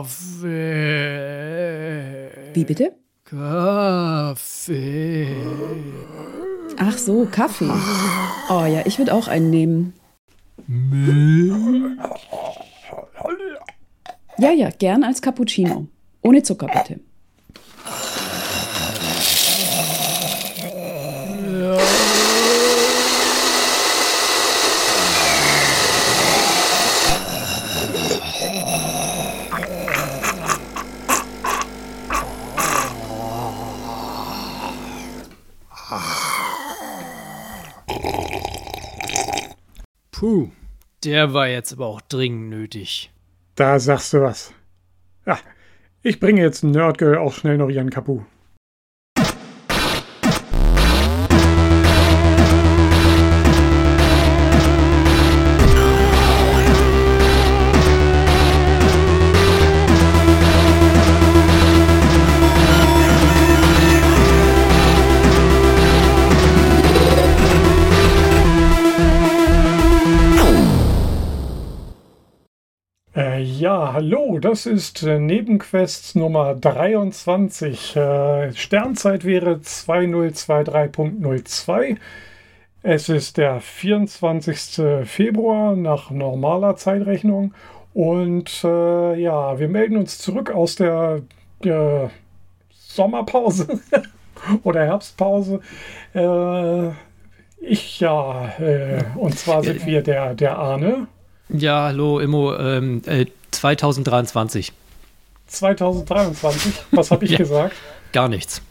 Kaffee. Wie bitte? Kaffee. Ach so, Kaffee. Oh ja, ich würde auch einen nehmen. Milch. Ja, ja, gern als Cappuccino. Ohne Zucker bitte. Puh, der war jetzt aber auch dringend nötig. Da sagst du was. Ja, ich bringe jetzt Nerdgirl auch schnell noch ihren Kapu. Ja, hallo, das ist äh, Nebenquest Nummer 23. Äh, Sternzeit wäre 2023.02. Es ist der 24. Februar nach normaler Zeitrechnung. Und äh, ja, wir melden uns zurück aus der äh, Sommerpause oder Herbstpause. Äh, ich ja, äh, und zwar sind wir der, der Arne. Ja, hallo, Immo, ähm, äh, 2023. 2023. Was habe ich Ja. gesagt? Gar nichts.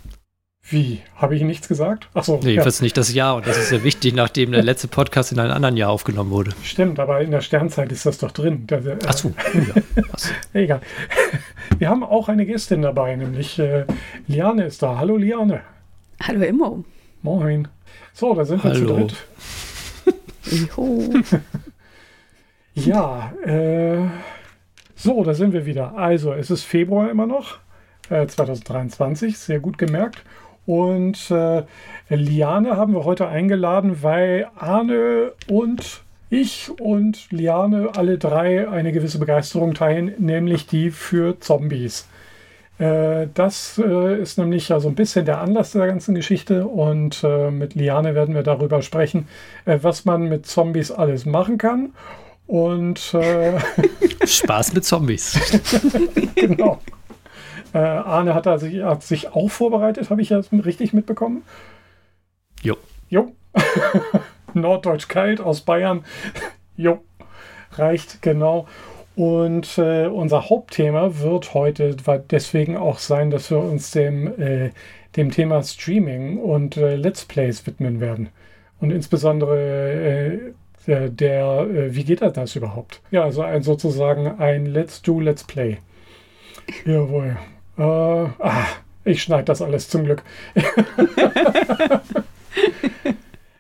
Wie? Habe ich nichts gesagt? Achso, Nee, ja, jedenfalls nicht das Jahr. Und das ist ja wichtig, nachdem der letzte Podcast in einem anderen Jahr aufgenommen wurde. stimmt, aber in der Sternzeit ist das doch drin. Da, äh, Ach so. oh ja. Was? Egal. Wir haben auch eine Gästin dabei, nämlich äh, Liane ist da. Hallo Liane. Hallo Immo. Moin. So, da sind wir zu Hallo. dritt. Juhu. Ja, äh, so, da sind wir wieder. Also, es ist Februar immer noch, äh, 2023, sehr gut gemerkt. Und äh, Liane haben wir heute eingeladen, weil Arne und ich und Liane alle drei eine gewisse Begeisterung teilen, nämlich die für Zombies. Äh, das äh, ist nämlich ja so ein bisschen der Anlass der ganzen Geschichte und äh, mit Liane werden wir darüber sprechen, äh, was man mit Zombies alles machen kann. Und äh, Spaß mit Zombies. genau. Äh, Arne hat, da sich, hat sich auch vorbereitet, habe ich das richtig mitbekommen. Jo. Jo. Norddeutsch kalt aus Bayern. jo. Reicht, genau. Und äh, unser Hauptthema wird heute deswegen auch sein, dass wir uns dem, äh, dem Thema Streaming und äh, Let's Plays widmen werden. Und insbesondere äh, der, der äh, wie geht das überhaupt? Ja, also ein, sozusagen ein Let's Do, Let's Play. Jawohl. Äh, ah, ich schneide das alles zum Glück.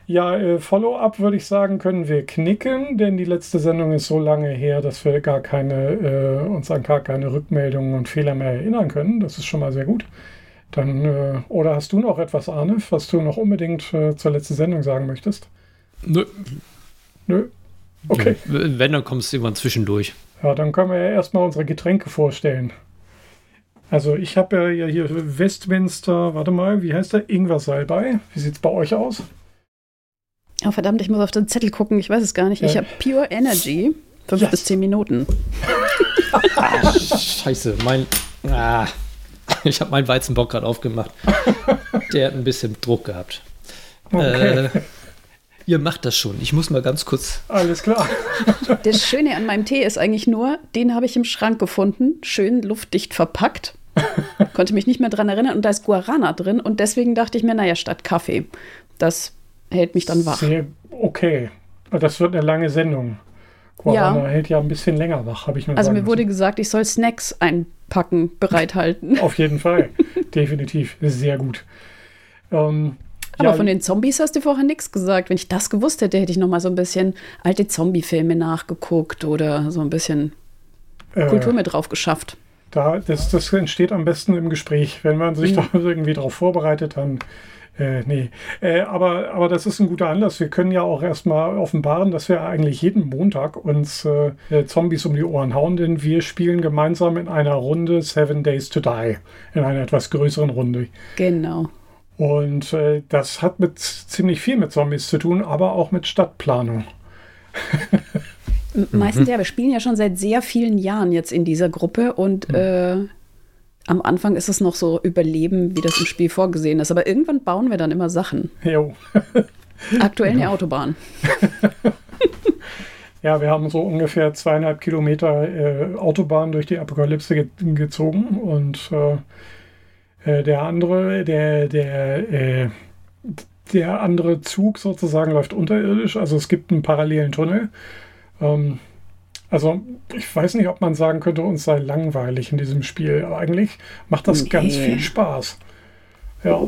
Ja, äh, Follow-up würde ich sagen, können wir knicken, denn die letzte Sendung ist so lange her, dass wir gar keine, äh, uns an gar keine Rückmeldungen und Fehler mehr erinnern können. Das ist schon mal sehr gut. Dann, äh, oder hast du noch etwas, Arne, was du noch unbedingt äh, zur letzten Sendung sagen möchtest? Nö. Nö? Okay. Wenn, dann kommst du irgendwann zwischendurch. Ja, dann können wir ja erstmal unsere Getränke vorstellen. Also ich habe ja hier Westminster, warte mal, wie heißt der? Ingwer Salbei. Wie sieht's bei euch aus? Oh verdammt, ich muss auf den Zettel gucken, ich weiß es gar nicht. Ich Ja. habe Pure Energy. Fünf Yes. bis zehn Minuten. Scheiße, mein. Ah, ich habe meinen Weizenbock gerade aufgemacht. Der hat ein bisschen Druck gehabt. Okay, Äh, ihr macht das schon. Ich muss mal ganz kurz. alles klar. Das Schöne an meinem Tee ist eigentlich nur, den habe ich im Schrank gefunden, schön luftdicht verpackt. Konnte mich nicht mehr dran erinnern und da ist Guarana drin und deswegen dachte ich mir, naja, statt Kaffee. Das hält mich dann wach. Sehr okay. Das wird eine lange Sendung. Guarana Ja. hält ja ein bisschen länger wach, habe ich mir Also sagen mir wurde müssen. gesagt, ich soll Snacks einpacken, bereithalten. Auf jeden Fall. Definitiv. Sehr gut. Ähm, Aber ja, von den Zombies hast du vorher nichts gesagt. Wenn ich das gewusst hätte, hätte ich noch mal so ein bisschen alte Zombie-Filme nachgeguckt oder so ein bisschen äh, Kultur mit drauf geschafft. Da, das, das entsteht am besten im Gespräch. Wenn man sich Mhm. da irgendwie darauf vorbereitet, dann Äh, nee, äh, aber, aber das ist ein guter Anlass. Wir können ja auch erstmal offenbaren, dass wir eigentlich jeden Montag uns äh, Zombies um die Ohren hauen, denn wir spielen gemeinsam in einer Runde Seven Days to Die, in einer etwas größeren Runde. Genau. Und äh, das hat mit ziemlich viel mit Zombies zu tun, aber auch mit Stadtplanung. Meistens, ja, wir spielen ja schon seit sehr vielen Jahren jetzt in dieser Gruppe und mhm am Anfang ist es noch so Überleben, wie das im Spiel vorgesehen ist. Aber irgendwann bauen wir dann immer Sachen. Jo. Aktuell eine Autobahn. ja, wir haben so ungefähr zweieinhalb Kilometer äh, Autobahn durch die Apokalypse ge gezogen und äh, äh, der andere, der, der, äh, der andere Zug sozusagen läuft unterirdisch. Also es gibt einen parallelen Tunnel. Ähm, also ich weiß nicht, ob man sagen könnte, uns sei langweilig in diesem Spiel. Aber eigentlich macht das nee. ganz viel Spaß. Ja.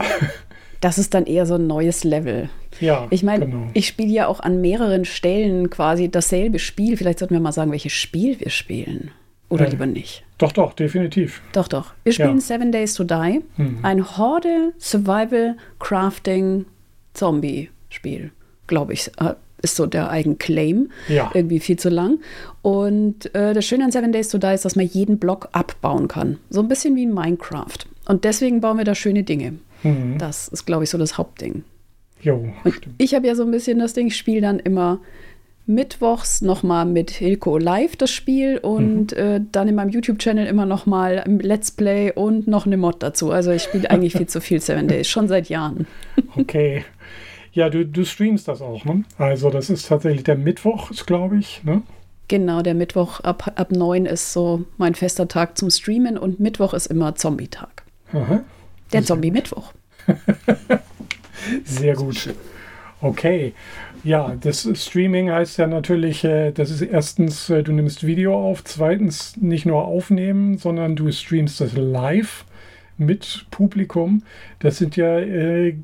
Das ist dann eher so ein neues Level. Ja. Ich meine, genau. ich spiele ja auch an mehreren Stellen quasi dasselbe Spiel. Vielleicht sollten wir mal sagen, welches Spiel wir spielen. Oder äh, lieber nicht. Doch, doch, definitiv. Doch, doch. Wir spielen ja. Seven Days to Die. Mhm. Ein Horde Survival Crafting Zombie Spiel, glaube ich äh, ist so der Eigenclaim. Ja. Irgendwie viel zu lang. Und äh, das Schöne an Seven Days to Die ist, dass man jeden Block abbauen kann. So ein bisschen wie in Minecraft. Und deswegen bauen wir da schöne Dinge. Mhm. Das ist, glaube ich, so das Hauptding. Jo, ich habe ja so ein bisschen das Ding, ich spiele dann immer mittwochs nochmal mit Hilko live das Spiel und mhm. äh, dann in meinem YouTube-Channel immer nochmal ein Let's Play und noch eine Mod dazu. Also ich spiele eigentlich viel zu viel Seven Days, schon seit Jahren. Okay. Ja, du, du streamst das auch, ne? Also das ist tatsächlich der Mittwoch, glaube ich, ne? Genau, der Mittwoch ab, ab 9 ist so mein fester Tag zum Streamen und Mittwoch ist immer Zombie-Tag. Der Zombie-Mittwoch. Sehr gut. Okay. Ja, das Streaming heißt ja natürlich, äh, das ist erstens, äh, du nimmst Video auf, zweitens nicht nur aufnehmen, sondern du streamst das live mit Publikum. Das sind ja äh,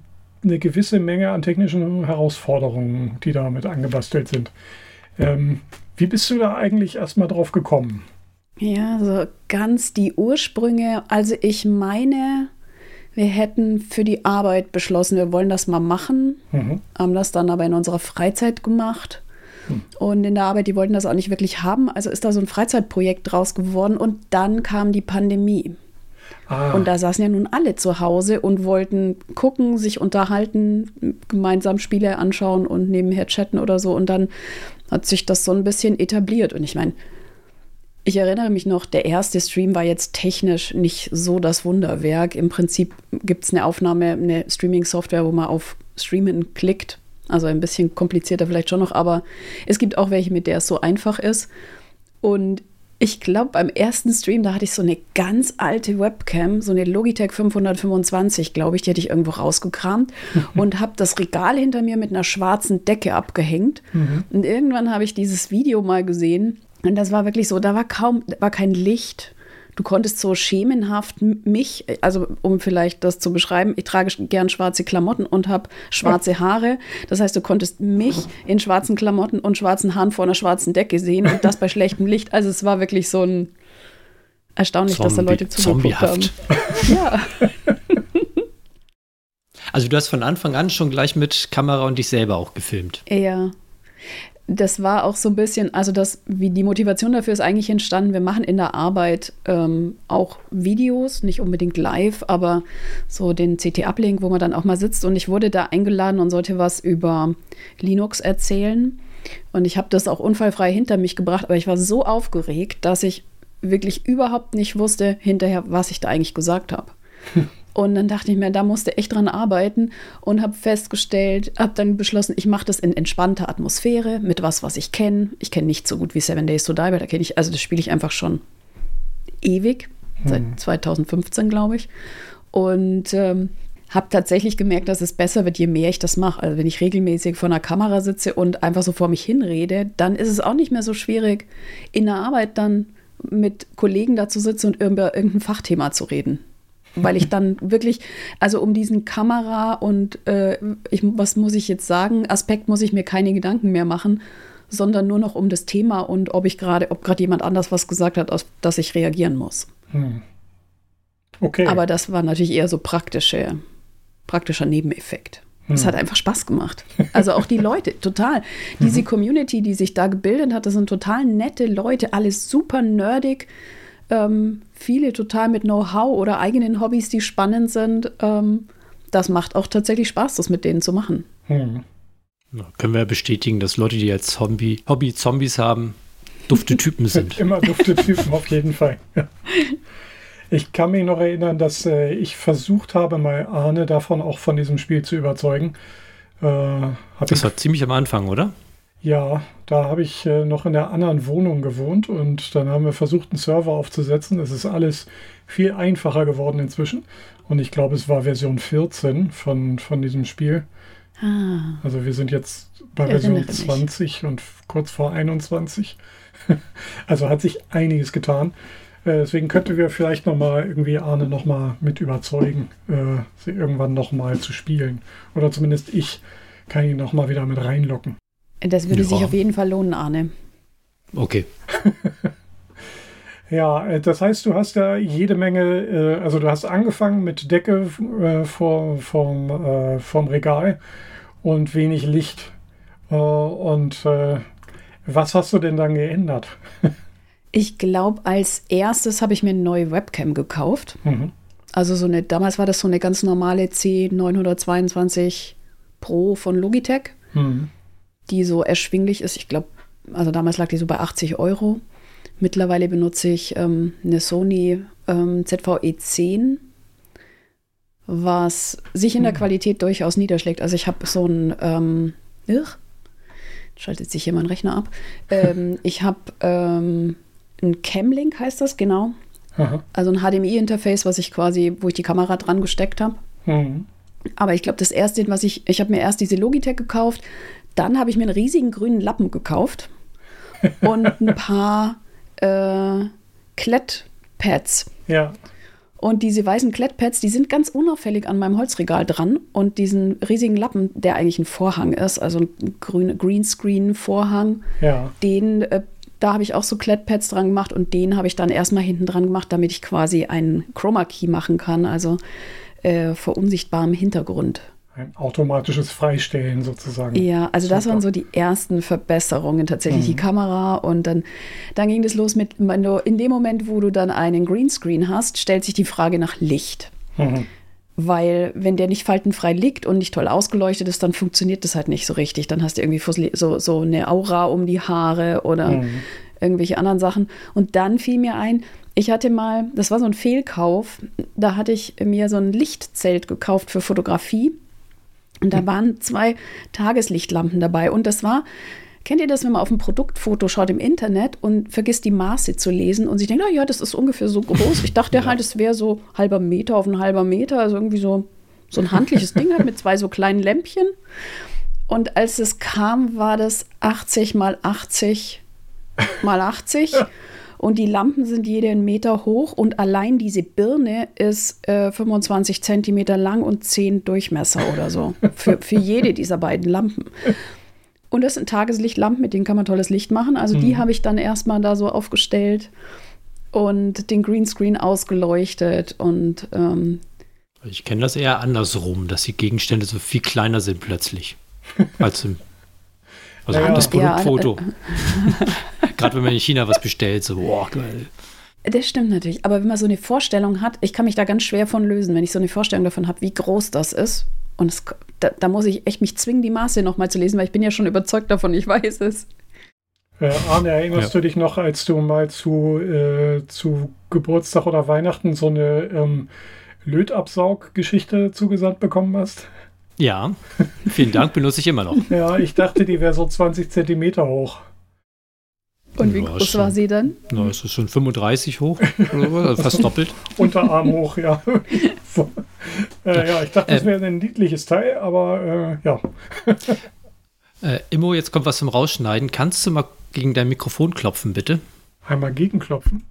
eine gewisse Menge an technischen Herausforderungen, die damit angebastelt sind. Ähm, wie bist du da eigentlich erstmal drauf gekommen? Ja, so ganz die Ursprünge. Also ich meine, wir hätten für die Arbeit beschlossen, wir wollen das mal machen, mhm. haben das dann aber in unserer Freizeit gemacht. Hm. Und in der Arbeit, die wollten das auch nicht wirklich haben. Also ist da so ein Freizeitprojekt draus geworden und dann kam die Pandemie. Ah. Und da saßen ja nun alle zu Hause und wollten gucken, sich unterhalten, gemeinsam Spiele anschauen und nebenher chatten oder so. Und dann hat sich das so ein bisschen etabliert. Und ich meine, ich erinnere mich noch, der erste Stream war jetzt technisch nicht so das Wunderwerk. Im Prinzip gibt es eine Aufnahme, eine Streaming-Software, wo man auf Streamen klickt. Also ein bisschen komplizierter vielleicht schon noch, aber es gibt auch welche, mit der es so einfach ist. Und ich glaube, beim ersten Stream, da hatte ich so eine ganz alte Webcam, so eine Logitech 525, glaube ich, die hatte ich irgendwo rausgekramt und habe das Regal hinter mir mit einer schwarzen Decke abgehängt. Mhm. Und irgendwann habe ich dieses Video mal gesehen und das war wirklich so, da war kaum, war kein Licht du konntest so schemenhaft mich, also um vielleicht das zu beschreiben, ich trage gern schwarze Klamotten und habe schwarze Haare. Das heißt, du konntest mich in schwarzen Klamotten und schwarzen Haaren vor einer schwarzen Decke sehen und das bei schlechtem Licht. Also es war wirklich so ein erstaunlich, Zombie, dass da Leute zugeguckt haben. Ja. Also du hast von Anfang an schon gleich mit Kamera und dich selber auch gefilmt. Ja das war auch so ein bisschen, also das, wie die Motivation dafür ist eigentlich entstanden. Wir machen in der Arbeit ähm, auch Videos, nicht unbedingt live, aber so den CT-Uplink, wo man dann auch mal sitzt. Und ich wurde da eingeladen und sollte was über Linux erzählen. Und ich habe das auch unfallfrei hinter mich gebracht, aber ich war so aufgeregt, dass ich wirklich überhaupt nicht wusste hinterher, was ich da eigentlich gesagt habe. Und dann dachte ich mir, da musste echt dran arbeiten und habe festgestellt, habe dann beschlossen, ich mache das in entspannter Atmosphäre mit was, was ich kenne. Ich kenne nicht so gut wie Seven Days to Die, weil da kenne ich, also das spiele ich einfach schon ewig, hm. seit 2015, glaube ich. Und ähm, habe tatsächlich gemerkt, dass es besser wird, je mehr ich das mache. Also wenn ich regelmäßig vor einer Kamera sitze und einfach so vor mich hinrede, dann ist es auch nicht mehr so schwierig, in der Arbeit dann mit Kollegen da zu sitzen und über irgendein Fachthema zu reden weil ich dann wirklich, also um diesen Kamera und äh, ich, was muss ich jetzt sagen, Aspekt muss ich mir keine Gedanken mehr machen, sondern nur noch um das Thema und ob ich gerade, ob gerade jemand anders was gesagt hat, auf das ich reagieren muss. Hm. Okay. Aber das war natürlich eher so praktische praktischer Nebeneffekt. Es hat einfach Spaß gemacht. Also auch die Leute, total. Diese Community, die sich da gebildet hat, das sind total nette Leute, alles super nerdig. Ähm, viele total mit Know-how oder eigenen Hobbys, die spannend sind. Ähm, das macht auch tatsächlich Spaß, das mit denen zu machen. Hm. Ja, können wir ja bestätigen, dass Leute, die jetzt Hobby, Hobby Zombies haben, dufte Typen sind. Immer dufte Typen, auf jeden Fall. Ich kann mich noch erinnern, dass äh, ich versucht habe, mal Arne davon auch von diesem Spiel zu überzeugen. Äh, Das war ziemlich am Anfang, oder? Ja, da habe ich äh, noch in der anderen Wohnung gewohnt und dann haben wir versucht, einen Server aufzusetzen. Es ist alles viel einfacher geworden inzwischen. Und ich glaube, es war Version 14 von, von diesem Spiel. Ah, Also wir sind jetzt bei Version mich. 20 und kurz vor 21. also hat sich einiges getan. Äh, Deswegen könnten wir vielleicht noch mal irgendwie Arne noch mal mit überzeugen, äh, sie irgendwann noch mal zu spielen. Oder zumindest ich kann ihn noch mal wieder mit reinlocken. Das würde Ja. sich auf jeden Fall lohnen, Arne. Okay. Ja, äh, das heißt, du hast ja jede Menge, äh, also du hast angefangen mit Decke äh, vor, vom, äh, vom Regal und wenig Licht. Und was hast du denn dann geändert? Ich glaube, als erstes habe ich mir eine neue Webcam gekauft. Mhm. Also so eine, damals war das so eine ganz normale C922 Pro von Logitech, Mhm. Die so erschwinglich ist. Ich glaube, also damals lag die so bei 80 Euro. Mittlerweile benutze ich ähm, eine Sony ähm, ZVE10, was sich in der Qualität durchaus niederschlägt. Also ich habe so ein, ähm, irr, schaltet sich hier mein Rechner ab. Ähm, ich habe ähm, ein Camlink, heißt das, genau. Aha. Also ein HDMI-Interface, was ich quasi, wo ich die Kamera dran gesteckt habe. Mhm. Aber ich glaube, das erste, was ich, ich habe mir erst diese Logitech gekauft, dann habe ich mir einen riesigen grünen Lappen gekauft und ein paar äh, Klettpads. Ja. Und diese weißen Klettpads, die sind ganz unauffällig an meinem Holzregal dran. Und diesen riesigen Lappen, der eigentlich ein Vorhang ist, also ein grün, Greenscreen-Vorhang, Ja. den, äh, da habe ich auch so Klettpads dran gemacht und den habe ich dann erstmal hinten dran gemacht, damit ich quasi einen Chroma Key machen kann, also äh, vor unsichtbarem Hintergrund. Ein automatisches Freistellen sozusagen. Ja, also das Super. waren so die ersten Verbesserungen, tatsächlich die Kamera und dann, dann ging das los mit, wenn du, in dem Moment, wo du dann einen Greenscreen hast, stellt sich die Frage nach Licht. Mhm. Weil wenn der nicht faltenfrei liegt und nicht toll ausgeleuchtet ist, dann funktioniert das halt nicht so richtig. Dann hast du irgendwie so, so eine Aura um die Haare oder irgendwelche anderen Sachen. Und dann fiel mir ein, ich hatte mal, das war so ein Fehlkauf, da hatte ich mir so ein Lichtzelt gekauft für Fotografie. Und da waren zwei Tageslichtlampen dabei. Und das war, kennt ihr das, wenn man auf ein Produktfoto schaut im Internet und vergisst die Maße zu lesen und sich denkt, na ja, das ist ungefähr so groß. Ich dachte halt, es wäre so halber Meter auf ein halber Meter, also irgendwie so, so ein handliches Ding halt mit zwei so kleinen Lämpchen. Und als es kam, war das 80 mal 80 mal 80. Und die Lampen sind jede einen Meter hoch und allein diese Birne ist äh, 25 Zentimeter lang und 10 Durchmesser oder so. Für, für jede dieser beiden Lampen. Und das sind Tageslichtlampen, mit denen kann man tolles Licht machen. Also die habe ich dann erstmal da so aufgestellt und den Greenscreen ausgeleuchtet und ähm, Ich kenne das eher andersrum, dass die Gegenstände so viel kleiner sind plötzlich. Als im, also Ja, das ja. Produktfoto. Gerade wenn man in China was bestellt, so, boah, geil. Das stimmt natürlich. Aber wenn man so eine Vorstellung hat, ich kann mich da ganz schwer von lösen, wenn ich so eine Vorstellung davon habe, wie groß das ist. Und es, da, da muss ich echt mich zwingen, die Maße nochmal zu lesen, weil ich bin ja schon überzeugt davon, ich weiß es. Äh, Arne, erinnerst Ja. du dich noch, als du mal zu, äh, zu Geburtstag oder Weihnachten so eine ähm, Lötabsauggeschichte zugesandt bekommen hast? Ja, vielen Dank, benutze ich immer noch. Ja, ich dachte, die wäre so 20 Zentimeter hoch. Und wie Ja, groß schon. war sie dann? Na, es ist schon 35 hoch, oder was? also fast doppelt. Unterarm hoch, ja. so. äh, ja, ich dachte, das Ähm. wäre ein niedliches Teil, aber äh, ja. Äh, Immo, jetzt kommt was zum Rausschneiden. Kannst du mal gegen dein Mikrofon klopfen, bitte? Einmal gegenklopfen.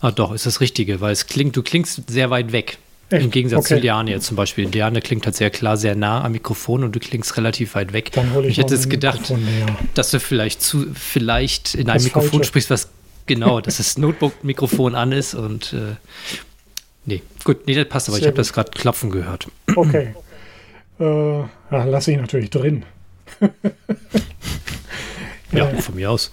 Ah, doch, ist das Richtige, weil es klingt, du klingst sehr weit weg. Echt? Im Gegensatz Okay. zu Liane jetzt zum Beispiel. Liane klingt halt sehr klar, sehr nah am Mikrofon und du klingst relativ weit weg. Dann hole ich ich hätte mein gedacht, dass du vielleicht zu, vielleicht in einem Mikrofon Falsche. sprichst, was genau, dass das Notebook-Mikrofon an ist und äh, Nee, gut, nee, das passt, aber Sehr ich habe das gerade klopfen gehört. Okay. äh, ja, lass ich natürlich drin. Ja, von mir aus.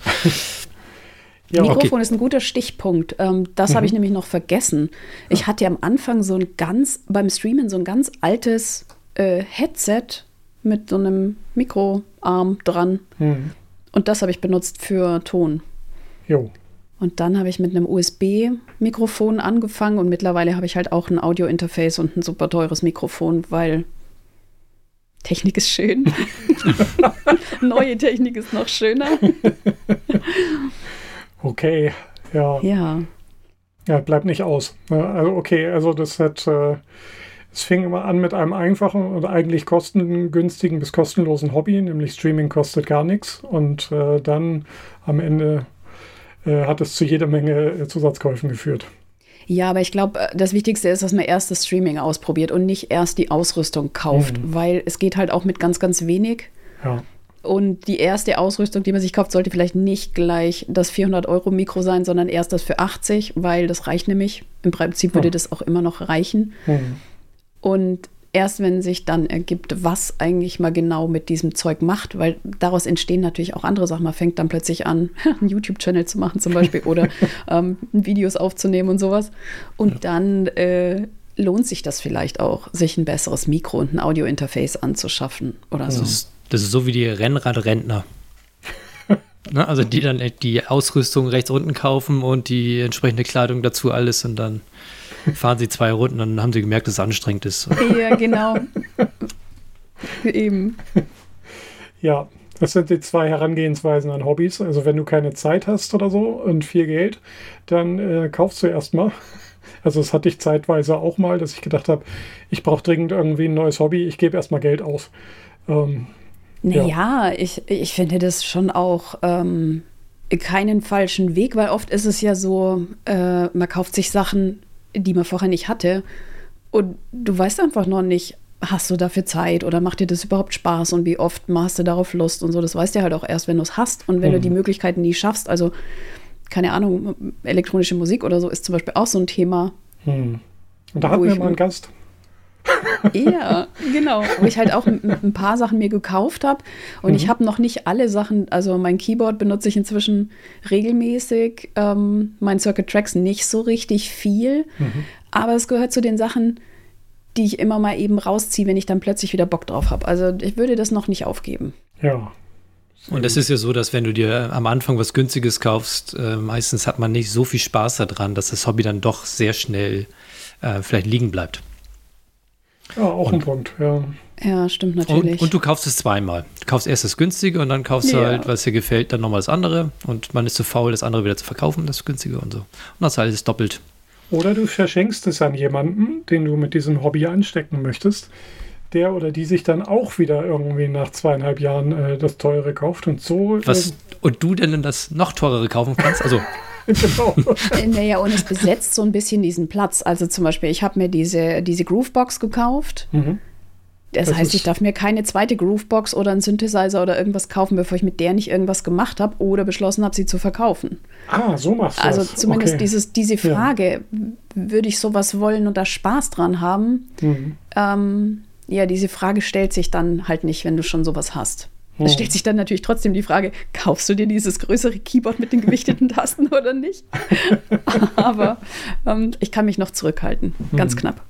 Ja, okay. Mikrofon ist ein guter Stichpunkt. Ähm, das habe ich nämlich noch vergessen. Ich hatte am Anfang so ein ganz, beim Streamen so ein ganz altes äh, Headset mit so einem Mikroarm dran. Hm. Und das habe ich benutzt für Ton. Jo. Und dann habe ich mit einem USB-Mikrofon angefangen und mittlerweile habe ich halt auch ein Audio-Interface und ein super teures Mikrofon, weil Technik ist schön. Neue Technik ist noch schöner. Okay. Ja. Ja. Ja, bleibt nicht aus. Ja, also okay, also das hat, äh, es fing immer an mit einem einfachen und eigentlich kostengünstigen bis kostenlosen Hobby, nämlich Streaming kostet gar nichts. Und äh, dann am Ende äh, hat es zu jeder Menge äh, Zusatzkäufen geführt. Ja, aber ich glaube, das Wichtigste ist, dass man erst das Streaming ausprobiert und nicht erst die Ausrüstung kauft, weil es geht halt auch mit ganz, ganz wenig. Ja. Und die erste Ausrüstung, die man sich kauft, sollte vielleicht nicht gleich das 400-Euro-Mikro sein, sondern erst das für 80, weil das reicht nämlich. Im Prinzip würde Hm. das auch immer noch reichen. Hm. Und erst wenn sich dann ergibt, was eigentlich mal genau mit diesem Zeug macht, weil daraus entstehen natürlich auch andere Sachen. Man fängt dann plötzlich an, einen YouTube-Channel zu machen zum Beispiel oder ähm, Videos aufzunehmen und sowas. Und dann äh, lohnt sich das vielleicht auch, sich ein besseres Mikro und ein Audio-Interface anzuschaffen oder so. Ist, das ist so wie die Rennradrentner. ne, also die dann die Ausrüstung rechts unten kaufen und die entsprechende Kleidung dazu alles und dann fahren sie zwei Runden und dann haben sie gemerkt, dass es anstrengend ist. Ja, genau. Eben. Ja, das sind die zwei Herangehensweisen an Hobbys. Also wenn du keine Zeit hast oder so und viel Geld, dann äh, kaufst du erstmal. Also es hatte ich zeitweise auch mal, dass ich gedacht habe, ich brauche dringend irgendwie ein neues Hobby, ich gebe erstmal Geld aus. Ähm, Naja, ich, ich finde das schon auch ähm, keinen falschen Weg, weil oft ist es ja so, äh, man kauft sich Sachen, die man vorher nicht hatte und du weißt einfach noch nicht, hast du dafür Zeit oder macht dir das überhaupt Spaß und wie oft machst du darauf Lust und so. Das weißt du halt auch erst, wenn du es hast und wenn du Mhm. die Möglichkeiten nie schaffst. Also, keine Ahnung, elektronische Musik oder so ist zum Beispiel auch so ein Thema. hm. Und da hatten wir mal einen Gast. Ja, genau. Wo ich halt auch ein, paar Sachen mir gekauft habe. Und ich habe noch nicht alle Sachen, also mein Keyboard benutze ich inzwischen regelmäßig, ähm, mein Circuit Tracks nicht so richtig viel. Aber es gehört zu den Sachen, die ich immer mal eben rausziehe, wenn ich dann plötzlich wieder Bock drauf habe. Also ich würde das noch nicht aufgeben. Ja. Und es ist ja so, dass wenn du dir am Anfang was Günstiges kaufst, äh, meistens hat man nicht so viel Spaß daran, dass das Hobby dann doch sehr schnell äh, vielleicht liegen bleibt. Ja, auch ein Punkt. Ja. Ja, stimmt natürlich. Und, und du kaufst es zweimal. Du kaufst erst das Günstige und dann kaufst du Ja. halt, was dir gefällt, dann nochmal das andere. Und man ist zu faul, das andere wieder zu verkaufen, das Günstige und so. Und das ist alles doppelt. Oder du verschenkst es an jemanden, den du mit diesem Hobby anstecken möchtest, der oder die sich dann auch wieder irgendwie nach zweieinhalb Jahren äh, das teure kauft und so. Was, und du denn das noch teurere kaufen kannst? Also, Äh, genau. Naja, und es besetzt so ein bisschen diesen Platz. Also zum Beispiel, ich habe mir diese, diese Groovebox gekauft. Mhm. Das, Das heißt, ich darf mir keine zweite Groovebox oder einen Synthesizer oder irgendwas kaufen, bevor ich mit der nicht irgendwas gemacht habe oder beschlossen habe, sie zu verkaufen. Ah, so machst du Also das. zumindest okay. dieses, diese Ja. Frage, würde ich sowas wollen und da Spaß dran haben? Mhm. Ähm, ja, diese Frage stellt sich dann halt nicht, wenn du schon sowas hast. Hm. Es stellt sich dann natürlich trotzdem die Frage, kaufst du dir dieses größere Keyboard mit den gewichteten Tasten oder nicht? Aber ähm, ich kann mich noch zurückhalten, ganz Hm. knapp.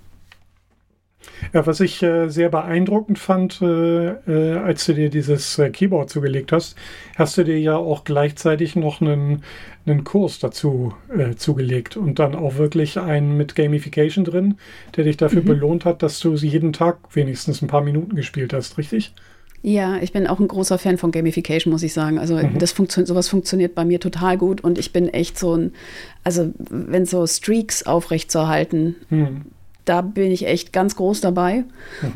Ja, was ich äh, sehr beeindruckend fand, äh, äh, als du dir dieses äh, Keyboard zugelegt hast, hast du dir ja auch gleichzeitig noch einen, einen Kurs dazu äh, zugelegt und dann auch wirklich einen mit Gamification drin, der dich dafür belohnt hat, dass du sie jeden Tag wenigstens ein paar Minuten gespielt hast, richtig? Ja, ich bin auch ein großer Fan von Gamification, muss ich sagen. Also das funktio sowas funktioniert bei mir total gut und ich bin echt so ein, also wenn so Streaks aufrechtzuerhalten, Hm. da bin ich echt ganz groß dabei.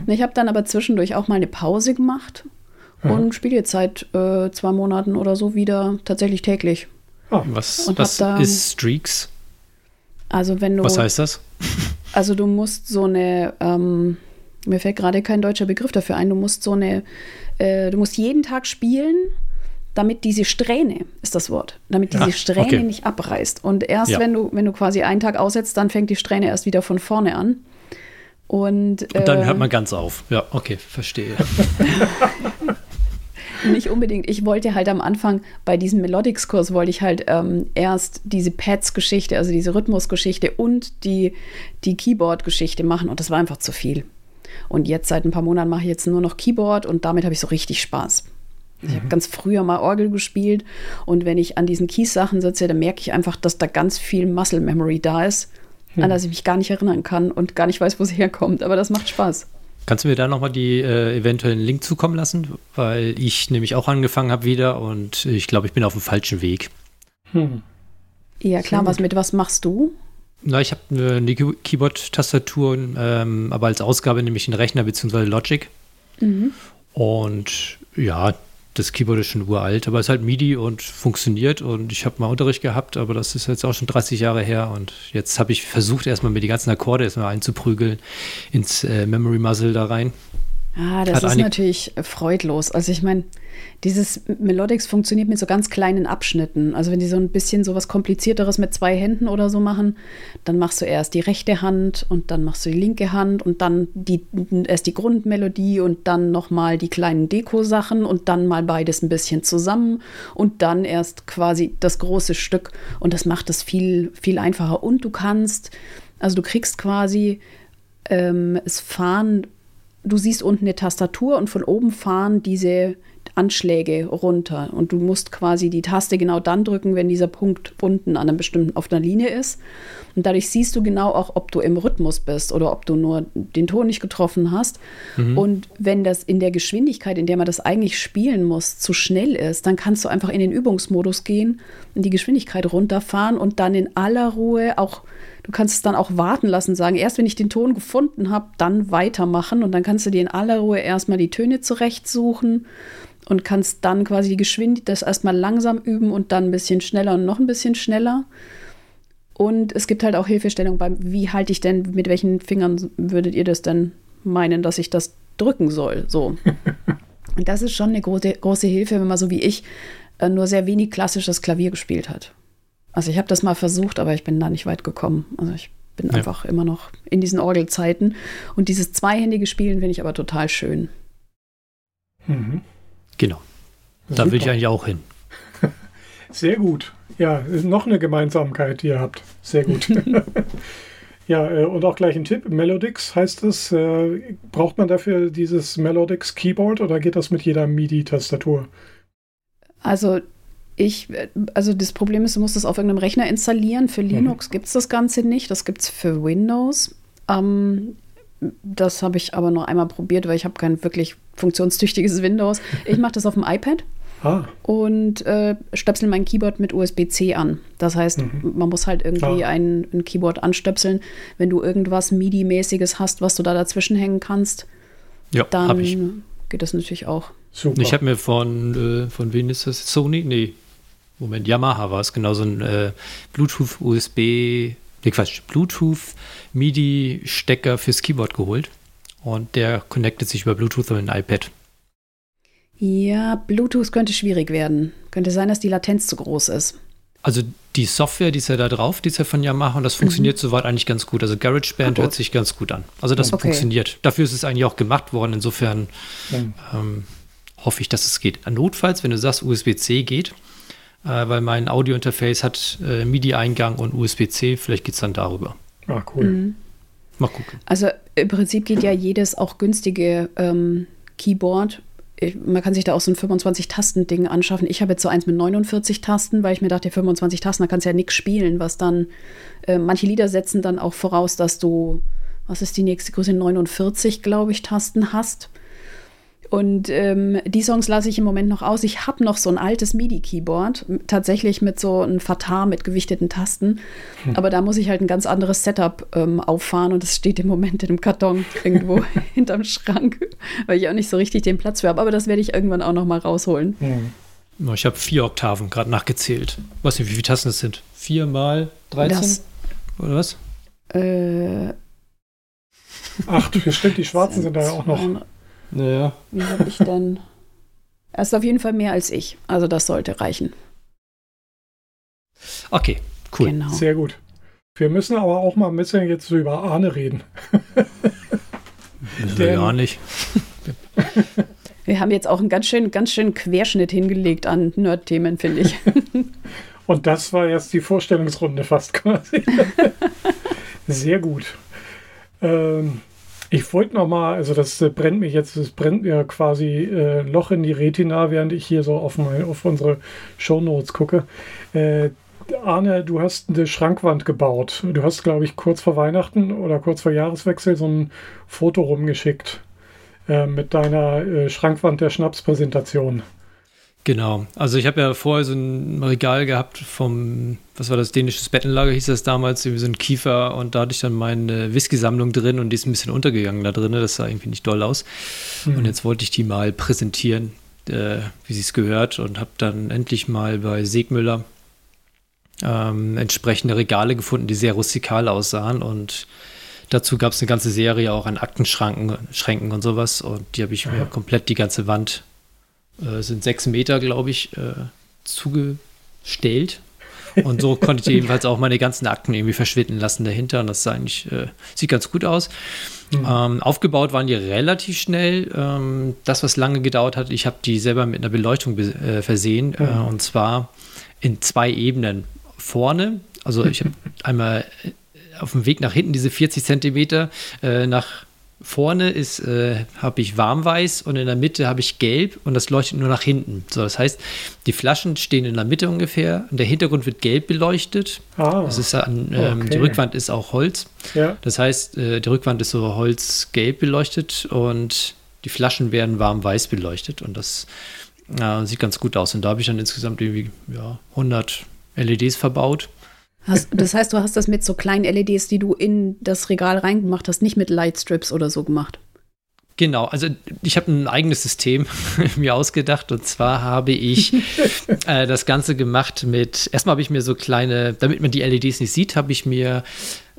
Ich habe dann aber zwischendurch auch mal eine Pause gemacht und spiele jetzt seit äh, zwei Monaten oder so wieder tatsächlich täglich. Ah, was, was da- ist Streaks? Also wenn du, Was heißt das? also du musst so eine, ähm, mir fällt gerade kein deutscher Begriff dafür ein, du musst so eine, äh, du musst jeden Tag spielen, damit diese Strähne, ist das Wort, damit diese Ja, Strähne okay. nicht abreißt. Und erst Ja. wenn du, wenn du quasi einen Tag aussetzt, dann fängt die Strähne erst wieder von vorne an. Und, Und dann äh, hört man ganz auf. Ja, okay, verstehe. Nicht unbedingt. Ich wollte halt am Anfang bei diesem Melodics-Kurs wollte ich halt ähm, erst diese Pads-Geschichte, also diese Rhythmus-Geschichte und die, die Keyboard-Geschichte machen und das war einfach zu viel. Und jetzt seit ein paar Monaten mache ich jetzt nur noch Keyboard und damit habe ich so richtig Spaß. Ich habe ganz früher mal Orgel gespielt und wenn ich an diesen Keys-Sachen sitze, dann merke ich einfach, dass da ganz viel Muscle Memory da ist, an das ich mich gar nicht erinnern kann und gar nicht weiß, wo es herkommt. Aber das macht Spaß. Kannst du mir da nochmal die äh, eventuellen Link zukommen lassen? Weil ich nämlich auch angefangen habe wieder und ich glaube, ich bin auf dem falschen Weg. Hm. Ja, klar, was mit was machst du? Na, ich habe eine Key- Keyboard-Tastatur, ähm, aber als Ausgabe nehme ich den Rechner bzw. Logic. Und ja, das Keyboard ist schon uralt, aber es ist halt MIDI und funktioniert. Und ich habe mal Unterricht gehabt, aber das ist jetzt auch schon 30 Jahre her. Und jetzt habe ich versucht, erstmal mir die ganzen Akkorde erstmal einzuprügeln ins äh, Memory Muzzle da rein. Ah, das ist natürlich äh, freudlos. Also ich meine, dieses Melodics funktioniert mit so ganz kleinen Abschnitten. Also wenn die so ein bisschen so was komplizierteres mit zwei Händen oder so machen, dann machst du erst die rechte Hand und dann machst du die linke Hand und dann die, erst die Grundmelodie und dann nochmal die kleinen Deko-Sachen und dann mal beides ein bisschen zusammen und dann erst quasi das große Stück. Und das macht es viel, viel einfacher. Und du kannst, also du kriegst quasi ähm, es fahren du siehst unten eine Tastatur und von oben fahren diese Anschläge runter. Und du musst quasi die Taste genau dann drücken, wenn dieser Punkt unten an einem bestimmten, auf einer Linie ist. Und dadurch siehst du genau auch, ob du im Rhythmus bist oder ob du nur den Ton nicht getroffen hast. Und wenn das in der Geschwindigkeit, in der man das eigentlich spielen muss, zu schnell ist, dann kannst du einfach in den Übungsmodus gehen und die Geschwindigkeit runterfahren und dann in aller Ruhe auch Du kannst es dann auch warten lassen, sagen, erst wenn ich den Ton gefunden habe, dann weitermachen und dann kannst du dir in aller Ruhe erstmal die Töne zurechtsuchen und kannst dann quasi die Geschwindigkeit, das erstmal langsam üben und dann ein bisschen schneller und noch ein bisschen schneller. Und es gibt halt auch Hilfestellung beim, wie halte ich denn, mit welchen Fingern würdet ihr das denn meinen, dass ich das drücken soll? So. und das ist schon eine große, große Hilfe, wenn man so wie ich äh, nur sehr wenig klassisches Klavier gespielt hat. Also ich habe das mal versucht, aber ich bin da nicht weit gekommen. Also ich bin Ja. einfach immer noch in diesen Orgelzeiten. Und dieses zweihändige Spielen finde ich aber total schön. Mhm. Genau. Da will ich eigentlich auch hin. Sehr gut. Ja, noch eine Gemeinsamkeit, die ihr habt. Sehr gut. ja, äh, und auch gleich ein Tipp. Melodix heißt es. Äh, braucht man dafür dieses Melodix Keyboard oder geht das mit jeder MIDI-Tastatur? Also ich, also das Problem ist, du musst das auf irgendeinem Rechner installieren. Für Linux gibt es das Ganze nicht. Das gibt es für Windows. Ähm, das habe ich aber nur einmal probiert, weil ich habe kein wirklich funktionstüchtiges Windows. Ich mache das auf dem iPad Ah, und äh, stöpsel mein Keyboard mit USB-C an. Das heißt, man muss halt irgendwie Ah. ein, ein Keyboard anstöpseln. Wenn du irgendwas MIDI-mäßiges hast, was du da dazwischen hängen kannst, Ja, habe ich. dann geht das natürlich auch. super. Ich habe mir von, äh, von wem ist das? Sony? Nee. Moment, Yamaha war es, genau so ein äh, Bluetooth USB, nee Quatsch, Bluetooth MIDI-Stecker fürs Keyboard geholt. Und der connectet sich über Bluetooth an ein iPad. Ja, Bluetooth könnte schwierig werden. Könnte sein, dass die Latenz zu groß ist. Also die Software, die ist ja da drauf, die ist ja von Yamaha und das funktioniert soweit eigentlich ganz gut. Also GarageBand hört sich ganz gut an. Also das Okay. funktioniert. Dafür ist es eigentlich auch gemacht worden. Insofern Mhm. ähm, hoffe ich, dass es geht. Notfalls, wenn du sagst, USB-C geht, weil mein Audio-Interface hat äh, MIDI-Eingang und USB-C, vielleicht geht es dann darüber. Ah, cool. Mal gucken. Also im Prinzip geht ja jedes auch günstige ähm, Keyboard. Ich, man kann sich da auch so ein 25-Tasten-Ding anschaffen. Ich habe jetzt so eins mit 49 Tasten, weil ich mir dachte, 25 Tasten, da kannst du ja nichts spielen, was dann, äh, manche Lieder setzen dann auch voraus, dass du, was ist die nächste Größe, 49, glaube ich, Tasten hast. Und ähm, die Songs lasse ich im Moment noch aus. Ich habe noch so ein altes MIDI-Keyboard, tatsächlich mit so einem Fatar mit gewichteten Tasten. Aber da muss ich halt ein ganz anderes Setup ähm, auffahren und es steht im Moment in einem Karton irgendwo hinterm Schrank, weil ich auch nicht so richtig den Platz für habe. Aber das werde ich irgendwann auch noch mal rausholen. Mhm. Ich habe vier Oktaven gerade nachgezählt. Weiß nicht, wie viele Tasten das sind. Vier mal 13? Das, Oder was? äh, Ach, stimmt, die schwarzen sind da ja auch noch. Naja. Wie habe ich denn? Er ist auf jeden Fall mehr als ich. Also das sollte reichen. Okay, cool. Genau. Sehr gut. Wir müssen aber auch mal ein bisschen jetzt so über Arne reden. Wir gar nicht. Wir haben jetzt auch einen ganz schönen, ganz schönen Querschnitt hingelegt an Nerd-Themen, finde ich. Und das war jetzt die Vorstellungsrunde fast quasi. Sehr gut. Ähm, ich wollte noch mal, also das äh, brennt mich jetzt, das brennt mir quasi äh, Loch in die Retina, während ich hier so auf, mein, auf unsere Shownotes gucke. Äh, Arne, du hast eine Schrankwand gebaut. Du hast, glaube ich, kurz vor Weihnachten oder kurz vor Jahreswechsel so ein Foto rumgeschickt äh, mit deiner äh, Schrankwand der Schnapspräsentation. Genau. Also ich habe ja vorher so ein Regal gehabt vom, was war das, dänisches Bettenlager hieß das damals, irgendwie so ein Kiefer und da hatte ich dann meine Whisky-Sammlung drin und die ist ein bisschen untergegangen da drin, das sah irgendwie nicht doll aus. Mhm. Und jetzt wollte ich die mal präsentieren, äh, wie sie es gehört und habe dann endlich mal bei Segmüller ähm, entsprechende Regale gefunden, die sehr rustikal aussahen und dazu gab es eine ganze Serie auch an Aktenschranken Schränken und sowas und die habe ich mir komplett die ganze Wand äh, sind sechs Meter, glaube ich, äh, zugestellt. Und so konnte ich ebenfalls auch meine ganzen Akten irgendwie verschwinden lassen dahinter. Und das eigentlich, äh, sieht ganz gut aus. Mhm. Ähm, aufgebaut waren die relativ schnell. Ähm, das, was lange gedauert hat, ich habe die selber mit einer Beleuchtung äh, versehen. Mhm. Äh, und zwar in zwei Ebenen. Vorne, also ich habe einmal äh, auf dem Weg nach hinten diese 40 Zentimeter nach vorne ist, äh, habe ich warmweiß und in der Mitte habe ich gelb und das leuchtet nur nach hinten. So, das heißt, die Flaschen stehen in der Mitte ungefähr und der Hintergrund wird gelb beleuchtet. Ah, das ist an, ähm, okay. Die Rückwand ist auch Holz. Ja. Das heißt, äh, die Rückwand ist so holzgelb beleuchtet und die Flaschen werden warm-weiß beleuchtet und das äh, sieht ganz gut aus. Und da habe ich dann insgesamt irgendwie ja, 100 LEDs verbaut. Hast, das heißt, du hast das mit so kleinen LEDs, die du in das Regal reingemacht hast, nicht mit Lightstrips oder so gemacht. Genau, also ich habe ein eigenes System mir ausgedacht und zwar habe ich äh, das Ganze gemacht mit, erstmal habe ich mir so kleine, damit man die LEDs nicht sieht, habe ich mir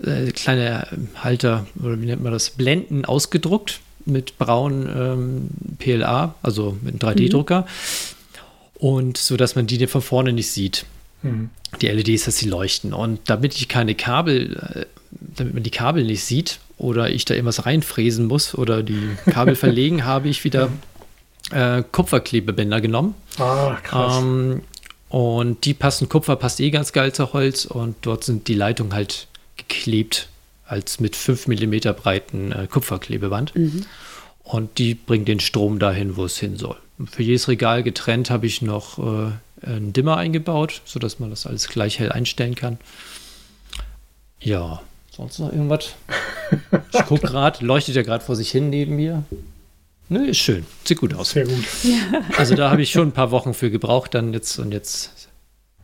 äh, kleine Halter oder wie nennt man das, Blenden ausgedruckt mit braunen ähm, PLA, also mit einem 3D-Drucker mhm. und so, dass man die von vorne nicht sieht. Mhm. Die LEDs, dass sie leuchten. Und damit ich keine Kabel, äh, damit man die Kabel nicht sieht oder ich da irgendwas reinfräsen muss oder die Kabel verlegen, habe ich wieder äh, Kupferklebebänder genommen. Ah, krass. Ähm, und die passen, Kupfer passt eh ganz geil zu Holz und dort sind die Leitungen halt geklebt als mit 5 mm breiten äh, Kupferklebeband. Mhm. Und die bringen den Strom dahin, wo es hin soll. Für jedes Regal getrennt habe ich noch äh, einen Dimmer eingebaut, sodass man das alles gleich hell einstellen kann. Ja, sonst noch irgendwas? Ich gucke gerade, leuchtet ja gerade vor sich hin neben mir. Ne, ist schön. Sieht gut aus. Sehr gut. Also da habe ich schon ein paar Wochen für gebraucht dann jetzt und jetzt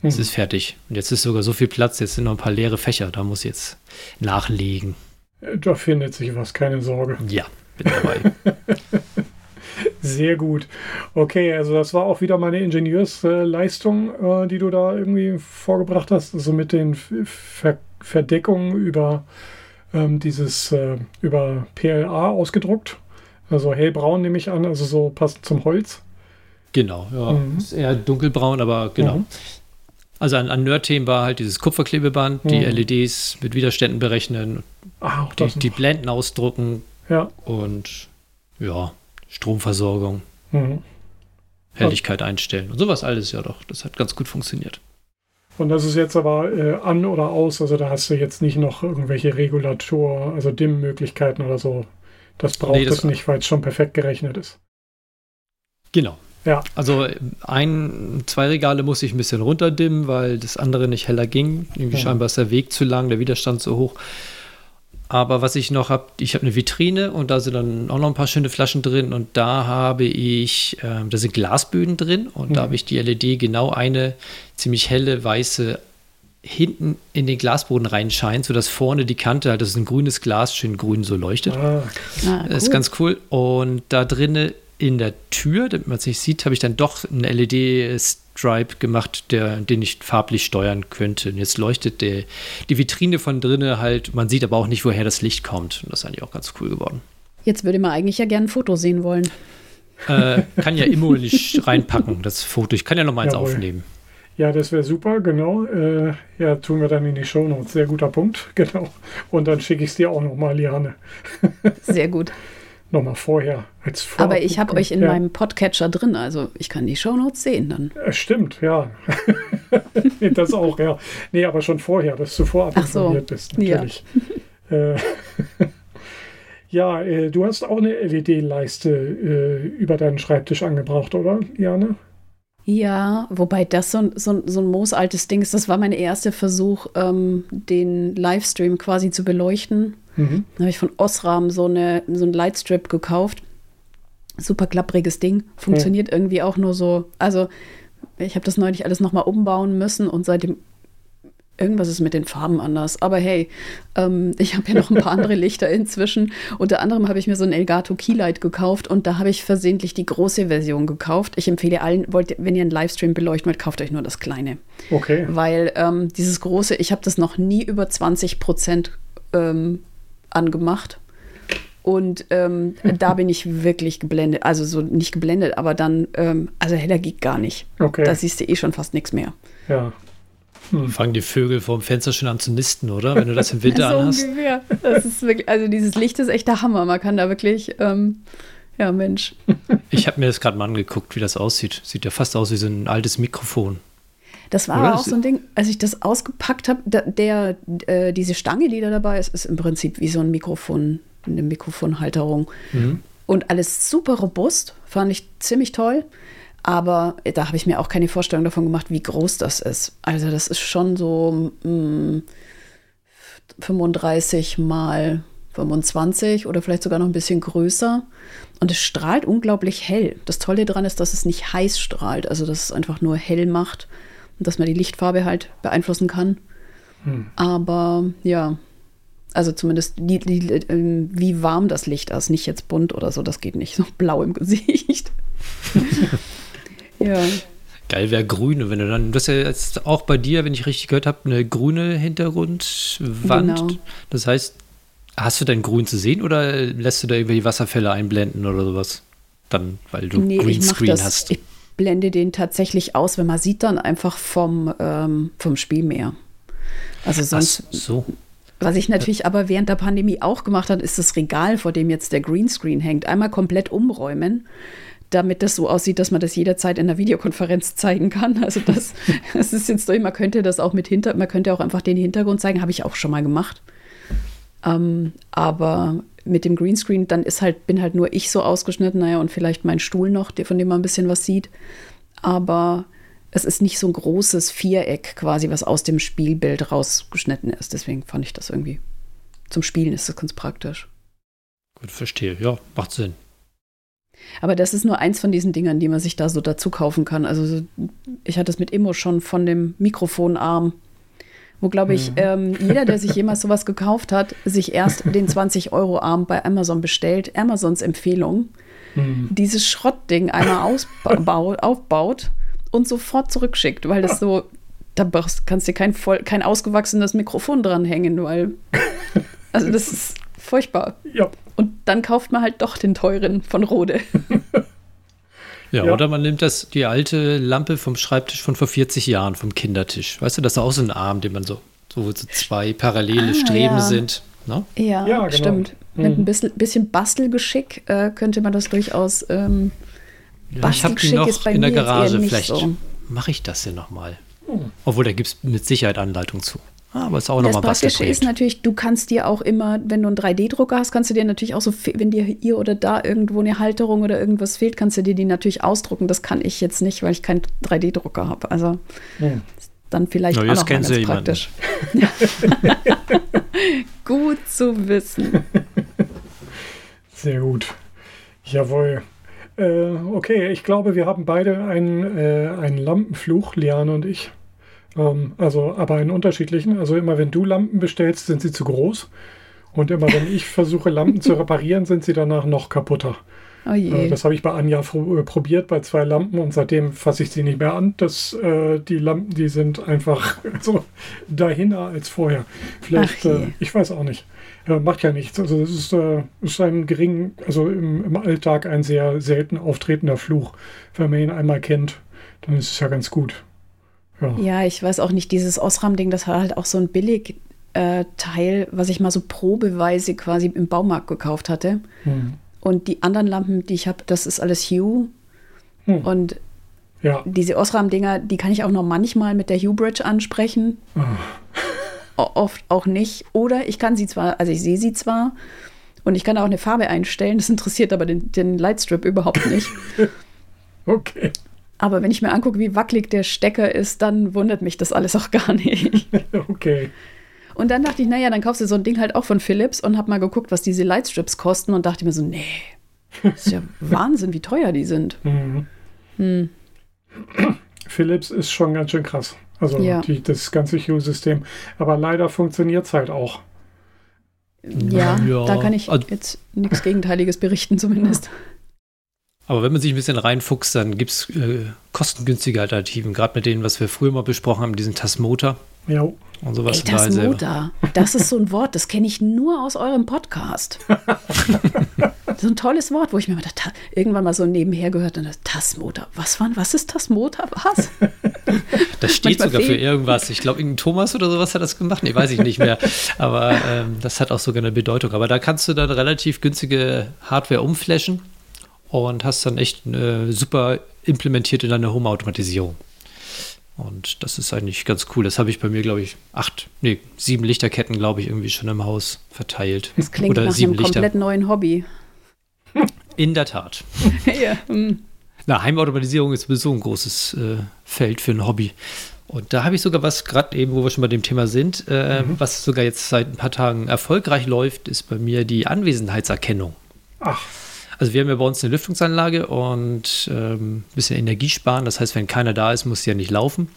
mhm. ist es fertig. Und jetzt ist sogar so viel Platz, jetzt sind noch ein paar leere Fächer, da muss ich jetzt nachlegen. Da findet sich was, keine Sorge. Ja, bin dabei. Sehr gut. Okay, also das war auch wieder meine Ingenieursleistung, äh, die du da irgendwie vorgebracht hast, also mit den Ver Verdeckungen über ähm, dieses äh, über PLA ausgedruckt. Also hellbraun nehme ich an, also so passt zum Holz. Genau, ja. Mhm. Ist eher dunkelbraun, aber genau. Mhm. Also an, an Nerd-Themen war halt dieses Kupferklebeband, mhm. die LEDs mit Widerständen berechnen, ah, die, die Blenden ausdrucken ja. und ja, Stromversorgung, mhm. Helligkeit einstellen und sowas alles, ja doch. Das hat ganz gut funktioniert. Und das ist jetzt aber äh, an oder aus, also da hast du jetzt nicht noch irgendwelche Regulator, also Dimmmöglichkeiten oder so. Das braucht nee, das es nicht, weil es schon perfekt gerechnet ist. Genau. Ja. Also ein, zwei Regale muss ich ein bisschen runterdimmen, weil das andere nicht heller ging. Irgendwie ja. scheinbar ist der Weg zu lang, der Widerstand zu hoch. Aber was ich noch habe, ich habe eine Vitrine und da sind dann auch noch ein paar schöne Flaschen drin und da habe ich, äh, da sind Glasböden drin und mhm. da habe ich die LED genau eine ziemlich helle weiße hinten in den Glasboden reinscheint, sodass vorne die Kante halt, das ist ein grünes Glas, schön grün so leuchtet. Ah. Ah, cool. Das ist ganz cool. Und da drinnen in der Tür, damit man es nicht sieht, habe ich dann doch einen LED-Stripe gemacht, der, den ich farblich steuern könnte. Und jetzt leuchtet der, die Vitrine von drinnen halt, man sieht aber auch nicht, woher das Licht kommt. Und das ist eigentlich auch ganz cool geworden. Jetzt würde man eigentlich ja gerne ein Foto sehen wollen. Äh, kann ja Immo nicht reinpacken, das Foto. Ich kann ja noch mal eins Jawohl. aufnehmen. Ja, das wäre super, genau. Äh, ja, tun wir dann in die Shownotes. Sehr guter Punkt, genau. Und dann schicke ich es dir auch nochmal, Liane. Sehr gut. Nochmal vorher als Vor Aber ich habe euch in ja. meinem Podcatcher drin, also ich kann die Shownotes sehen dann. Äh, Stimmt, ja. Das auch, ja. Nee, aber schon vorher, dass du vorab Ach so, informiert bist, ja. natürlich. Äh, ja, äh, du hast auch eine LED-Leiste äh, über deinen Schreibtisch angebracht, oder, Liane? Ja, wobei das so, ein- so, so ein moosaltes Ding ist. Das war mein erster Versuch, ähm, den Livestream quasi zu beleuchten. Mhm. Da habe ich von Osram so, eine, so einen Lightstrip gekauft. Super klappriges Ding. Funktioniert irgendwie auch nur so. Also, ich habe das neulich alles nochmal umbauen müssen und seitdem. Irgendwas ist mit den Farben anders. Aber hey, ähm, ich habe ja noch ein paar andere Lichter inzwischen. Unter anderem habe ich mir so ein Elgato Keylight gekauft und da habe ich versehentlich die große Version gekauft. Ich empfehle allen, wollt, wenn ihr einen Livestream beleuchten wollt, kauft euch nur das kleine Okay. weil ähm, dieses große, ich habe das noch nie über 20 Prozent ähm, angemacht. Und ähm, da bin ich wirklich geblendet. Also so nicht geblendet, aber dann, ähm, also heller geht gar nicht. Okay. Da siehst du eh schon fast nichts mehr. ja. Fangen die Vögel vorm Fenster schon an zu nisten, oder? Wenn du das im Winter so anhast. ungefähr. Das ist wirklich, also dieses Licht ist echt der Hammer. Man kann da wirklich, ähm, ja Mensch. Ich habe mir das gerade mal angeguckt, wie das aussieht. Sieht ja fast aus wie so ein altes Mikrofon. Das war aber auch so ein Ding, als ich das ausgepackt habe, da, der, äh, diese Stange, die da dabei ist, ist im Prinzip wie so ein Mikrofon, eine Mikrofonhalterung. Und alles super robust, fand ich ziemlich toll. Aber da habe ich mir auch keine Vorstellung davon gemacht, wie groß das ist. Also das ist schon so mm, 35 mal 25 oder vielleicht sogar noch ein bisschen größer. Und es strahlt unglaublich hell. Das Tolle daran ist, dass es nicht heiß strahlt, also dass es einfach nur hell macht und dass man die Lichtfarbe halt beeinflussen kann. Aber ja, also zumindest die, die, ähm, wie warm das Licht ist, nicht jetzt bunt oder so, das geht nicht. So blau im Gesicht. ja. Geil wäre grüne, wenn du dann, das ist ja jetzt auch bei dir, wenn ich richtig gehört habe, eine grüne Hintergrundwand. Genau. Das heißt, hast du denn grün zu sehen oder lässt du da irgendwelche Wasserfälle einblenden oder sowas? Dann, weil du Nee, ich mach Greenscreen das. hast. Ich blende den tatsächlich aus, wenn man sieht dann einfach vom, ähm, vom Spiel mehr. Also Ach sonst, so. was ich natürlich aber während der Pandemie auch gemacht habe, ist das Regal, vor dem jetzt der Greenscreen hängt, einmal komplett umräumen, damit das so aussieht, dass man das jederzeit in der Videokonferenz zeigen kann. Also das, das ist jetzt durch, man könnte das auch mit hinter, man könnte auch einfach den Hintergrund zeigen, habe ich auch schon mal gemacht. Ähm, aber mit dem Greenscreen, dann ist halt, bin halt nur ich so ausgeschnitten, naja, und vielleicht mein Stuhl noch, der- von dem man ein bisschen was sieht. Aber es ist nicht so ein großes Viereck quasi, was aus dem Spielbild rausgeschnitten ist. Deswegen fand ich das irgendwie. Zum Spielen ist das ganz praktisch. Gut, verstehe. Ja, macht Sinn. Aber das ist nur eins von diesen Dingern, die man sich da so dazu kaufen kann. Also so- ich hatte es mit Immo schon von dem Mikrofonarm, wo, glaube ich, ähm, jeder, der sich jemals sowas gekauft hat, sich erst den 20-Euro-Arm bei Amazon bestellt, Amazons Empfehlung, dieses Schrottding einmal aufbaut und sofort zurückschickt, weil das so, da kannst du kein, voll, kein ausgewachsenes Mikrofon dranhängen, weil, also das ist furchtbar. Ja. Und dann kauft man halt doch den teuren von Rode. Ja, Ja. oder man nimmt das, die alte Lampe vom Schreibtisch von vor 40 Jahren, vom Kindertisch. Weißt du, das ist auch so ein Arm, den man so, so, so zwei parallele Ah, Streben ja. sind. Ne? Ja, Ja, genau. stimmt. Mit ein bisschen, bisschen Bastelgeschick äh, könnte man das durchaus. Ähm, Ja, ich habe die Bastelgeschick noch ist bei in der Garage. Vielleicht so. mache ich das ja nochmal. Obwohl, da gibt es mit Sicherheit Anleitung zu. Ah, aber ist auch das nochmal Praktische ist natürlich, du kannst dir auch immer, wenn du einen 3D-Drucker hast, kannst du dir natürlich auch so, wenn dir hier oder da irgendwo eine Halterung oder irgendwas fehlt, kannst du dir die natürlich ausdrucken. Das kann ich jetzt nicht, weil ich keinen 3D-Drucker habe. Also Hm. dann vielleicht Na, auch noch ganz Sie jemanden. praktisch. Gut zu wissen. Sehr gut. Jawohl. Äh, okay, ich glaube, wir haben beide einen, äh, einen Lampenfluch, Liane und ich. Ähm, also, aber einen unterschiedlichen. Also immer wenn du Lampen bestellst, sind sie zu groß. Und immer wenn ich versuche, Lampen zu reparieren, sind sie danach noch kaputter. Oh. Äh, Das habe ich bei Anja äh, probiert bei zwei Lampen und seitdem fasse ich sie nicht mehr an. Das, äh, die Lampen, die sind einfach so dahinter als vorher. Vielleicht, äh, ich weiß auch nicht. Ja, macht ja nichts. Also es ist, äh, ist ein gering, also im, im Alltag ein sehr selten auftretender Fluch. Wenn man ihn einmal kennt, dann ist es ja ganz gut. Ja. Ja, ich weiß auch nicht, dieses Osram-Ding, das war halt auch so ein billig äh, Teil, was ich mal so probeweise quasi im Baumarkt gekauft hatte. Hm. Und die anderen Lampen, die ich habe, das ist alles Hue. Hm. Und ja. diese Osram-Dinger, die kann ich auch noch manchmal mit der Hue Bridge ansprechen. O- Oft auch nicht. Oder ich kann sie zwar, also ich sehe sie zwar und ich kann auch eine Farbe einstellen. Das interessiert aber den, den Lightstrip überhaupt nicht. Okay. Aber wenn ich mir angucke, wie wackelig der Stecker ist, dann wundert mich das alles auch gar nicht. Okay. Und dann dachte ich, naja, dann kaufst du so ein Ding halt auch von Philips und hab mal geguckt, was diese Lightstrips kosten und dachte mir so, nee, das ist ja Wahnsinn, wie teuer die sind. Mhm. Hm. Philips ist schon ganz schön krass. Also Ja. die, das ganze Hue-System. Aber leider funktioniert es halt auch. Ja, Ja, da kann ich also- jetzt nichts Gegenteiliges berichten zumindest. Aber wenn man sich ein bisschen reinfuchst, dann gibt es äh, kostengünstige Alternativen. Gerade mit denen, was wir früher mal besprochen haben, diesen Tasmota Ja, und sowas. Ey, da. Tasmota, das ist so ein Wort, das kenne ich nur aus eurem Podcast. so ein tolles Wort, wo ich mir mal dachte, irgendwann mal so nebenher gehört und dachte, Tasmota, was war, was ist Tasmota, was? Das steht Manchmal sogar für irgendwas. Ich glaube, irgendein Thomas oder sowas hat das gemacht. Nee, weiß ich nicht mehr. Aber ähm, das hat auch sogar eine Bedeutung. Aber da kannst du dann relativ günstige Hardware umflashen und hast dann echt äh, super implementiert in deine Home-Automatisierung. Und das ist eigentlich ganz cool. Das habe ich bei mir, glaube ich, acht, nee, sieben Lichterketten, glaube ich, irgendwie schon im Haus verteilt. Das klingt Oder nach sieben einem komplett neuen Hobby. In der Tat. ja, hm. Na, Heimautomatisierung ist sowieso ein großes äh, Feld für ein Hobby. Und da habe ich sogar was, gerade eben, wo wir schon bei dem Thema sind, äh, was sogar jetzt seit ein paar Tagen erfolgreich läuft, ist bei mir die Anwesenheitserkennung. ach, Also wir haben ja bei uns eine Lüftungsanlage und ähm, ein bisschen Energie sparen. Das heißt, wenn keiner da ist, muss sie ja nicht laufen.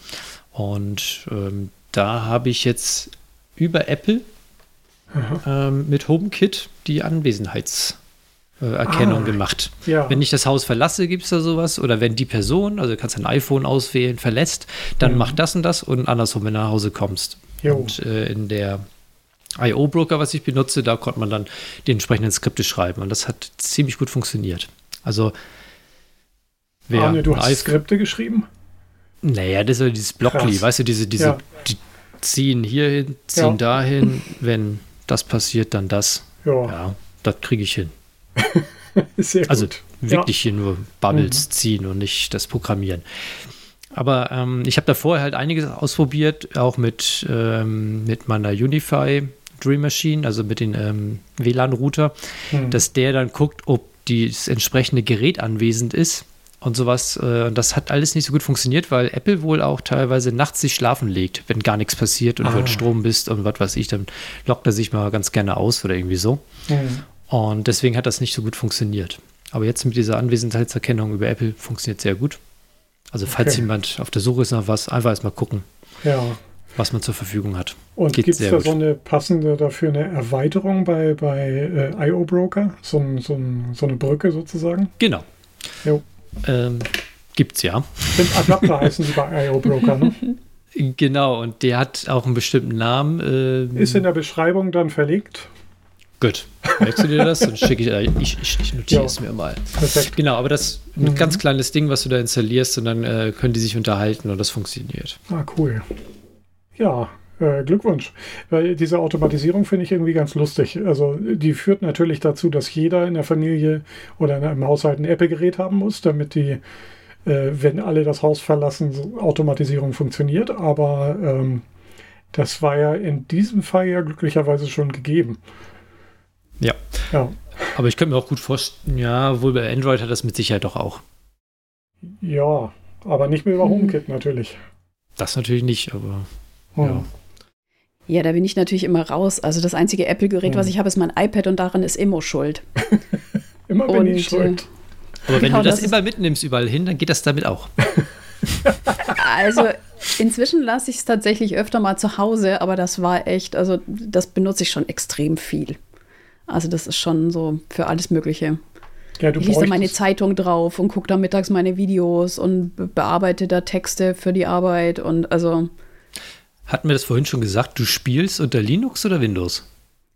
Und ähm, da habe ich jetzt über Apple ähm, mit HomeKit die Anwesenheitserkennung äh, Erkennung Ah. gemacht. ja. Wenn ich das Haus verlasse, gibt es da sowas. Oder wenn die Person, also du kannst ein iPhone auswählen, verlässt, dann Mhm. macht das und das und andersrum, wenn du nach Hause kommst. Jo. Und äh, in der IO-Broker, was ich benutze, da konnte man dann die entsprechenden Skripte schreiben. Und das hat ziemlich gut funktioniert. Also, wer Arne, du hast iPhone- Skripte geschrieben? naja, das ist ja dieses Blockly, Krass. weißt du, diese, diese, Ja. die ziehen hierhin, ziehen Ja. dahin, wenn das passiert, dann das. Ja, Ja, das kriege ich hin. Also gut. wirklich hier nur Mhm. Bubbles ziehen und nicht das Programmieren. Aber ähm, ich habe da vorher halt einiges ausprobiert, auch mit, ähm, mit meiner Unify Dream Machine, also mit den ähm, WLAN-Router, Hm. dass der dann guckt, ob das entsprechende Gerät anwesend ist und sowas. Äh, und das hat alles nicht so gut funktioniert, weil Apple wohl auch teilweise nachts sich schlafen legt, wenn gar nichts passiert und Ah. du in Strom bist und was weiß ich, dann lockt er sich mal ganz gerne aus oder irgendwie so. Hm. Und deswegen hat das nicht so gut funktioniert. Aber jetzt mit dieser Anwesenheitserkennung über Apple funktioniert sehr gut. Also falls Okay. jemand auf der Suche ist nach was, einfach erstmal gucken, Ja. Was man zur Verfügung hat. Und gibt es da gut. so eine passende dafür eine Erweiterung bei, bei äh, IO Broker? So, ein, so, ein, so eine Brücke sozusagen? Genau. Jo. Ähm, gibt's ja. Stimmt, Adapter heißen die bei IO Broker, ne? Genau, und der hat auch einen bestimmten Namen. Ähm, Ist in der Beschreibung dann verlegt. gut. Merkst du dir das? Dann schicke ich, äh, ich, ich, ich notiere es mir mal. Perfekt. Genau, aber das ist ein Mhm. ganz kleines Ding, was du da installierst und dann äh, können die sich unterhalten und das funktioniert. Ah, cool. Ja, äh, Glückwunsch. Weil diese Automatisierung finde ich irgendwie ganz lustig. Also die führt natürlich dazu, dass jeder in der Familie oder in einem Haushalt ein Apple-Gerät haben muss, damit die, äh, wenn alle das Haus verlassen, so Automatisierung funktioniert. Aber ähm, das war ja in diesem Fall ja glücklicherweise schon gegeben. Ja. Ja, Aber ich könnte mir auch gut vorstellen, ja, wohl bei Android hat das mit Sicherheit doch auch. ja aber nicht mehr über Hm. HomeKit natürlich. Das natürlich nicht, aber Hm. Ja. Ja, da bin ich natürlich immer raus. Also das einzige Apple-Gerät, Hm. was ich habe, ist mein iPad und daran ist Immo schuld. Immer bin Und, ich schuld. Aber wenn Genau, du das, das immer mitnimmst überall hin, dann geht das damit auch. Also inzwischen lasse ich es tatsächlich öfter mal zu Hause, aber das war echt, also das benutze ich schon extrem viel. Also das ist schon so für alles Mögliche. Ja, ich lese da meine Zeitung drauf und gucke da mittags meine Videos und bearbeite da Texte für die Arbeit und also. Hatten wir das vorhin schon gesagt, du spielst unter Linux oder Windows?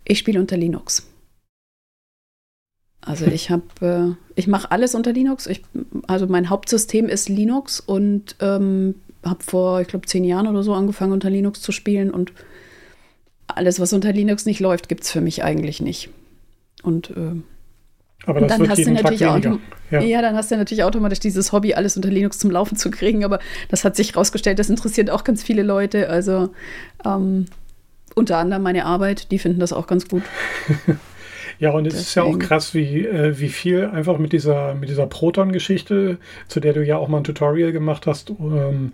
Ich spiele unter Linux. Also ich habe, äh, ich mache alles unter Linux. Ich, also mein Hauptsystem ist Linux und ähm, habe vor, ich glaube, zehn Jahren oder so angefangen unter Linux zu spielen und alles, was unter Linux nicht läuft, gibt es für mich eigentlich nicht. Und äh, aber das dann wird hast jeden du natürlich Tag auch. Ja. ja, dann hast du natürlich automatisch dieses Hobby, alles unter Linux zum Laufen zu kriegen. Aber das hat sich herausgestellt, das interessiert auch ganz viele Leute. Also ähm, unter anderem meine Arbeit, die finden das auch ganz gut. Ja, und es ist ja auch krass, wie, äh, wie viel einfach mit dieser, mit dieser Proton-Geschichte, zu der du ja auch mal ein Tutorial gemacht hast, ähm,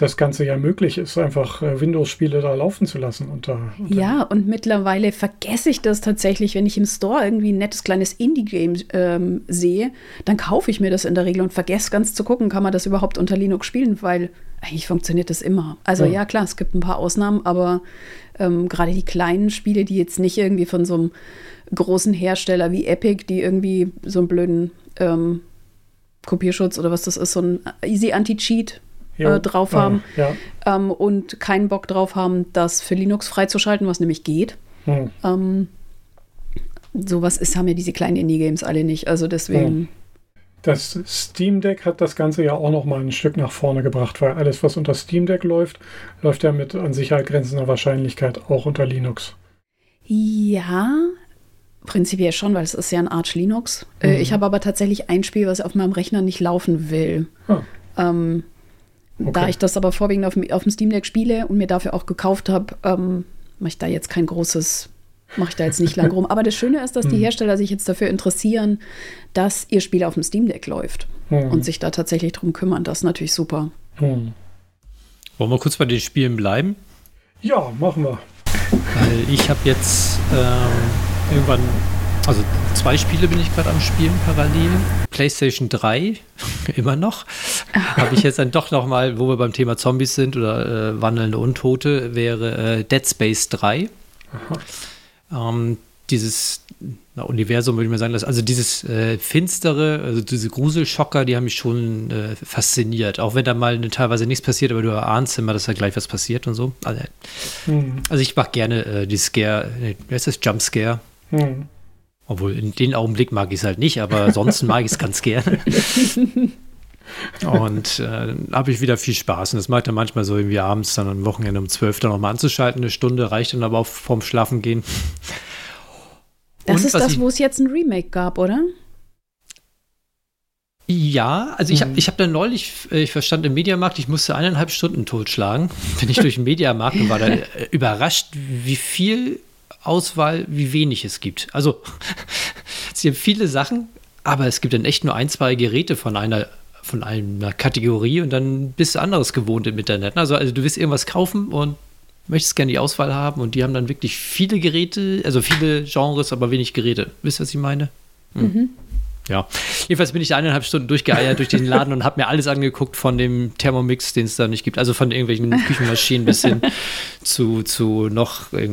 das Ganze ja möglich ist, einfach äh, Windows-Spiele da laufen zu lassen. Unter, unter ja, und mittlerweile vergesse ich das tatsächlich, wenn ich im Store irgendwie ein nettes kleines Indie-Game ähm, sehe, dann kaufe ich mir das in der Regel und vergesse ganz zu gucken, kann man das überhaupt unter Linux spielen, weil eigentlich funktioniert das immer. Also ja, ja klar, es gibt ein paar Ausnahmen, aber ähm, gerade die kleinen Spiele, die jetzt nicht irgendwie von so einem großen Hersteller wie Epic, die irgendwie so einen blöden ähm, Kopierschutz oder was das ist, so ein Easy Anti-Cheat äh, drauf haben ja. ähm, und keinen Bock drauf haben, das für Linux freizuschalten, was nämlich geht. Hm. Ähm, sowas ist, haben ja diese kleinen Indie-Games alle nicht. Also deswegen. Hm. Das Steam Deck hat das Ganze ja auch noch mal ein Stück nach vorne gebracht, weil alles, was unter Steam Deck läuft, läuft ja mit an Sicherheit grenzender Wahrscheinlichkeit auch unter Linux. Ja, prinzipiell schon, weil es ist ja ein Arch Linux. Äh, mhm. ich habe aber tatsächlich ein Spiel, was auf meinem Rechner nicht laufen will. Ah. Ähm, okay. Da ich das aber vorwiegend auf, auf dem Steam Deck spiele und mir dafür auch gekauft habe, ähm, mache ich da jetzt kein großes mache ich da jetzt nicht lang rum. Aber das Schöne ist, dass die hm. Hersteller sich jetzt dafür interessieren, dass ihr Spiel auf dem Steam Deck läuft hm. und sich da tatsächlich drum kümmern. Das ist natürlich super. Hm. Wollen wir kurz bei den Spielen bleiben? Ja, machen wir. Weil ich habe jetzt ähm, irgendwann, also zwei Spiele bin ich gerade am Spielen parallel. PlayStation 3 immer noch. habe ich jetzt dann doch noch mal, wo wir beim Thema Zombies sind oder äh, wandelnde Untote, wäre äh, Dead Space 3. Aha ähm, dieses na, Universum, würde ich mal sagen, dass, also dieses äh, finstere, also diese Gruselschocker, die haben mich schon äh, fasziniert. Auch wenn da mal ne, teilweise nichts passiert, aber du erahnst immer, dass da gleich was passiert und so. Also, hm. also ich mag gerne äh, die Scare, wie heißt das, Jumpscare. Hm. Obwohl, in dem Augenblick mag ich es halt nicht, aber ansonsten mag ich es ganz gerne. Und äh, habe ich wieder viel Spaß. Und das macht dann manchmal so irgendwie abends dann am Wochenende um 12 dann nochmal anzuschalten. Eine Stunde reicht dann aber auch vorm Schlafen gehen. Das Und ist das, wo es jetzt ein Remake gab, oder? Ja, also ich habe mhm. ich hab dann neulich, äh, ich verstand im Mediamarkt, ich musste eineinhalb Stunden totschlagen. Bin ich durch den Mediamarkt und war da äh, überrascht, wie viel Auswahl, wie wenig es gibt. Also es gibt viele Sachen, aber es gibt dann echt nur ein, zwei Geräte von einer von einer Kategorie und dann bist du anderes gewohnt im Internet. Also, also du willst irgendwas kaufen und möchtest gerne die Auswahl haben und die haben dann wirklich viele Geräte, also viele Genres, aber wenig Geräte. Wisst ihr, was ich meine? Hm. Mhm. Ja, jedenfalls bin ich eineinhalb Stunden durchgeeiert durch den Laden und habe mir alles angeguckt von dem Thermomix, den es da nicht gibt. Also von irgendwelchen Küchenmaschinen bis hin zu, zu noch. Äh,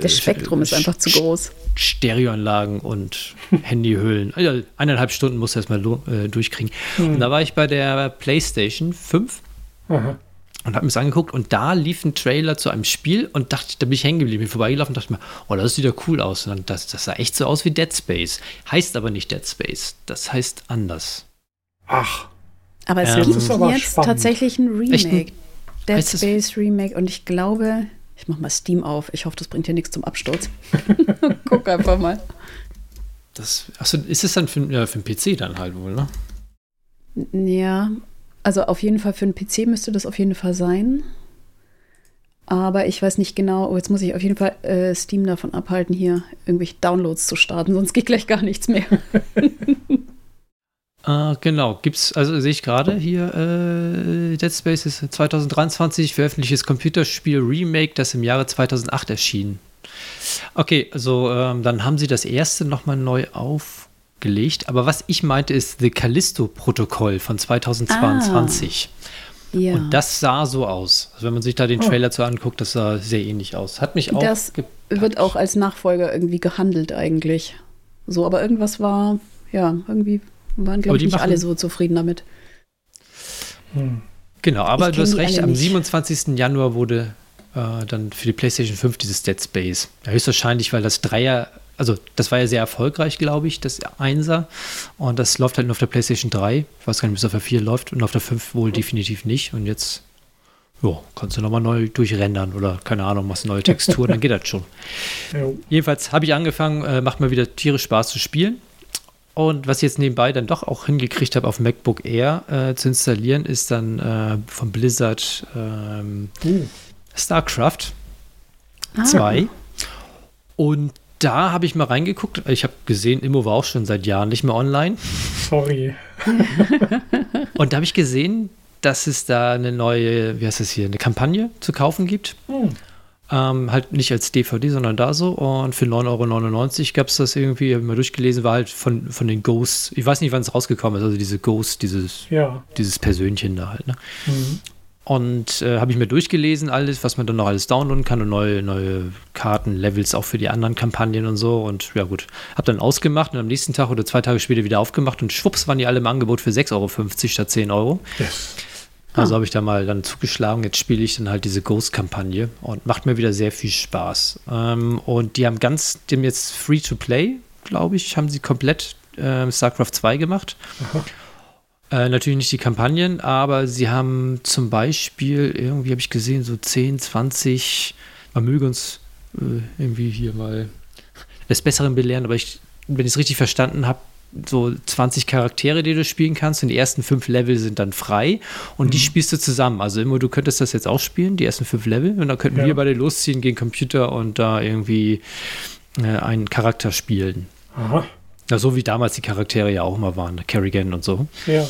das Spektrum ist einfach zu groß. Stereoanlagen und Handyhüllen. Also eineinhalb Stunden musst du erstmal äh, durchkriegen. Mhm. Und da war ich bei der PlayStation 5. Aha und habe mir das angeguckt und da lief ein Trailer zu einem Spiel und dachte, da bin ich hängen geblieben, bin vorbeigelaufen und dachte mir, oh, das sieht ja cool aus. Und das, das sah echt so aus wie Dead Space. Heißt aber nicht Dead Space. Das heißt anders. Ach. Aber es Ähm, ist aber jetzt spannend. tatsächlich ein Echt ein- Remake. Dead Space Remake und ich glaube, ich mache mal Steam auf. Ich hoffe, das bringt hier nichts zum Absturz. Guck einfach mal. Das, achso, ist es dann für, ja, für den PC dann halt wohl, ne? Ja, also auf jeden Fall für einen PC müsste das auf jeden Fall sein. Aber ich weiß nicht genau, oh, jetzt muss ich auf jeden Fall äh, Steam davon abhalten, hier irgendwelche Downloads zu starten, sonst geht gleich gar nichts mehr. Äh, genau, gibt's, also sehe ich gerade hier, äh, Dead Space ist 2023 veröffentlichtes Computerspiel Remake, das im Jahre 2008 erschien. Okay, also ähm, dann haben sie das erste nochmal neu aufgelegt. Aber was ich meinte, ist The Callisto-Protokoll von 2022. ja. Und das sah so aus. Also wenn man sich da den Oh. Trailer zu anguckt, das sah sehr ähnlich aus. Hat mich auch Das gepackt. wird auch als Nachfolger irgendwie gehandelt eigentlich. So, aber irgendwas war, ja, irgendwie waren, glaube ich, nicht alle so zufrieden damit. Hm. Genau, aber du hast recht, am 27. Januar wurde äh, dann für die PlayStation 5 dieses Dead Space. Ja, höchstwahrscheinlich, weil das Dreier, also das war ja sehr erfolgreich, glaube ich, das Einser. Und das läuft halt nur auf der PlayStation 3. Ich weiß gar nicht, bis auf der 4 läuft und auf der 5 wohl definitiv nicht. Und jetzt ja, kannst du nochmal neu durchrendern oder keine Ahnung, machst neue Texturen, dann geht das schon. Jedenfalls habe ich angefangen, äh, macht mir wieder tierisch Spaß zu spielen. Und was ich jetzt nebenbei dann doch auch hingekriegt habe, auf MacBook Air äh, zu installieren, ist dann äh, von Blizzard ähm, uh. StarCraft ah. 2. Und da habe ich mal reingeguckt. Ich habe gesehen, Immo war auch schon seit Jahren nicht mehr online. Sorry. Und da habe ich gesehen, dass es da eine neue, wie heißt das hier, eine Kampagne zu kaufen gibt. Hm. Ähm, halt nicht als DVD, sondern da so. Und für 9,99 Euro gab es das irgendwie, habe ich mal durchgelesen, war halt von, von den Ghosts. Ich weiß nicht, wann es rausgekommen ist, also diese Ghost, dieses, ja. dieses Persönchen da halt. Ne? Mhm. Und äh, habe ich mir durchgelesen, alles, was man dann noch alles downloaden kann und neue, neue Karten, Levels auch für die anderen Kampagnen und so. Und ja, gut. Habe dann ausgemacht und am nächsten Tag oder zwei Tage später wieder aufgemacht und schwupps waren die alle im Angebot für 6,50 Euro statt 10 Euro. Yes. Also habe ich da mal dann zugeschlagen. Jetzt spiele ich dann halt diese Ghost-Kampagne und macht mir wieder sehr viel Spaß. Ähm, und die haben ganz, dem jetzt Free-to-Play, glaube ich, haben sie komplett äh, StarCraft 2 gemacht. Aha. Äh, natürlich nicht die Kampagnen, aber sie haben zum Beispiel, irgendwie habe ich gesehen, so 10, 20, man möge uns äh, irgendwie hier mal des Besseren belehren, aber ich, wenn ich es richtig verstanden habe, so 20 Charaktere, die du spielen kannst und die ersten fünf Level sind dann frei und mhm. die spielst du zusammen. Also immer, du könntest das jetzt auch spielen, die ersten fünf Level und dann könnten ja. wir beide losziehen gegen Computer und da irgendwie äh, einen Charakter spielen. Aha. Ja, so wie damals die Charaktere ja auch immer waren, Kerrigan und so. Ja.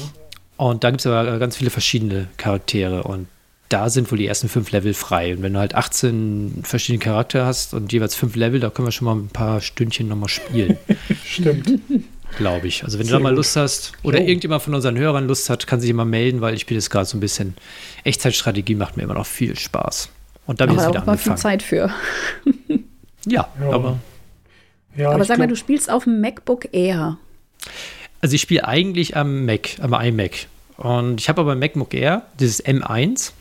Und da gibt es aber ganz viele verschiedene Charaktere und da sind wohl die ersten fünf Level frei. Und wenn du halt 18 verschiedene Charaktere hast und jeweils fünf Level, da können wir schon mal ein paar Stündchen nochmal spielen. Stimmt. Glaube ich. Also wenn Sehr du da mal. Lust hast oder oh. irgendjemand von unseren Hörern Lust hat, kann sich immer melden, weil ich spiele jetzt gerade so ein bisschen Echtzeitstrategie, macht mir immer noch viel Spaß. Und da habe ich wieder auch mal viel Zeit für. ja, ja, aber ja, Aber sag glaub, mal, du spielst auf dem MacBook Air. Also ich spiele eigentlich am Mac, am iMac. Und ich habe aber MacBook Air, dieses M1.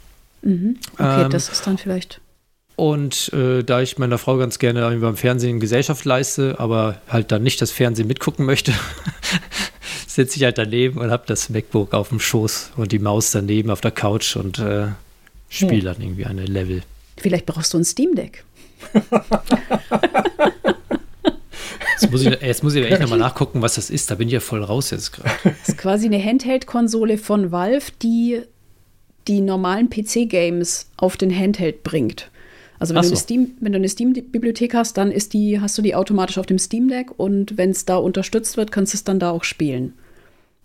Mhm. Okay, ähm, das ist dann vielleicht. Und äh, da ich meiner Frau ganz gerne beim Fernsehen Gesellschaft leiste, aber halt dann nicht das Fernsehen mitgucken möchte, sitze ich halt daneben und habe das MacBook auf dem Schoß und die Maus daneben auf der Couch und äh, spiele ja. dann irgendwie eine Level. Vielleicht brauchst du ein Steam Deck. Jetzt muss ich, jetzt muss ich echt nochmal nachgucken, was das ist. Da bin ich ja voll raus jetzt gerade. Das ist quasi eine Handheld-Konsole von Valve, die die normalen PC-Games auf den Handheld bringt. Also wenn, so. du eine Steam, wenn du eine Steam-Bibliothek hast, dann ist die, hast du die automatisch auf dem Steam Deck und wenn es da unterstützt wird, kannst du es dann da auch spielen.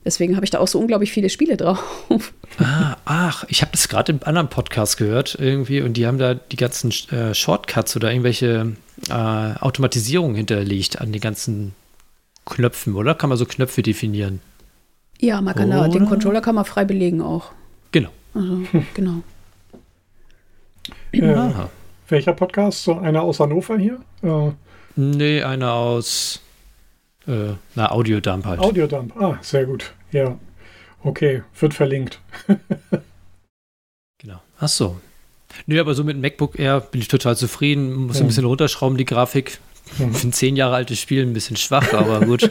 Deswegen habe ich da auch so unglaublich viele Spiele drauf. Ah, ach, ich habe das gerade im anderen Podcast gehört irgendwie und die haben da die ganzen äh, Shortcuts oder irgendwelche äh, Automatisierungen hinterlegt an den ganzen Knöpfen, oder? Kann man so Knöpfe definieren? Ja, man kann da, den Controller kann man frei belegen auch. Genau. Also, genau. Äh, welcher Podcast? So einer aus Hannover hier? Äh. Nee, einer aus äh, na, Audiodump halt. Audiodump, ah, sehr gut. Ja. Okay, wird verlinkt. genau. Ach so. Nö, aber so mit MacBook Air bin ich total zufrieden. Muss ja. ein bisschen runterschrauben, die Grafik. Für ein zehn Jahre altes Spiel ein bisschen schwach, aber gut.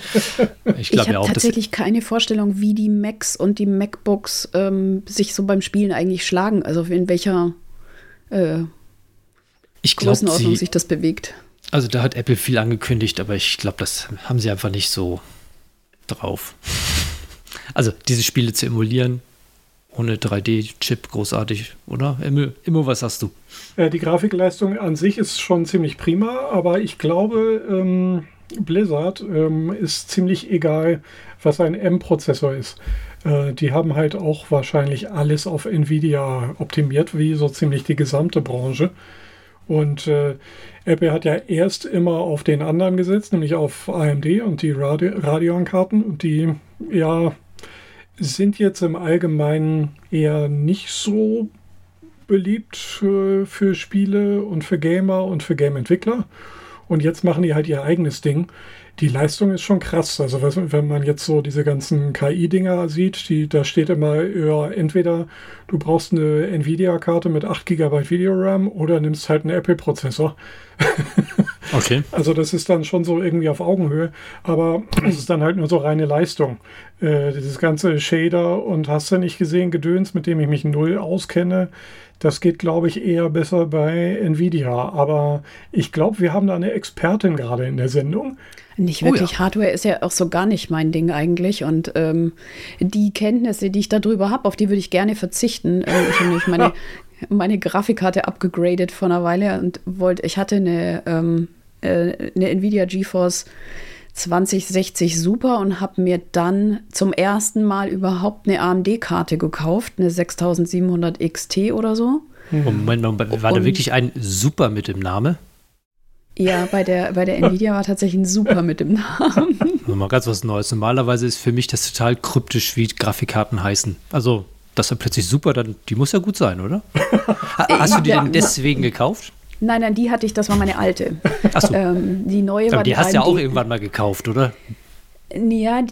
Ich glaube ja auch. Ich habe tatsächlich keine Vorstellung, wie die Macs und die MacBooks ähm, sich so beim Spielen eigentlich schlagen. Also in welcher äh, ich glaub, Größenordnung sich das bewegt. Also da hat Apple viel angekündigt, aber ich glaube, das haben sie einfach nicht so drauf. Also diese Spiele zu emulieren, ohne 3D-Chip, großartig, oder? Immo, was hast du? Äh, die Grafikleistung an sich ist schon ziemlich prima, aber ich glaube, ähm, Blizzard ähm, ist ziemlich egal, was ein M-Prozessor ist. Äh, die haben halt auch wahrscheinlich alles auf Nvidia optimiert, wie so ziemlich die gesamte Branche. Und äh, Apple hat ja erst immer auf den anderen gesetzt, nämlich auf AMD und die Radi Radeon-Karten. Und die, ja, sind jetzt im Allgemeinen eher nicht so beliebt für, für Spiele und für Gamer und für Game-Entwickler. Und jetzt machen die halt ihr eigenes Ding. Die Leistung ist schon krass. Also wenn man jetzt so diese ganzen KI-Dinger sieht, die, da steht immer, ja, entweder du brauchst eine Nvidia-Karte mit 8 GB Video-RAM oder nimmst halt einen Apple-Prozessor. Okay. Also das ist dann schon so irgendwie auf Augenhöhe, aber es ist dann halt nur so reine Leistung. Äh, dieses ganze Shader und hast du nicht gesehen, Gedöns, mit dem ich mich null auskenne, das geht, glaube ich, eher besser bei Nvidia. Aber ich glaube, wir haben da eine Expertin gerade in der Sendung. Nicht wirklich. Oh ja. Hardware ist ja auch so gar nicht mein Ding eigentlich. Und ähm, die Kenntnisse, die ich darüber habe, auf die würde ich gerne verzichten. Äh, ich habe nämlich meine, meine Grafikkarte abgegradet vor einer Weile und wollte, ich hatte eine, ähm, äh, eine Nvidia GeForce 2060 Super und habe mir dann zum ersten Mal überhaupt eine AMD-Karte gekauft, eine 6700 XT oder so. Moment, Moment war da wirklich ein Super mit dem Namen? Ja, bei der, bei der Nvidia war tatsächlich ein Super mit dem Namen. Mal ganz was Neues. Normalerweise ist für mich das total kryptisch, wie Grafikkarten heißen. Also, dass er plötzlich Super, dann, die muss ja gut sein, oder? Hast du die denn deswegen gekauft? Nein, nein, die hatte ich, das war meine alte. Achso. Ähm, die neue Aber war die die hast du ja auch irgendwann mal gekauft, oder? Ja,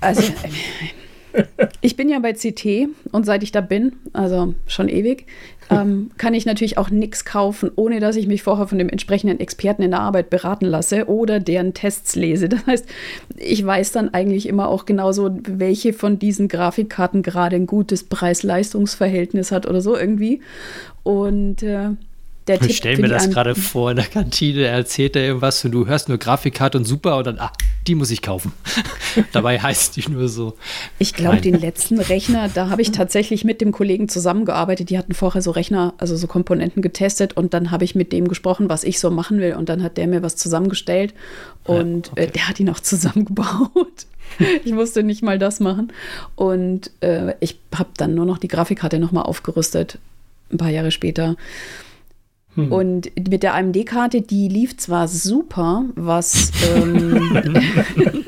also ich bin ja bei CT und seit ich da bin, also schon ewig, ähm, kann ich natürlich auch nichts kaufen, ohne dass ich mich vorher von dem entsprechenden Experten in der Arbeit beraten lasse oder deren Tests lese. Das heißt, ich weiß dann eigentlich immer auch genauso, welche von diesen Grafikkarten gerade ein gutes Preis-Leistungs-Verhältnis hat oder so irgendwie. Und äh, der Ich stelle mir das gerade vor in der Kantine, er erzählt er irgendwas und du hörst nur Grafikkarte und super und dann, ah, die muss ich kaufen. Dabei heißt die nur so. Ich glaube, den letzten Rechner, da habe ich tatsächlich mit dem Kollegen zusammengearbeitet. Die hatten vorher so Rechner, also so Komponenten getestet und dann habe ich mit dem gesprochen, was ich so machen will. Und dann hat der mir was zusammengestellt und Ja, okay. äh, der hat ihn auch zusammengebaut. Ich musste nicht mal das machen. Und äh, ich habe dann nur noch die Grafikkarte nochmal aufgerüstet, ein paar Jahre später. Und mit der AMD-Karte, die lief zwar super, was, ähm,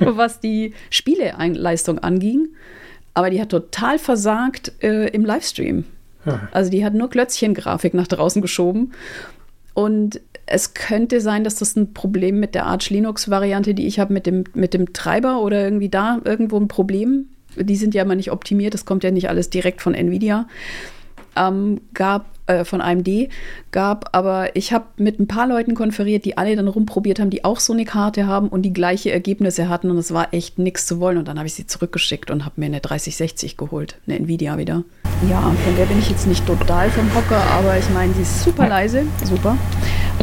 was die Spieleleistung anging, aber die hat total versagt äh, im Livestream. Also die hat nur Klötzchen-Grafik nach draußen geschoben. Und es könnte sein, dass das ein Problem mit der Arch Linux-Variante, die ich habe, mit dem, mit dem Treiber oder irgendwie da irgendwo ein Problem. Die sind ja immer nicht optimiert, das kommt ja nicht alles direkt von Nvidia. Ähm, gab äh, von AMD gab, aber ich habe mit ein paar Leuten konferiert, die alle dann rumprobiert haben, die auch so eine Karte haben und die gleiche Ergebnisse hatten und es war echt nichts zu wollen und dann habe ich sie zurückgeschickt und habe mir eine 3060 geholt, eine Nvidia wieder. Ja, von der bin ich jetzt nicht total vom Hocker, aber ich meine, sie ist super leise, super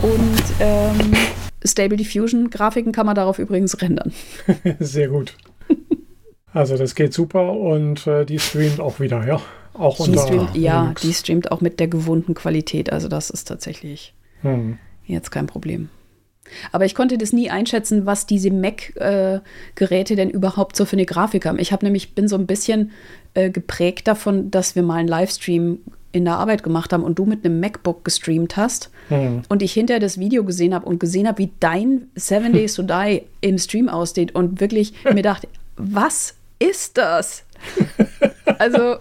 und ähm, Stable Diffusion Grafiken kann man darauf übrigens rendern. Sehr gut. Also das geht super und äh, die streamt auch wieder, ja. Auch Die unter streamt, ja, Linux. die streamt auch mit der gewohnten Qualität, also das ist tatsächlich Hm. Jetzt kein Problem. Aber ich konnte das nie einschätzen, was diese Mac-Geräte denn überhaupt so für eine Grafik haben. Ich habe nämlich bin so ein bisschen äh, geprägt davon, dass wir mal einen Livestream in der Arbeit gemacht haben und du mit einem MacBook gestreamt hast Hm. und ich hinterher das Video gesehen habe und gesehen habe, wie dein Seven Days to Die im Stream aussieht und wirklich mir dachte, was ist das? Also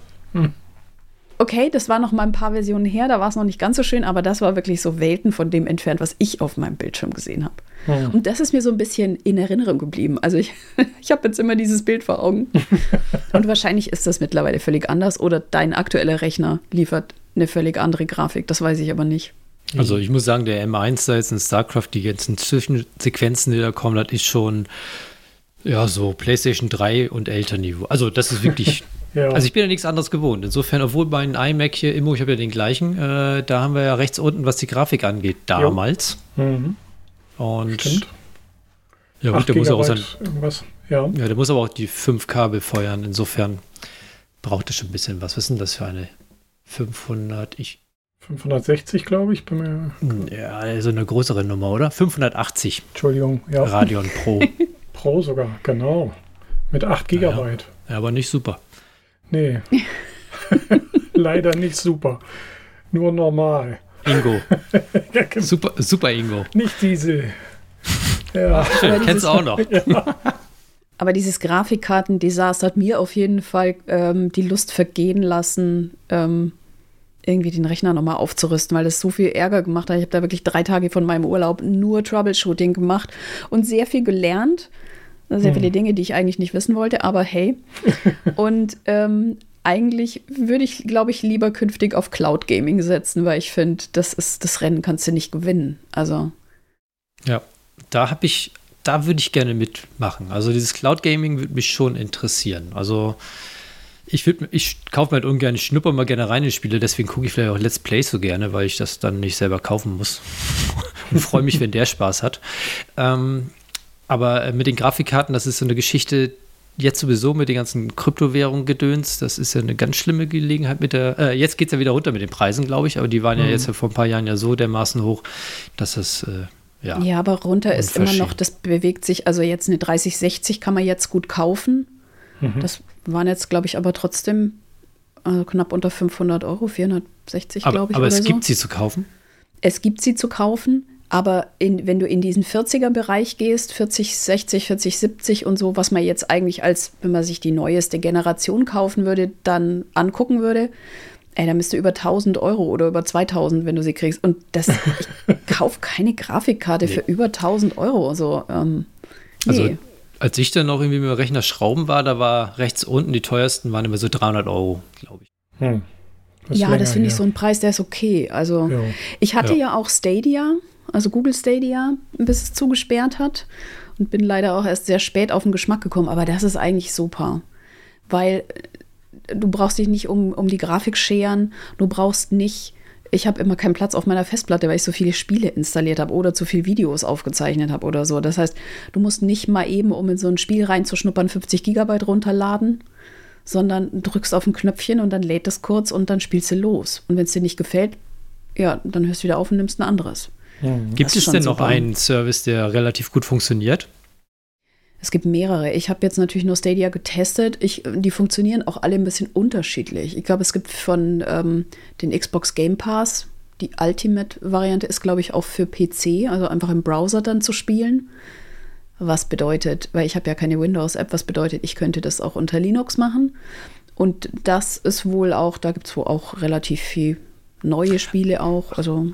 okay, das war noch mal ein paar Versionen her, da war es noch nicht ganz so schön, aber das war wirklich so Welten von dem entfernt, was ich auf meinem Bildschirm gesehen habe. Hm. Und das ist mir so ein bisschen in Erinnerung geblieben. Also ich, ich habe jetzt immer dieses Bild vor Augen. Und wahrscheinlich ist das mittlerweile völlig anders oder dein aktueller Rechner liefert eine völlig andere Grafik, das weiß ich aber nicht. Also ich muss sagen, der M1 da jetzt in StarCraft, die ganzen Zwischensequenzen, die da kommen, das ist schon ja so PlayStation 3 und älter Niveau. Also das ist wirklich. Ja. Also ich bin ja nichts anderes gewohnt. Insofern, obwohl mein iMac hier Immo, ich habe ja den gleichen, äh, da haben wir ja rechts unten, was die Grafik angeht, damals. Mhm. Und Stimmt. ja, gut, 8 der muss auch sein. Ja. ja, der muss aber auch die 5 Kabel feuern. Insofern braucht es schon ein bisschen was. Was ist denn das für eine 500? Ich 560, glaube ich. Bin mir, ja, also eine größere Nummer, oder? 580 Entschuldigung, ja. Radeon Pro. Pro sogar, genau. Mit 8 Gigabyte. ja, aber nicht super. Nee. Leider nicht super. Nur normal. Ingo. Ja, genau. Super, super Ingo. Nicht Diesel. Ja. Schön, Aber kennst du auch noch. Aber dieses Grafikkartendesaster hat mir auf jeden Fall ähm, die Lust vergehen lassen, ähm, irgendwie den Rechner nochmal aufzurüsten, weil das so viel Ärger gemacht hat. Ich habe da wirklich drei Tage von meinem Urlaub nur Troubleshooting gemacht und sehr viel gelernt. Sehr viele Dinge, die ich eigentlich nicht wissen wollte, aber hey. und ähm, eigentlich würde ich, glaube ich, lieber künftig auf Cloud Gaming setzen, weil ich finde, das ist das Rennen kannst du nicht gewinnen. Also. Ja, da habe ich, da würde ich gerne mitmachen. Also dieses Cloud Gaming würde mich schon interessieren. Also ich würde, ich kaufe mir halt ungern, ich schnupper mal gerne rein in Spiele, deswegen gucke ich vielleicht auch Let's Play so gerne, weil ich das dann nicht selber kaufen muss. Und freue mich, wenn der Spaß hat. Ähm, aber äh, mit den Grafikkarten, das ist so eine Geschichte, jetzt sowieso mit den ganzen Kryptowährungen gedöns, das ist ja eine ganz schlimme Gelegenheit mit der, äh, jetzt geht es ja wieder runter mit den Preisen, glaube ich, aber die waren mhm. ja jetzt vor ein paar Jahren ja so dermaßen hoch, dass das, äh, ja. Ja, aber runter ist immer noch, das bewegt sich, also jetzt eine 3060 kann man jetzt gut kaufen. Mhm. Das waren jetzt, glaube ich, aber trotzdem also knapp unter 500 Euro, 460, glaube ich. Aber es so. gibt sie zu kaufen? Es gibt sie zu kaufen. Aber in, wenn du in diesen 40er-Bereich gehst, 40, 60, 40, 70 und so, was man jetzt eigentlich als, wenn man sich die neueste Generation kaufen würde, dann angucken würde, ey, dann bist du über 1000 Euro oder über 2000, wenn du sie kriegst. Und das, ich kaufe keine Grafikkarte nee. für über 1000 Euro. So, ähm, also, nee. Also, als ich dann noch irgendwie mit dem Rechner schrauben war, da war rechts unten die teuersten waren immer so 300 Euro, glaube ich. Hm. Das ja, das finde ich so ein Preis, der ist okay. Also, ja. ich hatte ja. ja auch Stadia also Google Stadia, bis es zugesperrt hat. Und bin leider auch erst sehr spät auf den Geschmack gekommen. Aber das ist eigentlich super. Weil äh, du brauchst dich nicht um, um die Grafik scheren. Du brauchst nicht. Ich habe immer keinen Platz auf meiner Festplatte, weil ich so viele Spiele installiert habe oder zu viele Videos aufgezeichnet habe oder so. Das heißt, du musst nicht mal eben, um in so ein Spiel reinzuschnuppern, 50 Gigabyte runterladen, sondern drückst auf ein Knöpfchen und dann lädt es kurz und dann spielst du los. Und wenn es dir nicht gefällt, ja, dann hörst du wieder auf und nimmst ein anderes. Mhm. Gibt es denn noch einen Service, der relativ gut funktioniert? Es gibt mehrere. Ich habe jetzt natürlich nur Stadia getestet. Ich, die funktionieren auch alle ein bisschen unterschiedlich. Ich glaube, es gibt von ähm, den Xbox Game Pass, die Ultimate-Variante ist, glaube ich, auch für PC, also einfach im Browser dann zu spielen. Was bedeutet, weil ich habe ja keine Windows-App, was bedeutet, ich könnte das auch unter Linux machen. Und das ist wohl auch, da gibt es wohl auch relativ viel neue Spiele auch. Also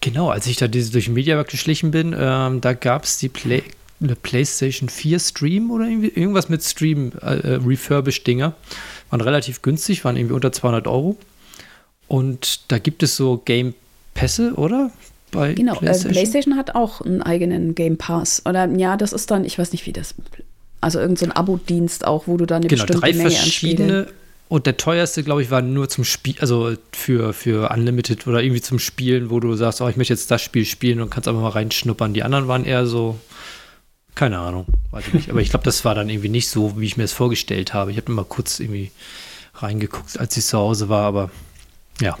Genau, als ich da diese, durch den Mediamarkt geschlichen bin, ähm, da gab es die Play, eine PlayStation 4 Stream oder irgendwie, irgendwas mit Stream äh, äh, Refurbished-Dinger. Waren relativ günstig, waren irgendwie unter 200 Euro. Und da gibt es so Game Pässe, oder? Bei genau, äh, PlayStation? Äh, PlayStation hat auch einen eigenen Game Pass. Oder ja, das ist dann, ich weiß nicht, wie das. Also irgendein so Abo-Dienst auch, wo du dann eine genau, bestimmte drei Menge verschiedene und der teuerste, glaube ich, war nur zum Spiel, also für, für Unlimited oder irgendwie zum Spielen, wo du sagst, oh, ich möchte jetzt das Spiel spielen und kannst einfach mal reinschnuppern. Die anderen waren eher so, keine Ahnung, weiß ich nicht. Aber ich glaube, das war dann irgendwie nicht so, wie ich mir das vorgestellt habe. Ich habe mal kurz irgendwie reingeguckt, als ich zu Hause war, aber ja.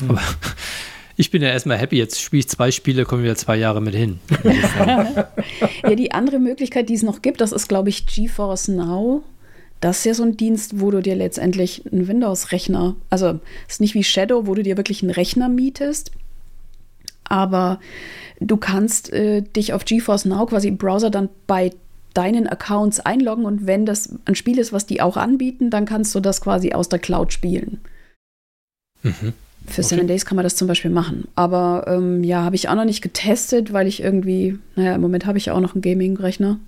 Mhm. Aber ich bin ja erstmal happy. Jetzt spiele ich zwei Spiele, kommen wieder zwei Jahre mit hin. ja, die andere Möglichkeit, die es noch gibt, das ist, glaube ich, GeForce Now. Das ist ja so ein Dienst, wo du dir letztendlich einen Windows-Rechner, also es ist nicht wie Shadow, wo du dir wirklich einen Rechner mietest, aber du kannst äh, dich auf GeForce Now quasi im Browser dann bei deinen Accounts einloggen und wenn das ein Spiel ist, was die auch anbieten, dann kannst du das quasi aus der Cloud spielen. Mhm. Für okay. Seven Days kann man das zum Beispiel machen. Aber ähm, ja, habe ich auch noch nicht getestet, weil ich irgendwie, naja, im Moment habe ich ja auch noch einen Gaming-Rechner.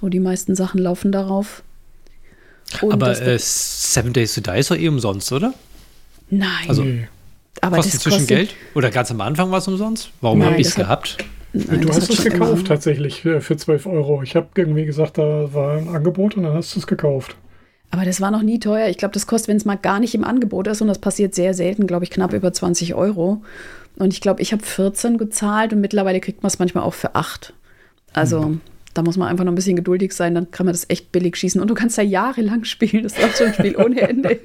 So, die meisten Sachen laufen darauf. Und Aber äh, Seven Days to Die ist doch eh umsonst, oder? Nein. Also, aber kostet das zwischen Geld? Oder ganz am Anfang war es umsonst? Warum habe ich es gehabt? Nein, du hast es gekauft tatsächlich für, für 12 Euro. Ich habe irgendwie gesagt, da war ein Angebot und dann hast du es gekauft. Aber das war noch nie teuer. Ich glaube, das kostet, wenn es mal gar nicht im Angebot ist, und das passiert sehr selten, glaube ich, knapp über 20 Euro. Und ich glaube, ich habe 14 gezahlt und mittlerweile kriegt man es manchmal auch für 8. Also. Hm. Da muss man einfach noch ein bisschen geduldig sein, dann kann man das echt billig schießen. Und du kannst da jahrelang spielen. Das ist auch so ein Spiel ohne Ende.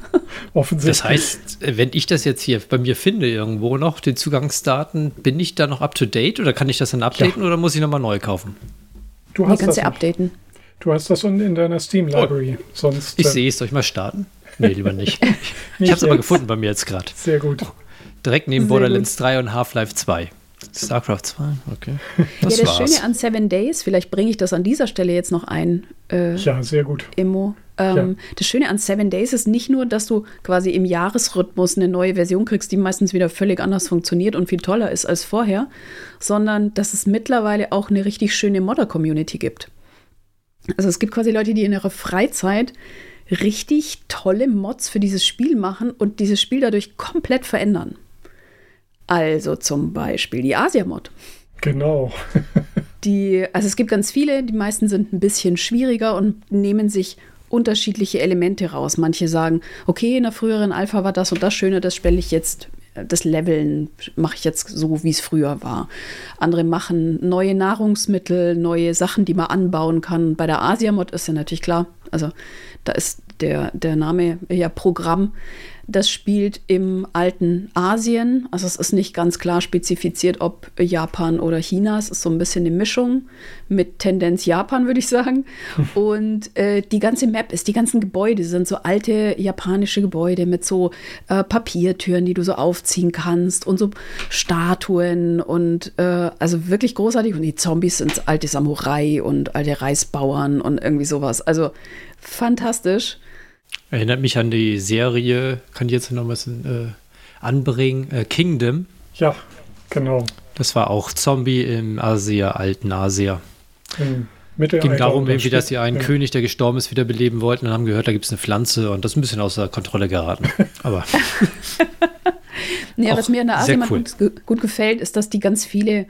Offensichtlich. Das heißt, wenn ich das jetzt hier bei mir finde, irgendwo noch, den Zugangsdaten, bin ich da noch up to date oder kann ich das dann updaten ja. oder muss ich nochmal neu kaufen? Du hast nee, kannst ja updaten. Du hast das in deiner Steam-Library. Oh, Sonst. Ich äh, sehe es, soll ich mal starten? Nee, lieber nicht. ich habe es aber gefunden bei mir jetzt gerade. Sehr gut. Direkt neben Sehr Borderlands gut. 3 und Half-Life 2. StarCraft 2, okay. Das ja, das war's. Schöne an Seven Days, vielleicht bringe ich das an dieser Stelle jetzt noch ein. Äh, ja, sehr gut. Immo. Ähm, ja. Das Schöne an Seven Days ist nicht nur, dass du quasi im Jahresrhythmus eine neue Version kriegst, die meistens wieder völlig anders funktioniert und viel toller ist als vorher, sondern dass es mittlerweile auch eine richtig schöne Modder-Community gibt. Also es gibt quasi Leute, die in ihrer Freizeit richtig tolle Mods für dieses Spiel machen und dieses Spiel dadurch komplett verändern. Also zum Beispiel die Asia-Mod. Genau. die, also es gibt ganz viele, die meisten sind ein bisschen schwieriger und nehmen sich unterschiedliche Elemente raus. Manche sagen, okay, in der früheren Alpha war das und das Schöne, das stelle ich jetzt, das Leveln mache ich jetzt so, wie es früher war. Andere machen neue Nahrungsmittel, neue Sachen, die man anbauen kann. Bei der Asia-Mod ist ja natürlich klar, also da ist der, der Name ja Programm. Das spielt im alten Asien. Also es ist nicht ganz klar spezifiziert, ob Japan oder China. Es ist so ein bisschen eine Mischung mit Tendenz Japan, würde ich sagen. Und äh, die ganze Map ist, die ganzen Gebäude sind so alte japanische Gebäude mit so äh, Papiertüren, die du so aufziehen kannst und so Statuen und äh, also wirklich großartig. Und die Zombies sind alte Samurai und alte Reisbauern und irgendwie sowas. Also fantastisch. Erinnert mich an die Serie, kann ich jetzt noch was äh, anbringen, äh, Kingdom. Ja, genau. Das war auch Zombie im Asia, alten Asia. Im Ging darum, irgendwie, dass sie einen ja. König, der gestorben ist, wiederbeleben wollten und haben gehört, da gibt es eine Pflanze und das ist ein bisschen außer Kontrolle geraten. Aber. ja, was mir in der Asia cool. gut, gut gefällt, ist, dass die ganz viele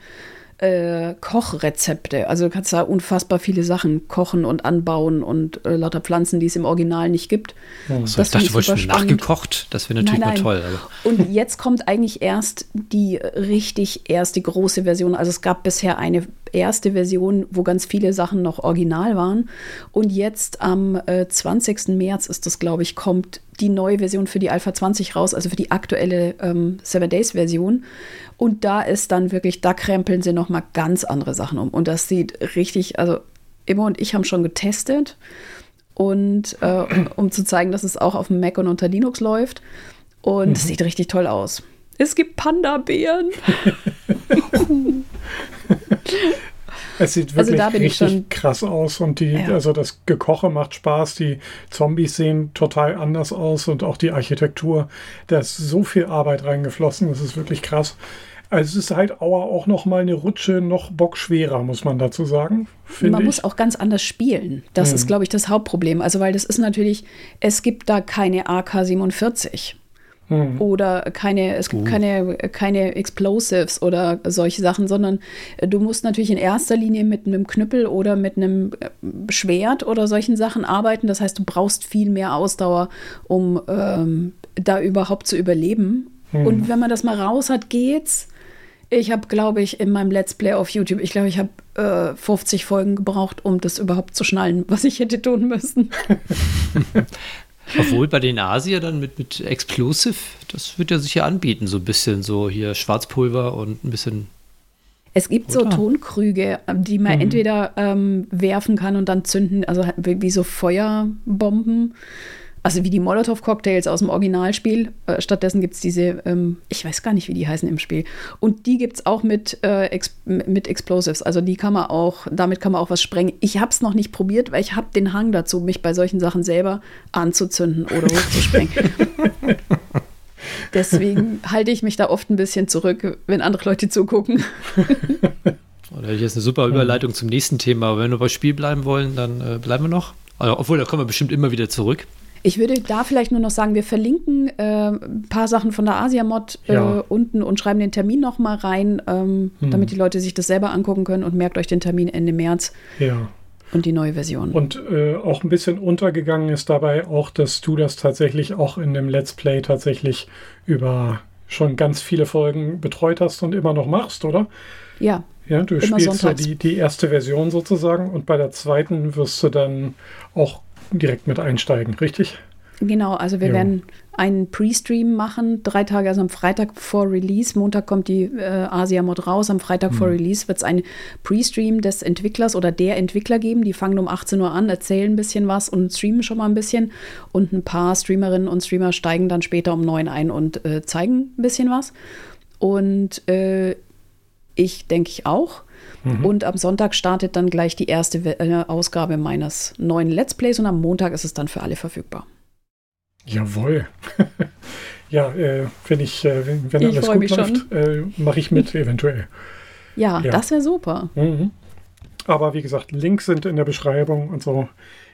äh, Kochrezepte. Also du kannst da unfassbar viele Sachen kochen und anbauen und äh, lauter Pflanzen, die es im Original nicht gibt. Oh, das ich dachte, du wolltest schon nachgekocht. Das wäre natürlich nein, nein. mal toll. Also. Und jetzt kommt eigentlich erst die richtig erste große Version. Also es gab bisher eine erste Version, wo ganz viele Sachen noch original waren. Und jetzt am äh, 20. März ist das, glaube ich, kommt die neue Version für die Alpha 20 raus, also für die aktuelle ähm, Seven Days Version. Und da ist dann wirklich, da krempeln sie nochmal ganz andere Sachen um. Und das sieht richtig, also Immo und ich haben schon getestet und äh, um, zu zeigen, dass es auch auf dem Mac und unter Linux läuft. Und es mhm. sieht richtig toll aus. Es gibt Panda-Bären. Es sieht also wirklich also richtig krass aus und die, ja. also das Gekoche macht Spaß, die Zombies sehen total anders aus und auch die Architektur, da ist so viel Arbeit reingeflossen, das ist wirklich krass. Also es ist halt auch noch mal eine Rutsche noch bockschwerer, muss man dazu sagen. Man ich. muss auch ganz anders spielen. Das hm. ist, glaube ich, das Hauptproblem. Also weil das ist natürlich, es gibt da keine AK-47. Mhm. Oder keine, es gibt uh. keine, keine Explosives oder solche Sachen, sondern du musst natürlich in erster Linie mit einem Knüppel oder mit einem äh, Schwert oder solchen Sachen arbeiten. Das heißt, du brauchst viel mehr Ausdauer, um ähm, da überhaupt zu überleben. Mhm. Und wenn man das mal raus hat, geht's. Ich habe, glaube ich, in meinem Let's Play auf YouTube, ich glaube, ich habe äh, 50 Folgen gebraucht, um das überhaupt zu schnallen, was ich hätte tun müssen. Obwohl bei den Asier dann mit, mit Explosive, das wird ja sicher anbieten, so ein bisschen so hier Schwarzpulver und ein bisschen. Es gibt oder? so Tonkrüge, die man mhm. entweder ähm, werfen kann und dann zünden, also wie, wie so Feuerbomben. Also wie die Molotow-Cocktails aus dem Originalspiel. Äh, stattdessen gibt es diese, ähm, ich weiß gar nicht, wie die heißen im Spiel. Und die gibt es auch mit, äh, Ex mit Explosives. Also die kann man auch, damit kann man auch was sprengen. Ich habe es noch nicht probiert, weil ich habe den Hang dazu, mich bei solchen Sachen selber anzuzünden oder hochzusprengen. Deswegen halte ich mich da oft ein bisschen zurück, wenn andere Leute zugucken. Oder oh, jetzt eine super Überleitung zum nächsten Thema. Aber wenn wir bei Spiel bleiben wollen, dann äh, bleiben wir noch. Also, obwohl, da kommen wir bestimmt immer wieder zurück. Ich würde da vielleicht nur noch sagen, wir verlinken äh, ein paar Sachen von der Asia-Mod äh, ja. unten und schreiben den Termin noch mal rein, ähm, hm. damit die Leute sich das selber angucken können und merkt euch den Termin Ende März. Ja. Und die neue Version. Und äh, auch ein bisschen untergegangen ist dabei auch, dass du das tatsächlich auch in dem Let's Play tatsächlich über schon ganz viele Folgen betreut hast und immer noch machst, oder? Ja. Ja, du spielst ja die, die erste Version sozusagen und bei der zweiten wirst du dann auch direkt mit einsteigen, richtig? Genau, also wir jo. werden einen Pre-Stream machen, drei Tage, also am Freitag vor Release. Montag kommt die äh, Asia-Mod raus, am Freitag hm. vor Release wird es einen Pre-Stream des Entwicklers oder der Entwickler geben. Die fangen um 18 Uhr an, erzählen ein bisschen was und streamen schon mal ein bisschen. Und ein paar Streamerinnen und Streamer steigen dann später um 9 ein und äh, zeigen ein bisschen was. Und äh, Ich denke ich auch. Mhm. Und am Sonntag startet dann gleich die erste äh, Ausgabe meines neuen Let's Plays und am Montag ist es dann für alle verfügbar. Jawohl. ja, äh, wenn ich, äh, wenn, wenn ich alles gut läuft, äh, mache ich mit eventuell. Ja, ja. das wäre super. Mhm. Aber wie gesagt, Links sind in der Beschreibung und so.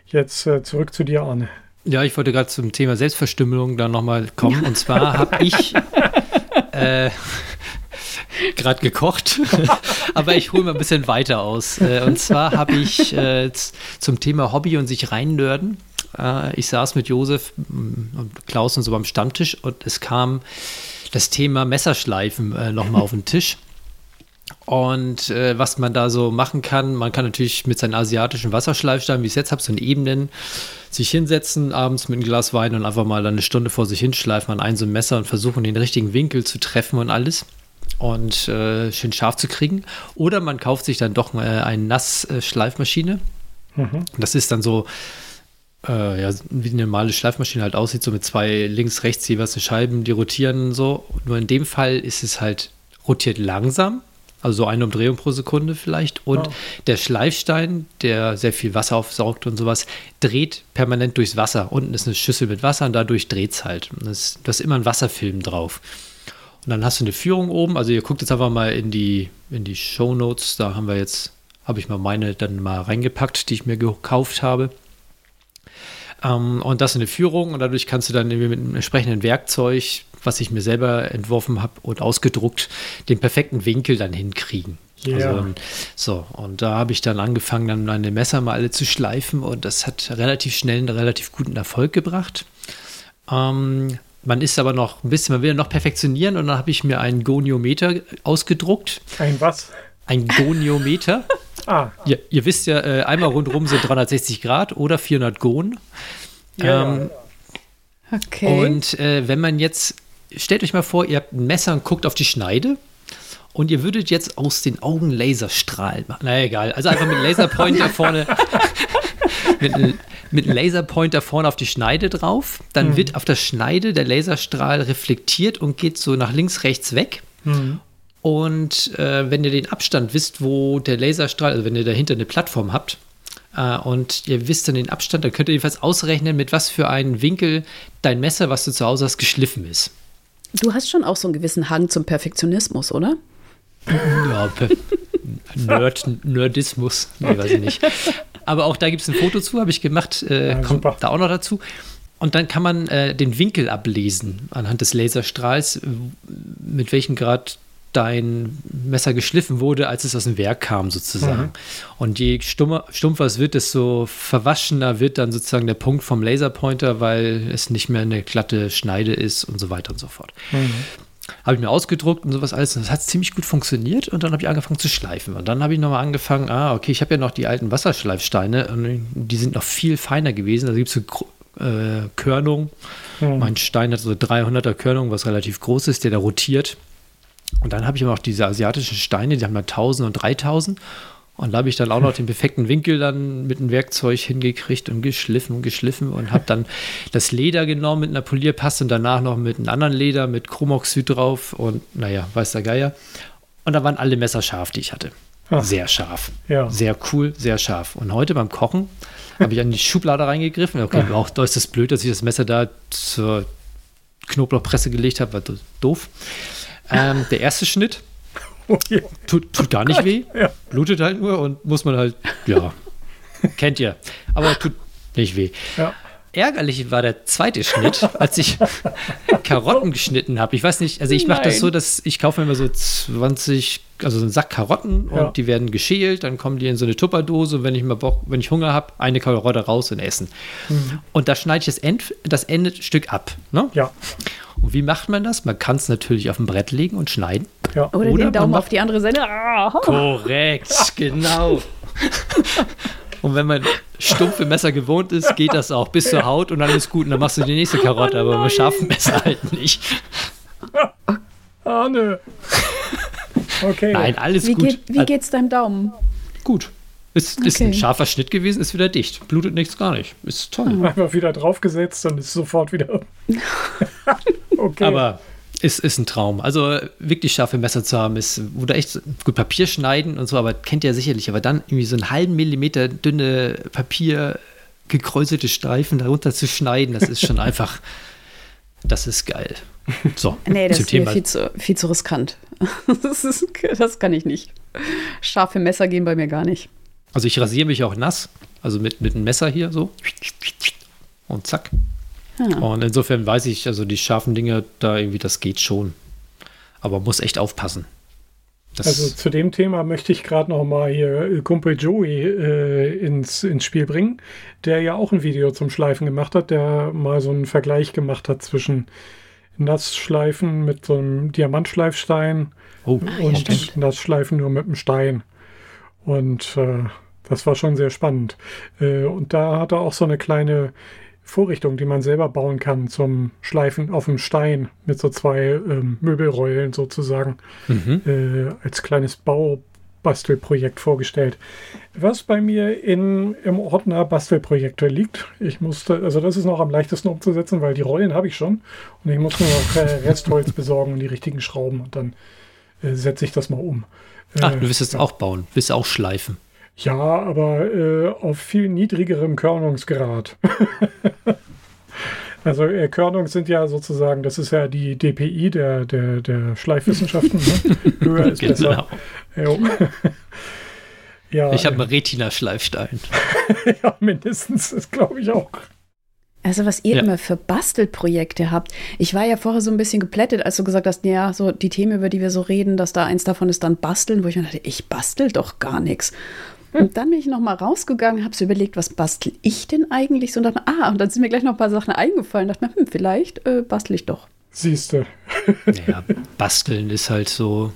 Jetzt äh, zurück zu dir, Arne. Ja, ich wollte gerade zum Thema Selbstverstümmelung dann nochmal kommen. Und zwar habe ich äh, gerade gekocht, aber ich hole mal ein bisschen weiter aus. Äh, und zwar habe ich äh, zum Thema Hobby und sich reinnörden. Äh, ich saß mit Josef mm, und Klaus und so beim Stammtisch und es kam das Thema Messerschleifen äh, nochmal auf den Tisch. Und äh, was man da so machen kann, man kann natürlich mit seinen asiatischen Wasserschleifsteinen, wie ich es jetzt habe, so in Ebenen, sich hinsetzen, abends mit einem Glas Wein und einfach mal eine Stunde vor sich hinschleifen an ein so ein Messer und versuchen, den richtigen Winkel zu treffen und alles und äh, schön scharf zu kriegen. Oder man kauft sich dann doch äh, eine Nassschleifmaschine. Mhm. Das ist dann so, äh, ja, wie eine normale Schleifmaschine halt aussieht, so mit zwei links, rechts jeweils eine Scheiben, die rotieren und so. Nur in dem Fall ist es halt rotiert langsam, also so eine Umdrehung pro Sekunde vielleicht. Und oh. der Schleifstein, der sehr viel Wasser aufsaugt und sowas, dreht permanent durchs Wasser. Unten ist eine Schüssel mit Wasser und dadurch dreht es halt. Da ist immer ein Wasserfilm drauf. Und dann hast du eine Führung oben. Also ihr guckt jetzt einfach mal in die, in die Show Notes. Da haben wir jetzt, habe ich mal meine dann mal reingepackt, die ich mir gekauft habe. Ähm, und das ist eine Führung und dadurch kannst du dann mit einem entsprechenden Werkzeug, was ich mir selber entworfen habe und ausgedruckt, den perfekten Winkel dann hinkriegen. Yeah. Also, so, und da habe ich dann angefangen, dann meine Messer mal alle zu schleifen und das hat relativ schnell einen relativ guten Erfolg gebracht. Ähm, man ist aber noch ein bisschen, man will noch perfektionieren und dann habe ich mir einen Goniometer ausgedruckt. Ein was? Ein Goniometer. ah. Ihr, ihr, wisst ja, äh, einmal rundherum sind 360 Grad oder 400 Gon. Ja, ähm, ja. Okay. Und äh, wenn man jetzt, stellt euch mal vor, ihr habt ein Messer und guckt auf die Schneide und ihr würdet jetzt aus den Augen Laserstrahlen machen. Na egal, also einfach mit Laserpointer vorne mit, mit einem Laserpointer vorne auf die Schneide drauf. Dann mhm. wird auf der Schneide der Laserstrahl reflektiert und geht so nach links, rechts weg. Mhm. Und äh, wenn ihr den Abstand wisst, wo der Laserstrahl, also wenn ihr dahinter eine Plattform habt, äh, und ihr wisst dann den Abstand, dann könnt ihr jedenfalls ausrechnen, mit was für einen Winkel dein Messer, was du zu Hause hast, geschliffen ist. Du hast schon auch so einen gewissen Hang zum Perfektionismus, oder? Ja, Nerd, Nerdismus. Nee, weiß ich nicht. Aber auch da gibt es ein Foto zu, habe ich gemacht, äh, ja, kommt super. da auch noch dazu. Und dann kann man äh, den Winkel ablesen anhand des Laserstrahls, mit welchem Grad dein Messer geschliffen wurde, als es aus dem Werk kam, sozusagen. Mhm. Und je stummer, stumpfer es wird, desto verwaschener wird dann sozusagen der Punkt vom Laserpointer, weil es nicht mehr eine glatte Schneide ist und so weiter und so fort. Mhm. Habe ich mir ausgedruckt und sowas alles. Und das hat ziemlich gut funktioniert. Und dann habe ich angefangen zu schleifen. Und dann habe ich nochmal angefangen, ah, okay, ich habe ja noch die alten Wasserschleifsteine. Und die sind noch viel feiner gewesen. Da gibt es so äh, Körnung. Hm. Mein Stein hat so 300er Körnung, was relativ groß ist, der da rotiert. Und dann habe ich aber auch diese asiatischen Steine, die haben ja 1000 und 3000. Und da habe ich dann auch noch den perfekten Winkel dann mit dem Werkzeug hingekriegt und geschliffen und geschliffen und habe dann das Leder genommen mit einer Polierpaste und danach noch mit einem anderen Leder mit Chromoxid drauf und naja, weiß der Geier. Und da waren alle Messer scharf, die ich hatte. Ach, sehr scharf. Ja. Sehr cool, sehr scharf. Und heute beim Kochen habe ich an die Schublade reingegriffen. Okay, Ach. auch da ist das blöd, dass ich das Messer da zur Knoblauchpresse gelegt habe, war doof. Ähm, der erste Schnitt Okay. Tut, tut gar nicht weh, ja. blutet halt nur und muss man halt, ja, kennt ihr. Aber tut nicht weh. Ja. Ärgerlich war der zweite Schnitt, als ich Karotten geschnitten habe. Ich weiß nicht, also ich mache das so, dass ich kaufe mir immer so 20, also so einen Sack Karotten und ja. die werden geschält, dann kommen die in so eine Tupperdose und wenn ich mal Bock, wenn ich Hunger habe, eine Karotte raus und essen. Mhm. Und da schneide ich das, End, das Endstück ab. Ne? Ja. Und wie macht man das? Man kann es natürlich auf dem Brett legen und schneiden. Ja. Oder, Oder den Daumen auf die andere Seite. Ah. Korrekt, genau. und wenn man stumpfe Messer gewohnt ist, geht das auch bis zur Haut und dann ist gut und dann machst du die nächste Karotte, aber mit scharfen Messer halt nicht. Ah, nö. Okay. Nein, alles wie gut. Geht, wie geht's deinem Daumen? Gut. Ist, okay. ist ein scharfer Schnitt gewesen, ist wieder dicht. Blutet nichts, gar nicht. Ist toll. Einfach wieder draufgesetzt und ist sofort wieder. okay. Aber Ist, ist ein Traum. Also wirklich scharfe Messer zu haben, ist, oder echt gut Papier schneiden und so, aber kennt ihr sicherlich. Aber dann irgendwie so einen halben Millimeter dünne Papier gekräuselte Streifen darunter zu schneiden, das ist schon einfach, das ist geil. So, nee, das ist Thema. Viel, zu, viel zu riskant. Das, ist, das kann ich nicht. Scharfe Messer gehen bei mir gar nicht. Also ich rasiere mich auch nass, also mit, mit einem Messer hier so und zack. Ja. Und insofern weiß ich, also die scharfen Dinge, da irgendwie, das geht schon. Aber muss echt aufpassen. Das also zu dem Thema möchte ich gerade noch mal hier äh, Kumpel Joey äh, ins, ins Spiel bringen, der ja auch ein Video zum Schleifen gemacht hat, der mal so einen Vergleich gemacht hat zwischen Nassschleifen mit so einem Diamantschleifstein oh, und ja, Nassschleifen nur mit einem Stein. Und äh, das war schon sehr spannend. Äh, und da hat er auch so eine kleine Vorrichtung, die man selber bauen kann zum Schleifen auf dem Stein mit so zwei ähm, Möbelrollen sozusagen mhm. äh, als kleines Baubastelprojekt vorgestellt. Was bei mir in, im Ordner Bastelprojekte liegt. Ich musste, also das ist noch am leichtesten umzusetzen, weil die Rollen habe ich schon und ich muss nur noch äh, Restholz besorgen und die richtigen Schrauben und dann äh, setze ich das mal um. Ach, du wirst es ja. auch bauen, willst auch schleifen. Ja, aber äh, auf viel niedrigerem Körnungsgrad. also äh, Körnung sind ja sozusagen, das ist ja die DPI der, der, der Schleifwissenschaften. Ne? Höher ist genau. besser. ja, ich habe einen Retina-Schleifstein. ja, mindestens, das glaube ich auch. Also was ihr ja. immer für Bastelprojekte habt. Ich war ja vorher so ein bisschen geplättet, als du gesagt hast, ja, so die Themen, über die wir so reden, dass da eins davon ist dann Basteln, wo ich mir dachte, ich bastel doch gar nichts. Und dann bin ich noch mal rausgegangen, habe so überlegt, was bastel ich denn eigentlich so und dachte, ah, und dann sind mir gleich noch ein paar Sachen eingefallen. Dachte mir, hm, vielleicht äh, bastel ich doch. Siehst du. ja, basteln ist halt so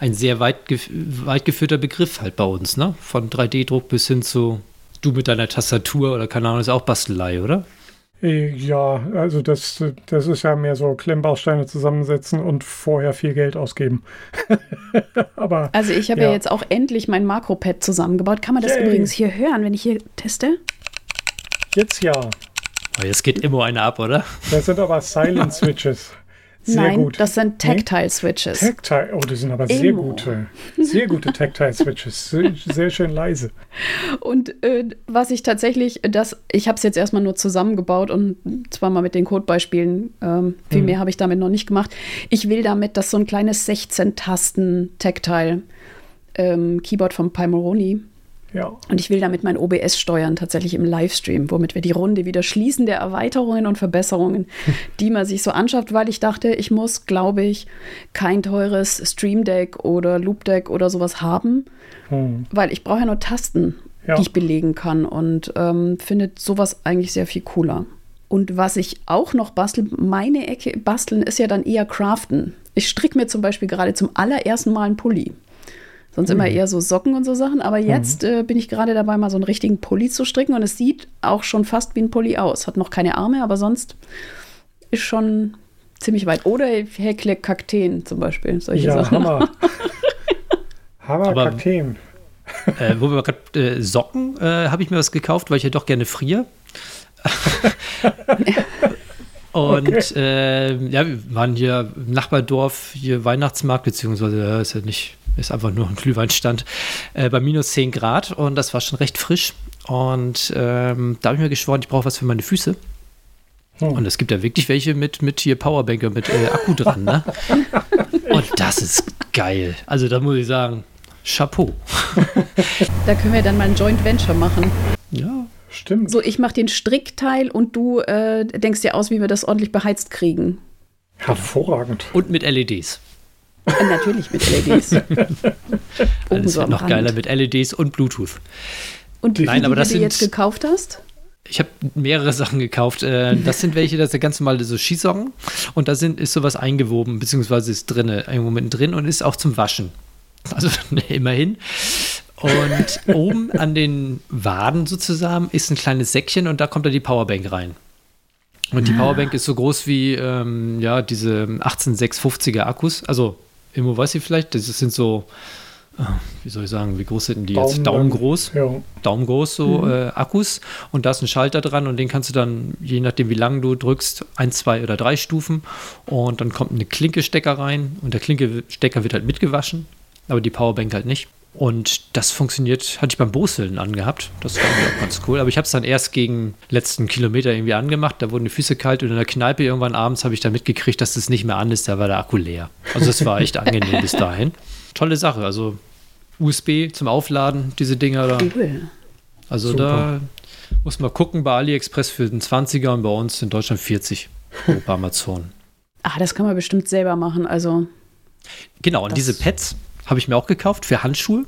ein sehr weit, gef weit geführter Begriff halt bei uns, ne? Von 3D-Druck bis hin zu du mit deiner Tastatur oder keine Ahnung, ist auch Bastelei, oder? Ja, also das, das ist ja mehr so Klemmbausteine zusammensetzen und vorher viel Geld ausgeben. Aber, also ich habe ja. ja. jetzt auch endlich mein Makropad zusammengebaut. Kann man das Yay. übrigens hier hören, wenn ich hier teste? Jetzt ja. Oh, jetzt geht immer eine ab, oder? Das sind aber Silent Switches. Sehr Nein, gut. das sind Tactile-Switches. Tactile, oh, die sind aber Emo. sehr gute, sehr gute Tactile-Switches. Sehr, sehr, schön leise. Und äh, was ich tatsächlich, das, ich habe es jetzt erstmal nur zusammengebaut und zwar mal mit den Codebeispielen. Ähm, viel hm. mehr habe ich damit noch nicht gemacht. Ich will damit, dass so ein kleines 16-Tasten-Tactile ähm, Keyboard vom Pimoroni ja. Und ich will damit mein OBS steuern, tatsächlich im Livestream, womit wir die Runde wieder schließen der Erweiterungen und Verbesserungen, die man sich so anschafft, weil ich dachte, ich muss, glaube ich, kein teures Stream Deck oder Loop Deck oder sowas haben, hm. weil ich brauche ja nur Tasten, ja. die ich belegen kann und ähm, finde sowas eigentlich sehr viel cooler. Und was ich auch noch bastel, meine Ecke basteln ist ja dann eher craften. Ich stricke mir zum Beispiel gerade zum allerersten Mal einen Pulli. Sonst mhm. immer eher so Socken und so Sachen. Aber mhm. jetzt mhm. äh, bin ich gerade dabei, mal so einen richtigen Pulli zu stricken. Und es sieht auch schon fast wie ein Pulli aus. Hat noch keine Arme, aber sonst ist schon ziemlich weit. Oder häkle Kakteen zum Beispiel. Solche ja, Sachen. Hammer. Hammer aber, Kakteen. Äh, wo wir gerade äh, Socken, äh, habe ich mir was gekauft, weil ich ja doch gerne friere. Und okay. äh, ja, wir waren hier im Nachbardorf, hier Weihnachtsmarkt, beziehungsweise ja, ist ja nicht ist einfach nur ein Glühweinstand, äh, bei minus 10 Grad und das war schon recht frisch. Und ähm, da habe ich mir geschworen, ich brauche was für meine Füße. Hm. Und es gibt ja wirklich welche mit, mit hier Powerbanker, mit äh, Akku dran, ne? Und das ist geil. Also da muss ich sagen, Chapeau. Da können wir dann mal ein Joint Venture machen. Ja, stimmt. So, ich mache den Strickteil und du äh, denkst dir aus, wie wir das ordentlich beheizt kriegen. Hervorragend. Und mit LEDs. Äh, natürlich mit LEDs. Oben so noch Rand. geiler mit LEDs und Bluetooth. Und wie Nein, viele, aber das die du jetzt gekauft hast? Ich habe mehrere Sachen gekauft. Äh, das sind welche, das sind ganz normale so Skisocken. Und da sind, ist sowas eingewoben, beziehungsweise ist drin, irgendwo mittendrin und ist auch zum Waschen. Also immerhin. Und oben an den Waden sozusagen ist ein kleines Säckchen und da kommt dann die Powerbank rein. Und die ah. Powerbank ist so groß wie ähm, ja, diese 18650er Akkus. Also Immo weiß ich vielleicht, das sind so wie soll ich sagen, wie groß sind die Daumen jetzt? Daumengroß. Ja. Daumengroß so äh, Akkus und da ist ein Schalter dran und den kannst du dann, je nachdem wie lange du drückst, ein, zwei oder drei Stufen und dann kommt eine Klinkestecker rein und der Klinkestecker wird halt mitgewaschen, aber die Powerbank halt nicht. Und das funktioniert, hatte ich beim Boseln angehabt. Das war auch ganz cool. Aber ich habe es dann erst gegen letzten Kilometer irgendwie angemacht. Da wurden die Füße kalt und in der Kneipe irgendwann abends habe ich dann mitgekriegt, dass das nicht mehr an ist. Da war der Akku leer. Also das war echt angenehm bis dahin. Tolle Sache. Also USB zum Aufladen, diese Dinger da. Cool. Also Super. da muss man gucken bei AliExpress für den 20er und bei uns in Deutschland 40 bei Amazon. Ah, das kann man bestimmt selber machen. Also, Genau, und diese Pads habe ich mir auch gekauft für Handschuhe.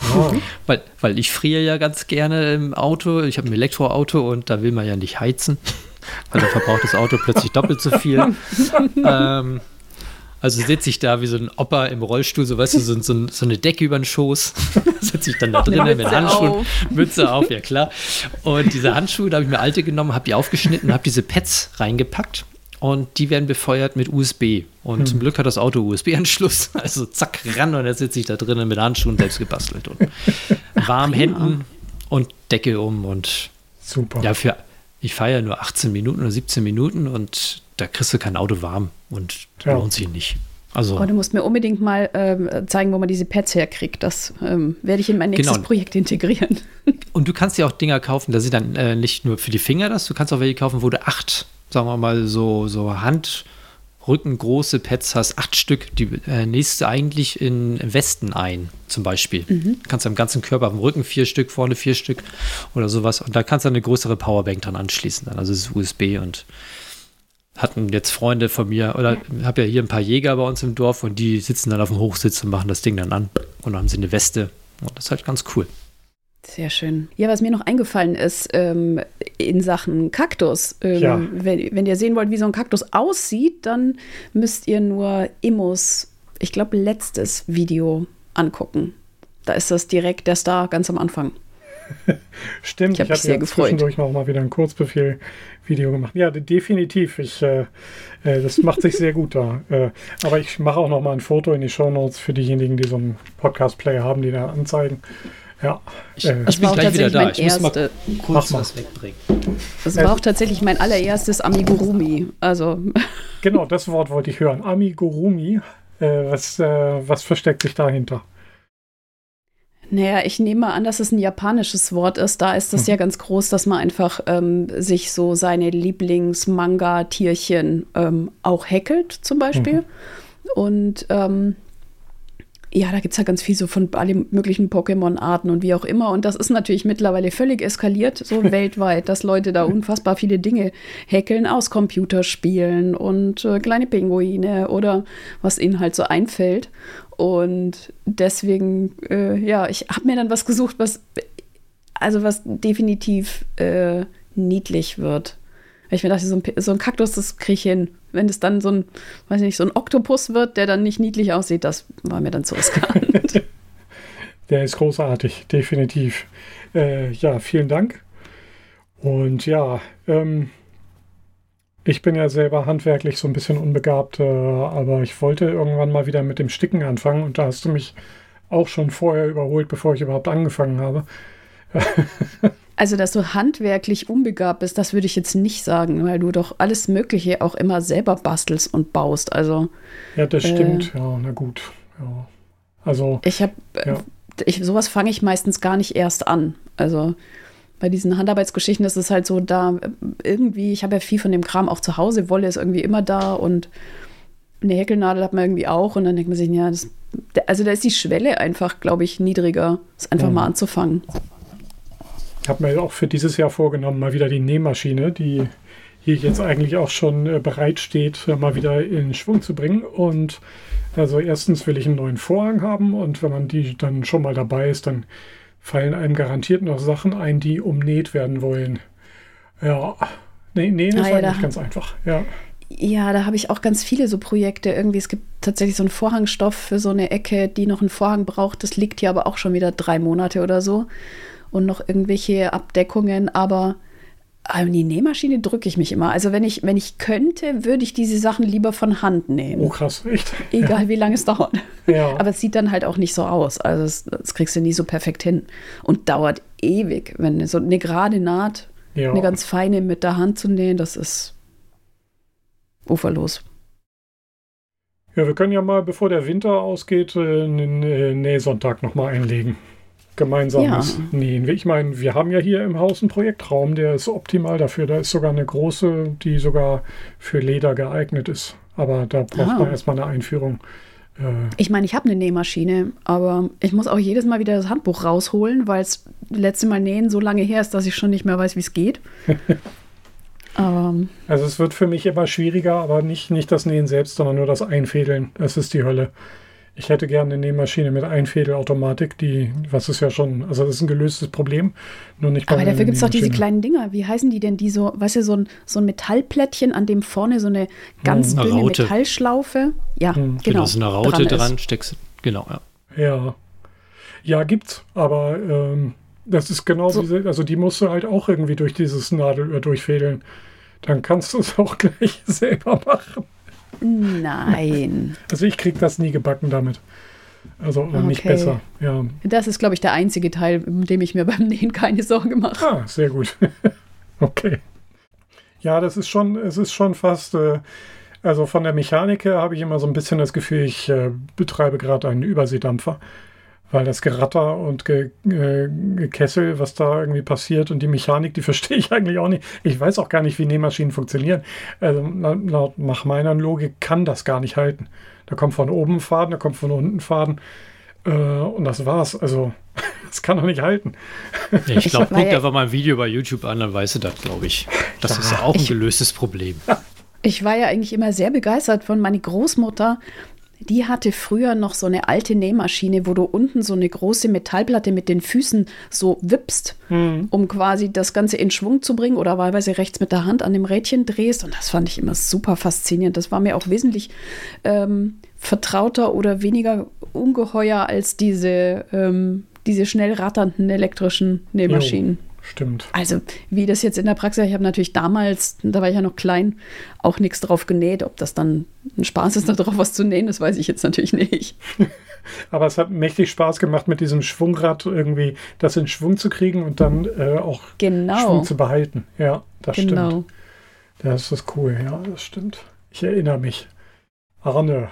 Ah, Weil, weil ich friere ja ganz gerne im Auto. Ich habe ein Elektroauto und da will man ja nicht heizen. Weil dann verbraucht das Auto plötzlich doppelt so viel. ähm, also sitze ich da wie so ein Opa im Rollstuhl, so weißt du, so, so, so eine Decke über den Schoß. sitze ich dann da drinnen mit Handschuhen, auf. Mütze auf, ja klar. Und diese Handschuhe, da habe ich mir alte genommen, habe die aufgeschnitten, habe diese Pads reingepackt und die werden befeuert mit USB. Und zum Glück hat das Auto USB-Anschluss. Also zack, ran und jetzt sitze ich da drinnen mit Handschuhen selbst gebastelt und warm Händen und Decke um und super. ja, für ich fahre ja nur 18 Minuten oder 17 Minuten und da kriegst du kein Auto warm und Ja. lohnt sich nicht. Also oh, du musst mir unbedingt mal ähm, zeigen, wo man diese Pads herkriegt. Das ähm, werde ich in mein nächstes Genau. Projekt integrieren. Und du kannst ja auch Dinger kaufen, da sind dann äh, nicht nur für die Finger das, du kannst auch welche kaufen, wo du acht, sagen wir mal, so, so Handrückengroße Pads hast, acht Stück, die äh, nächst du eigentlich in Westen ein, zum Beispiel. Kannst du am ganzen Körper, am Rücken vier Stück, vorne vier Stück oder sowas. Und da kannst du eine größere Powerbank dran anschließen. Dann. Also es ist USB und hatten jetzt Freunde von mir, oder habe ja hier ein paar Jäger bei uns im Dorf und die sitzen dann auf dem Hochsitz und machen das Ding dann an. Und dann haben sie eine Weste. Und das ist halt ganz cool. Sehr schön. Ja, was mir noch eingefallen ist ähm, in Sachen Kaktus, ähm, Ja. wenn, wenn ihr sehen wollt, wie so ein Kaktus aussieht, dann müsst ihr nur Immos, ich glaube, letztes Video angucken. Da ist das direkt der Star ganz am Anfang. Stimmt, Ich hab habe sehr ja gefreut. zwischendurch noch mal wieder ein Kurzbefehl-Video gemacht. Ja, de- definitiv. Ich, äh, äh, das macht sich sehr gut da. Äh, aber ich mache auch noch mal ein Foto in die Shownotes für diejenigen, die so einen Podcast-Player haben, die da anzeigen. Ja, äh, Das war auch tatsächlich mein erste. Mach mal. wegbringen. Das war auch tatsächlich mein allererstes Amigurumi. Also, genau, das Wort wollte ich hören. Amigurumi. Äh, was, äh, was versteckt sich dahinter? naja, ich nehme mal an, dass es ein japanisches Wort ist. Da ist es ja ganz groß, dass man einfach ähm, sich so seine Lieblings-Manga-Tierchen ähm, auch häkelt, zum Beispiel. Und ähm, ja, da gibt es ja ganz viel so von allen möglichen Pokémon-Arten und wie auch immer. Und das ist natürlich mittlerweile völlig eskaliert, so weltweit, dass Leute da unfassbar viele Dinge häkeln aus Computerspielen und äh, kleine Pinguine oder was ihnen halt so einfällt. Und deswegen, äh, ja, ich habe mir dann was gesucht, was, also was definitiv äh, niedlich wird. Weil ich mir dachte, so ein, so ein Kaktus, das kriege ich hin. Wenn es dann so ein, weiß nicht, so ein Oktopus wird, der dann nicht niedlich aussieht, das war mir dann zu riskant. Der ist großartig, definitiv. Äh, ja, vielen Dank. Und ja, ähm, ich bin ja selber handwerklich so ein bisschen unbegabt, äh, aber ich wollte irgendwann mal wieder mit dem Sticken anfangen und da hast du mich auch schon vorher überholt, bevor ich überhaupt angefangen habe. Also, dass du handwerklich unbegabt bist, das würde ich jetzt nicht sagen, weil du doch alles Mögliche auch immer selber bastelst und baust. Also, Ja, das Äh. stimmt. Ja, na gut. Ja. Also, ich habe, Ja. ich, sowas fange ich meistens gar nicht erst an. Also, bei diesen Handarbeitsgeschichten ist es halt so, da äh, irgendwie, ich habe ja viel von dem Kram auch zu Hause, Wolle ist irgendwie immer da und eine Häkelnadel hat man irgendwie auch und dann denkt man sich, ja, das, also da ist die Schwelle einfach, glaube ich, niedriger, es einfach Mhm. mal anzufangen. Ich habe mir auch für dieses Jahr vorgenommen, mal wieder die Nähmaschine, die hier jetzt eigentlich auch schon äh, bereit steht, äh, mal wieder in Schwung zu bringen. Und also erstens will ich einen neuen Vorhang haben und wenn man die dann schon mal dabei ist, dann fallen einem garantiert noch Sachen ein, die umnäht werden wollen. Ja, nee, nähen ist Ah, ja, eigentlich ganz einfach. Ja, Ja, da habe ich auch ganz viele so Projekte. Irgendwie, es gibt tatsächlich so einen Vorhangstoff für so eine Ecke, die noch einen Vorhang braucht. Das liegt hier aber auch schon wieder drei Monate oder so. Und noch irgendwelche Abdeckungen. Aber Aber die Nähmaschine drücke ich mich immer. Also wenn ich, wenn ich könnte, würde ich diese Sachen lieber von Hand nähen. Oh krass, echt? Egal ja. wie lange es dauert. Ja. Aber es sieht dann halt auch nicht so aus. Also das, das kriegst du nie so perfekt hin. Und dauert ewig, wenn so eine gerade Naht, ja. eine ganz feine mit der Hand zu nähen, das ist uferlos. Ja, wir können ja mal, bevor der Winter ausgeht, äh, einen Nähsonntag nochmal einlegen gemeinsames ja. Nähen. Ich meine, wir haben ja hier im Haus einen Projektraum, der ist optimal dafür. Da ist sogar eine große, die sogar für Leder geeignet ist. Aber da braucht ah. man erstmal eine Einführung. Äh, ich meine, ich habe eine Nähmaschine, aber ich muss auch jedes Mal wieder das Handbuch rausholen, weil es letzte Mal nähen so lange her ist, dass ich schon nicht mehr weiß, wie es geht. aber, also es wird für mich immer schwieriger, aber nicht, nicht das Nähen selbst, sondern nur das Einfädeln. Das ist die Hölle. Ich hätte gerne eine Nähmaschine mit Einfädelautomatik, die, was ist ja schon, also das ist ein gelöstes Problem, nur nicht Aber dafür gibt es doch diese kleinen Dinger. Wie heißen die denn? Die so, weißt du, so ein, so ein Metallplättchen, an dem vorne so eine ganz hm, eine dünne Raute. Metallschlaufe. Ja, hm. genau. Da ist eine Raute dran, dran steckst Genau, ja. Ja. Ja, gibt's, aber ähm, das ist genau so. diese, also die musst du halt auch irgendwie durch dieses Nadelöhr durchfädeln. Dann kannst du es auch gleich selber machen. Nein. Also ich kriege das nie gebacken damit. Also okay. nicht besser. Ja. Das ist, glaube ich, der einzige Teil, in dem ich mir beim Nähen keine Sorge mache. Ah, sehr gut. okay. Ja, das ist schon, es ist schon fast, äh, also von der Mechanik her habe ich immer so ein bisschen das Gefühl, ich äh, betreibe gerade einen Überseedampfer weil das Geratter und Ge äh, Gekessel, was da irgendwie passiert und die Mechanik, die verstehe ich eigentlich auch nicht. Ich weiß auch gar nicht, wie Nähmaschinen funktionieren. Also laut nach meiner Logik kann das gar nicht halten. Da kommt von oben Faden, da kommt von unten Faden äh, und das war's. Also das kann doch nicht halten. Ja, ich glaube, guck einfach mal ein Video bei YouTube an, dann weißt du das, glaube ich. Das ja, ist ja auch ein gelöstes Problem. Ich war ja eigentlich immer sehr begeistert von meiner Großmutter, die hatte früher noch so eine alte Nähmaschine, wo du unten so eine große Metallplatte mit den Füßen so wippst, mhm. um quasi das Ganze in Schwung zu bringen oder wahlweise rechts mit der Hand an dem Rädchen drehst. Und das fand ich immer super faszinierend. Das war mir auch wesentlich ähm, vertrauter oder weniger ungeheuer als diese, ähm, diese schnell ratternden elektrischen Nähmaschinen. Jo. Stimmt. Also, wie das jetzt in der Praxis, ich habe natürlich damals, da war ich ja noch klein, auch nichts drauf genäht. Ob das dann ein Spaß ist, da drauf was zu nähen, das weiß ich jetzt natürlich nicht. Aber es hat mächtig Spaß gemacht, mit diesem Schwungrad irgendwie das in Schwung zu kriegen und dann äh, auch genau. Schwung zu behalten. Ja, das genau. stimmt. Das ist cool, ja, das stimmt. Ich erinnere mich. Arne,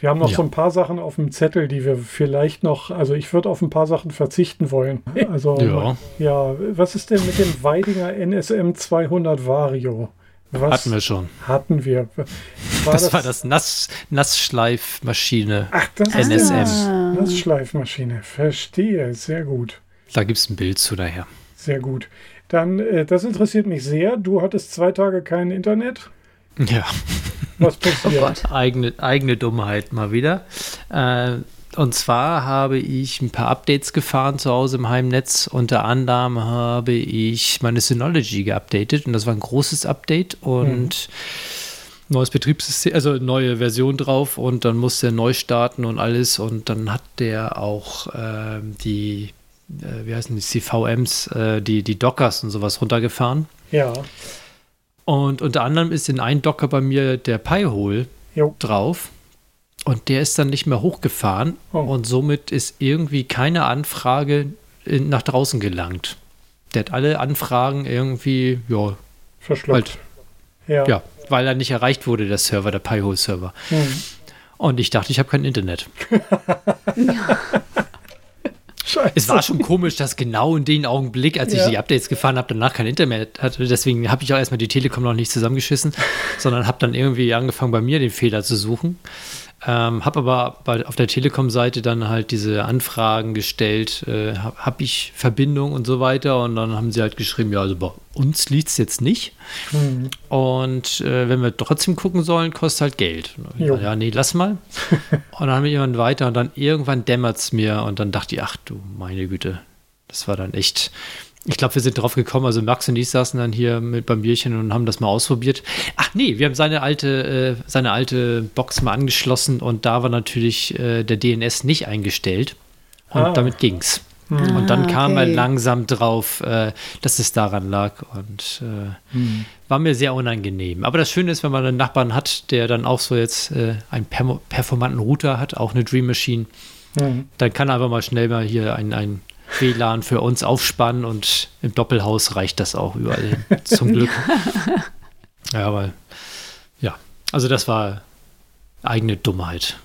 wir haben noch ja. so ein paar Sachen auf dem Zettel, die wir vielleicht noch, also ich würde auf ein paar Sachen verzichten wollen. Also, ja. ja, was ist denn mit dem Weidinger NSM 200 Vario? Was hatten wir schon. Hatten wir. War das, das, war das Nass, Nassschleifmaschine. Ach, das NSM. ist ah. Nassschleifmaschine. Verstehe, sehr gut. Da gibt es ein Bild zu daher. Sehr gut. Dann, äh, das interessiert mich sehr. Du hattest zwei Tage kein Internet. Ja. Was passiert? Oh eigene, eigene Dummheit mal wieder. Äh, und zwar habe ich ein paar Updates gefahren zu Hause im Heimnetz. Unter anderem habe ich meine Synology geupdatet und das war ein großes Update und mhm. neues Betriebssystem, also neue Version drauf und dann musste er neu starten und alles und dann hat der auch äh, die, äh, wie heißen die, CVMs, äh, die, die Dockers und sowas runtergefahren. Ja. Und unter anderem ist in ein Docker bei mir der Pi-Hole drauf. Und der ist dann nicht mehr hochgefahren. Oh. Und somit ist irgendwie keine Anfrage in, nach draußen gelangt. Der hat alle Anfragen irgendwie, ja, verschluckt. Halt, ja. ja. weil er nicht erreicht wurde, der Server, der Pi-Hole-Server. Hm. Und ich dachte, ich habe kein Internet. ja. Scheiße. Es war schon komisch, dass genau in dem Augenblick, als ja. ich die Updates gefahren habe, danach kein Internet hatte. Deswegen habe ich auch erstmal die Telekom noch nicht zusammengeschissen, sondern habe dann irgendwie angefangen, bei mir den Fehler zu suchen. Ähm, habe aber bei, auf der Telekom-Seite dann halt diese Anfragen gestellt, äh, habe hab ich Verbindung und so weiter. Und dann haben sie halt geschrieben, ja, also bei uns liegt es jetzt nicht. Mhm. Und äh, wenn wir trotzdem gucken sollen, kostet halt Geld. Dachte, ja, nee, lass mal. und dann haben wir jemanden weiter und dann irgendwann dämmert es mir und dann dachte ich, ach du meine Güte, das war dann echt ich glaube, wir sind drauf gekommen. Also Max und ich saßen dann hier mit beim Bierchen und haben das mal ausprobiert. Ach nee, wir haben seine alte, äh, seine alte Box mal angeschlossen und da war natürlich äh, der DNS nicht eingestellt. Und ah. damit ging's. Mhm. Und dann Ah, kam er okay. langsam drauf, äh, dass es daran lag und äh, Hm. war mir sehr unangenehm. Aber das Schöne ist, wenn man einen Nachbarn hat, der dann auch so jetzt äh, einen performanten Router hat, auch eine Dream Machine, Hm. dann kann er einfach mal schnell mal hier ein, ein WLAN für uns aufspannen und im Doppelhaus reicht das auch überall hin. Zum Glück. ja, aber ja, also das war eigene Dummheit.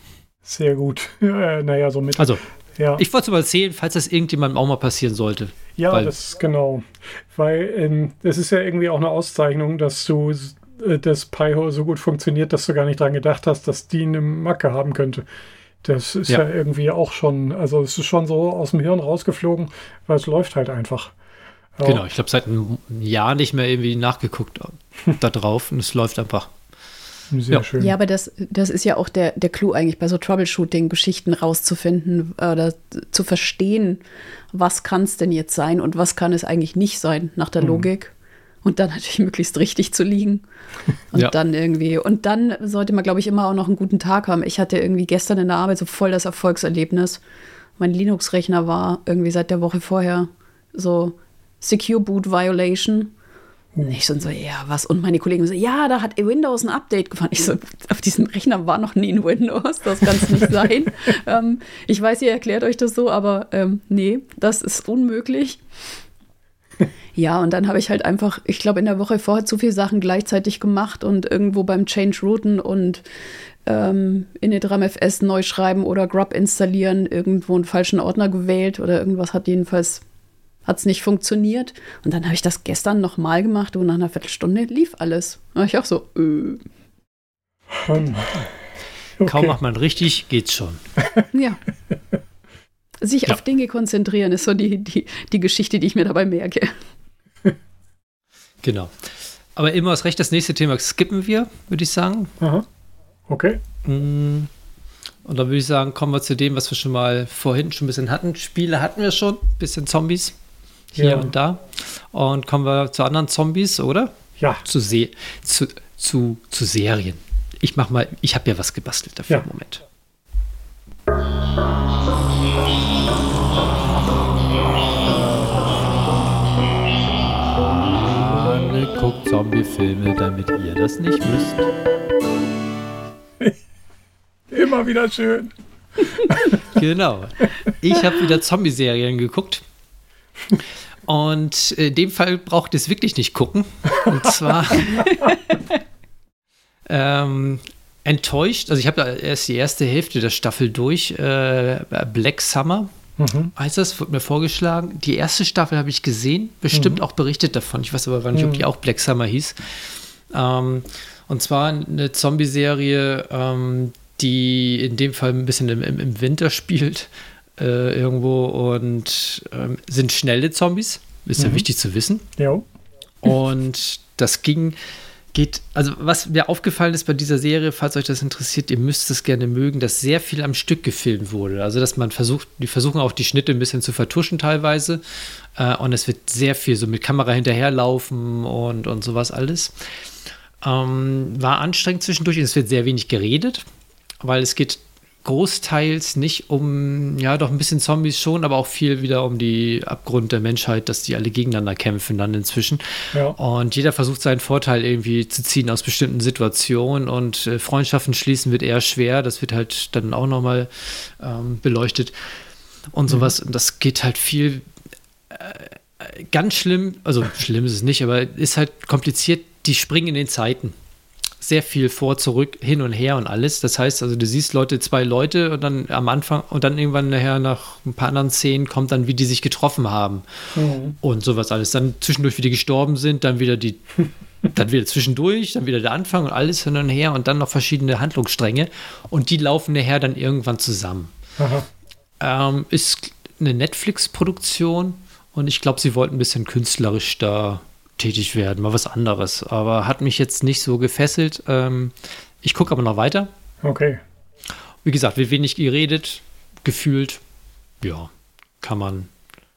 Sehr gut. Äh, naja, so mit. Also, ja, ich wollte es mal erzählen, falls das irgendjemandem auch mal passieren sollte. ja weil- das genau. Weil ähm, es ist ja irgendwie auch eine Auszeichnung, dass du äh, das Pi-Hole so gut funktioniert, dass du gar nicht dran gedacht hast, dass die eine Macke haben könnte. Das ist ja. Ja. irgendwie auch schon, also es ist schon so aus dem Hirn rausgeflogen, weil es läuft halt einfach. Ja. Genau, ich glaube, seit einem Jahr nicht mehr irgendwie nachgeguckt da drauf und es läuft einfach. Sehr Ja. schön. Ja, aber das, das ist ja auch der, der Clou eigentlich bei so Troubleshooting-Geschichten rauszufinden oder zu verstehen, was kann es denn jetzt sein und was kann es eigentlich nicht sein nach der Mhm. Logik. Und dann natürlich möglichst richtig zu liegen. Und Ja. dann irgendwie. Und dann sollte man, glaube ich, immer auch noch einen guten Tag haben. Ich hatte irgendwie gestern in der Arbeit so voll das Erfolgserlebnis. Mein Linux-Rechner war irgendwie seit der Woche vorher so Secure Boot Violation. Schon so, ja, was? Und meine Kollegen so, ja, da hat Windows ein Update gefahren. Ich so, auf diesem Rechner war noch nie ein Windows, das kann es nicht sein. ähm, ich weiß, ihr erklärt euch das so, aber ähm, nee, das ist unmöglich. Ja, und dann habe ich halt einfach, ich glaube, in der Woche vorher zu viele Sachen gleichzeitig gemacht und irgendwo beim Change routen und ähm, initramfs neu schreiben oder grub installieren, irgendwo einen falschen Ordner gewählt oder irgendwas hat jedenfalls hat es nicht funktioniert. Und dann habe ich das gestern nochmal gemacht und nach einer Viertelstunde lief alles. Da war ich auch so, äh, Ähm, Kaum okay. macht man richtig, geht's schon. ja. Sich Ja. auf Dinge konzentrieren ist so die, die, die Geschichte, die ich mir dabei merke. Genau. Aber immer das Recht, das nächste Thema skippen wir, würde ich sagen. Aha. Okay. Mm. Und dann würde ich sagen, kommen wir zu dem, was wir schon mal vorhin schon ein bisschen hatten. Spiele hatten wir schon, bisschen Zombies hier Ja. und da. Und kommen wir zu anderen Zombies, oder? Ja. Zu, Se zu, zu, zu Serien. Ich mach mal, ich habe ja was gebastelt dafür. Ja. Moment. Guckt Zombie-Filme, damit ihr das nicht müsst. Immer wieder schön. Genau. Ich habe wieder Zombie-Serien geguckt. Und in dem Fall braucht ihr es wirklich nicht gucken. Und zwar ähm, enttäuscht. Also ich habe da erst die erste Hälfte der Staffel durch. Äh, Black Summer Mhm. heißt das, wird mir vorgeschlagen. Die erste Staffel habe ich gesehen, bestimmt auch berichtet davon. Ich weiß aber gar nicht, ob die auch Black Summer hieß. Ähm, und zwar eine Zombie-Serie, ähm, die in dem Fall ein bisschen im, im, im Winter spielt äh, irgendwo und ähm, sind schnelle Zombies. Ist ja wichtig zu wissen. Ja. Und das ging, geht, also was mir aufgefallen ist bei dieser Serie, falls euch das interessiert, ihr müsst es gerne mögen, dass sehr viel am Stück gefilmt wurde. Also dass man versucht, die versuchen auch die Schnitte ein bisschen zu vertuschen teilweise. Äh, und es wird sehr viel so mit Kamera hinterherlaufen und, und sowas alles. Ähm, war anstrengend zwischendurch es wird sehr wenig geredet, weil es geht großteils nicht um, ja, doch ein bisschen Zombies schon, aber auch viel wieder um die Abgrund der Menschheit, dass die alle gegeneinander kämpfen dann inzwischen. Ja. Und jeder versucht seinen Vorteil irgendwie zu ziehen aus bestimmten Situationen und äh, Freundschaften schließen wird eher schwer. Das wird halt dann auch nochmal ähm, beleuchtet und sowas. Und das geht halt viel äh, ganz schlimm, also schlimm ist es nicht, aber ist halt kompliziert. Die springen in den Zeiten sehr viel vor, zurück, hin und her und alles. Das heißt, also du siehst Leute, zwei Leute und dann am Anfang und dann irgendwann nachher nach ein paar anderen Szenen kommt dann, wie die sich getroffen haben Mhm. und sowas alles. Dann zwischendurch, wie die gestorben sind, dann wieder die, dann wieder zwischendurch, dann wieder der Anfang und alles hin und her und dann noch verschiedene Handlungsstränge und die laufen nachher dann irgendwann zusammen. Ähm, ist eine Netflix-Produktion und ich glaube, sie wollten ein bisschen künstlerisch da tätig werden, mal was anderes. Aber hat mich jetzt nicht so gefesselt. Ähm, ich gucke aber noch weiter. Okay. Wie gesagt, wird wenig geredet, gefühlt. Ja, kann man,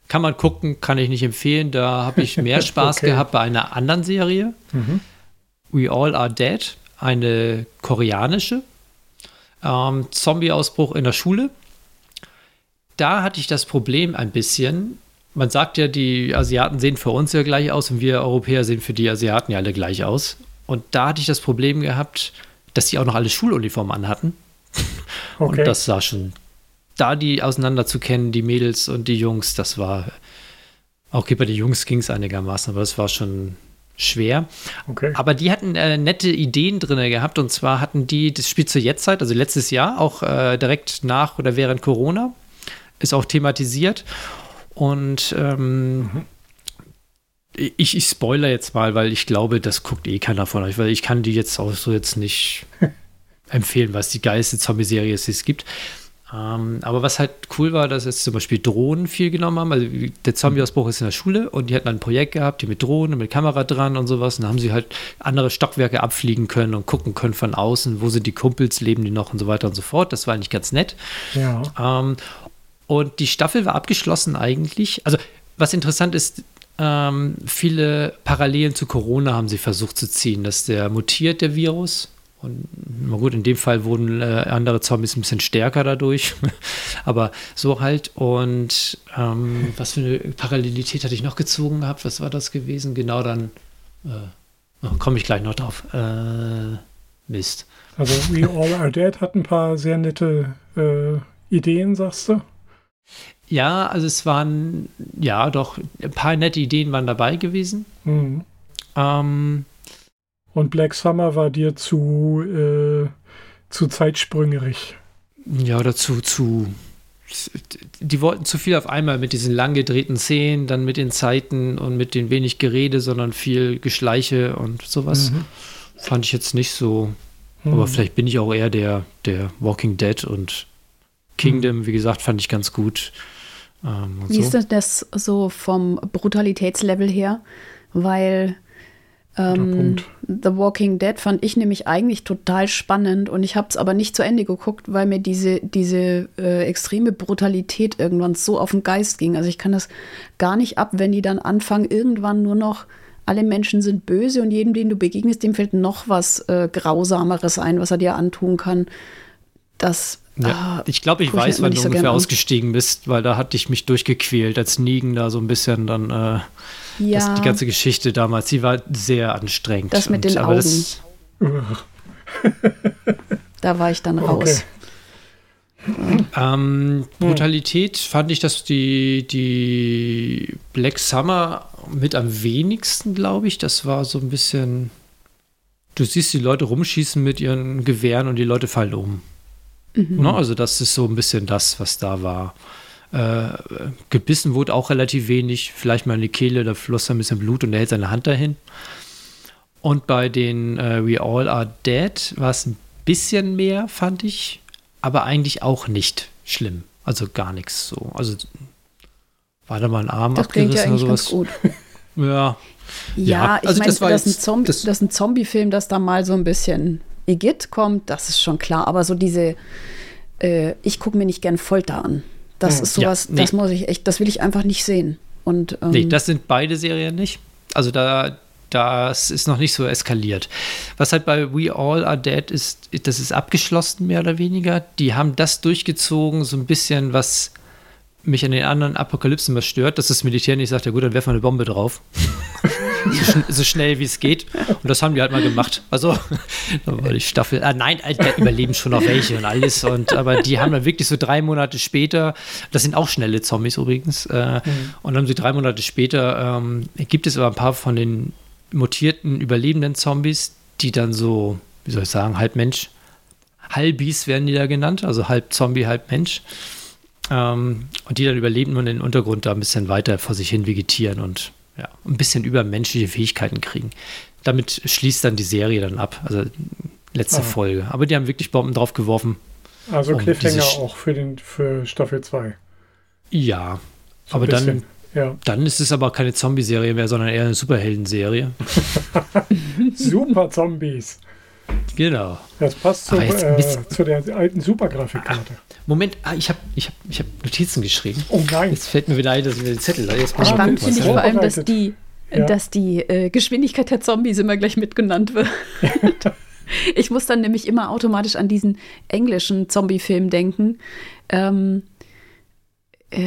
kann man gucken, kann ich nicht empfehlen. Da habe ich mehr Spaß Okay. gehabt bei einer anderen Serie. Mhm. We All Are Dead, eine koreanische. Ähm, Zombie-Ausbruch in der Schule. da hatte ich das Problem ein bisschen. Man sagt ja, die Asiaten sehen für uns ja gleich aus und wir Europäer sehen für die Asiaten ja alle gleich aus. Und da hatte ich das Problem gehabt, dass die auch noch alle Schuluniformen anhatten. Okay. Und das sah schon, da die auseinander zu kennen, die Mädels und die Jungs, das war, okay, bei den Jungs ging es einigermaßen, aber das war schon schwer. Okay. Aber die hatten äh, nette Ideen drin gehabt und zwar hatten die das Spiel zur Jetztzeit, also letztes Jahr, auch äh, direkt nach oder während Corona, ist auch thematisiert. Und ähm, mhm. ich, ich spoiler jetzt mal, weil ich glaube, das guckt eh keiner von euch, weil ich kann die jetzt auch so jetzt nicht empfehlen, was die geilste Zombie-Serie ist, die es gibt. Ähm, aber was halt cool war, dass jetzt zum Beispiel Drohnen viel genommen haben. Also der Zombie-Ausbruch ist in der Schule und die hatten ein Projekt gehabt, die mit Drohnen, mit Kamera dran und sowas. Und da haben sie halt andere Stockwerke abfliegen können und gucken können von außen, wo sind die Kumpels, leben die noch und so weiter und so fort. Das war eigentlich ganz nett. Ja. Ähm, und die Staffel war abgeschlossen eigentlich. Also was interessant ist, ähm, viele Parallelen zu Corona haben sie versucht zu ziehen, dass der mutiert, der Virus, und na gut, in dem Fall wurden äh, andere Zombies ein bisschen stärker dadurch. Aber so halt. Und ähm, was für eine Parallelität hatte ich noch gezogen gehabt? Was war das gewesen? Genau dann äh, oh, komme ich gleich noch drauf. Äh, Mist. Also We All Are Dead hat ein paar sehr nette äh, Ideen, sagst du? Ja, also es waren, ja, doch, ein paar nette Ideen waren dabei gewesen. Mhm. Ähm, und Black Summer war dir zu, äh, zu zeitsprüngerig. Ja, oder zu, zu. Die wollten zu viel auf einmal mit diesen lang gedrehten Szenen, dann mit den Zeiten und mit den wenig Gerede, sondern viel Geschleiche und sowas. Mhm. Fand ich jetzt nicht so. Mhm. Aber vielleicht bin ich auch eher der, der Walking Dead und Kingdom, mhm. wie gesagt, fand ich ganz gut. Ähm, wie so. ist das so vom Brutalitätslevel her? Weil ähm, The Walking Dead fand ich nämlich eigentlich total spannend und ich habe es aber nicht zu Ende geguckt, weil mir diese, diese äh, extreme Brutalität irgendwann so auf den Geist ging. Also ich kann das gar nicht ab, wenn die dann anfangen, irgendwann nur noch alle Menschen sind böse und jedem, den du begegnest, dem fällt noch was äh, Grausameres ein, was er dir antun kann. Das ja, ah, ich glaube, ich weiß, wann du so ungefähr ausgestiegen bist, weil da hatte ich mich durchgequält, als Nigen da so ein bisschen dann äh, ja. das, die ganze Geschichte damals, die war sehr anstrengend. Das mit und, den Augen. Das, da war ich dann raus. Okay. Ähm, Brutalität fand ich, dass die, die Black Summer mit am wenigsten, glaube ich. Das war so ein bisschen. Du siehst die Leute rumschießen mit ihren Gewehren und die Leute fallen um. Mhm. Ne, also das ist so ein bisschen das, was da war. Äh, gebissen wurde auch relativ wenig, vielleicht mal in die Kehle, da floss ein bisschen Blut und er hält seine Hand dahin. Und bei den äh, We All Are Dead war es ein bisschen mehr, fand ich, aber eigentlich auch nicht schlimm. Also gar nichts so. Also war da mal ein Arm das abgerissen oder sowas. Ja. Ja, ja ich also meine, das, das, ein das, das ist ein Zombie-Film, dass da mal so ein bisschen Igitt kommt, das ist schon klar. Aber so diese, äh, ich gucke mir nicht gern Folter an. Das hm, ist sowas, ja, nee. das muss ich echt, das will ich einfach nicht sehen. Und, ähm, nee, das sind beide Serien nicht. Also da, das ist noch nicht so eskaliert. Was halt bei We All Are Dead ist, das ist abgeschlossen, mehr oder weniger. Die haben das durchgezogen, so ein bisschen, was mich an den anderen Apokalypsen was stört, dass das Militär nicht sagt, ja gut, dann werfen wir eine Bombe drauf. so, schn so, schnell wie es geht. Und das haben die halt mal gemacht. Also, da war die Staffel. Ah, nein, da überleben schon noch welche und alles. Und, aber die haben dann wirklich so drei Monate später, das sind auch schnelle Zombies übrigens, äh, mhm. und dann haben sie drei Monate später, ähm, gibt es aber ein paar von den mutierten, überlebenden Zombies, die dann so, wie soll ich sagen, halb Mensch, Halbis werden die da genannt, also halb Zombie, halb Mensch. Ähm, und die dann überleben und in den Untergrund da ein bisschen weiter vor sich hin vegetieren und ja, ein bisschen übermenschliche Fähigkeiten kriegen. Damit schließt dann die Serie dann ab, also letzte ah. Folge. Aber die haben wirklich Bomben drauf geworfen. Also Cliffhanger auch für, den, für Staffel 2. Ja, so aber dann, ja. dann ist es aber keine Zombie-Serie mehr, sondern eher eine Superhelden-Serie. Super Zombies. Genau. Das passt zu, äh, zu der alten Supergrafikkarte. Moment, ah, ich habe ich hab, ich hab Notizen geschrieben. Oh nein. Jetzt fällt mir wieder ein, dass ich mir den Zettel da jetzt mal Spannend finde ich vor allem, dass die, ja. dass die äh, Geschwindigkeit der Zombies immer gleich mitgenannt wird. ich muss dann nämlich immer automatisch an diesen englischen Zombie-Film denken. Ähm,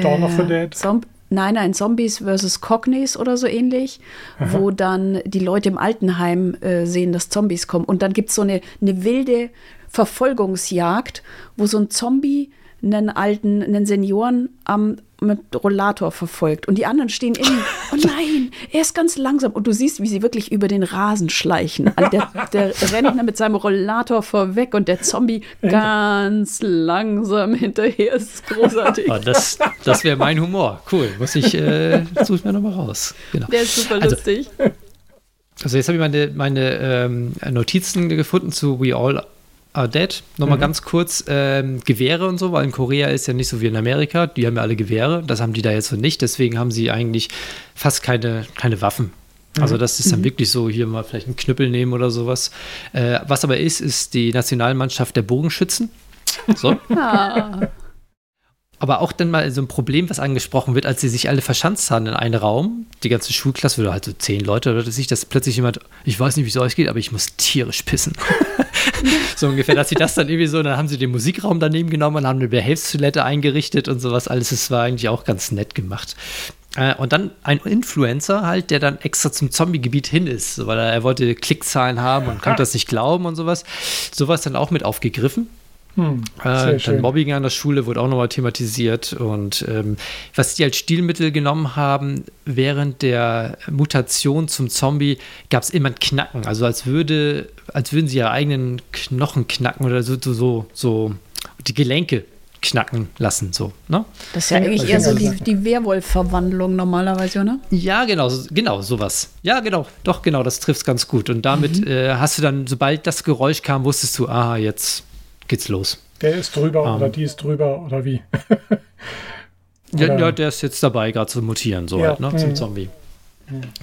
Dawn of the Dead? Zomb nein, nein, Zombies versus Cognies oder so ähnlich, wo dann die Leute im Altenheim äh, sehen, dass Zombies kommen. Und dann gibt es so eine, eine wilde Verfolgungsjagd, wo so ein Zombie einen alten, einen Senioren am mit Rollator verfolgt und die anderen stehen innen. Oh nein, er ist ganz langsam und du siehst, wie sie wirklich über den Rasen schleichen. Also der, der Rentner mit seinem Rollator vorweg und der Zombie ganz langsam hinterher. Das ist großartig. Oh, das das wäre mein Humor. Cool, muss ich, äh, suche ich mir nochmal raus. Genau. Der ist super Also- lustig. Also jetzt habe ich meine, meine ähm, Notizen gefunden zu We All Are Dead. Nochmal ganz kurz, ähm, Gewehre und so, weil in Korea ist ja nicht so wie in Amerika, die haben ja alle Gewehre, das haben die da jetzt so nicht, deswegen haben sie eigentlich fast keine, keine Waffen. Also das ist dann wirklich so, hier mal vielleicht einen Knüppel nehmen oder sowas. Äh, was aber ist, ist die Nationalmannschaft der Bogenschützen. So. Ah, Aber auch dann mal so ein Problem, was angesprochen wird, als sie sich alle verschanzt haben in einen Raum, die ganze Schulklasse, oder halt so zehn Leute oder sich, dass plötzlich jemand, ich weiß nicht, wie es euch geht, aber ich muss tierisch pissen. so ungefähr, dass sie das dann irgendwie so, dann haben sie den Musikraum daneben genommen und haben eine Behelfstoilette eingerichtet und sowas alles. Das war eigentlich auch ganz nett gemacht. Äh, und dann ein Influencer halt, der dann extra zum Zombie-Gebiet hin ist, weil er, er wollte Klickzahlen haben und konnte das nicht glauben und sowas. Sowas dann auch mit aufgegriffen. Hm, Äh, dann schön. Mobbing an der Schule wurde auch nochmal thematisiert. Und ähm, was die als Stilmittel genommen haben, während der Mutation zum Zombie gab es immer ein Knacken. Also als würde, als würden sie ihre eigenen Knochen knacken oder so, so, so, die Gelenke knacken lassen. So, ne? das ist ja eigentlich eher so die, die Werwolf-Verwandlung normalerweise, oder? Ja, genau, so- genau, sowas. Ja, genau, doch, genau, das trifft ganz gut. Und damit äh, hast du dann, sobald das Geräusch kam, wusstest du, aha, jetzt geht's los. Der ist drüber Ähm. oder die ist drüber oder wie? Ja, Oder- ja, der ist jetzt dabei, gerade zu mutieren, so Ja, halt, ne, zum mhm. Zombie.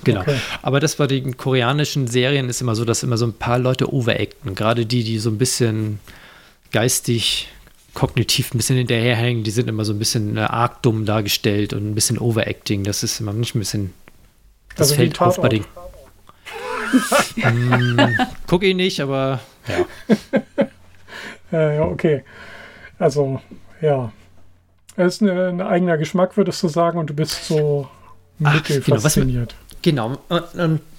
Genau. Okay. Aber das bei den koreanischen Serien ist immer so, dass immer so ein paar Leute overacten. Gerade die, die so ein bisschen geistig, kognitiv ein bisschen hinterherhängen, die sind immer so ein bisschen äh, arg dumm dargestellt und ein bisschen overacting. Das ist immer nicht ein bisschen. Das Also fällt auf bei den. Tatort. mm, guck ich nicht, aber ja. Äh, ja, okay. Also, ja. Es ist eine, ein eigener Geschmack, würdest du sagen, und du bist so genau, was mir- fasziniert. Genau.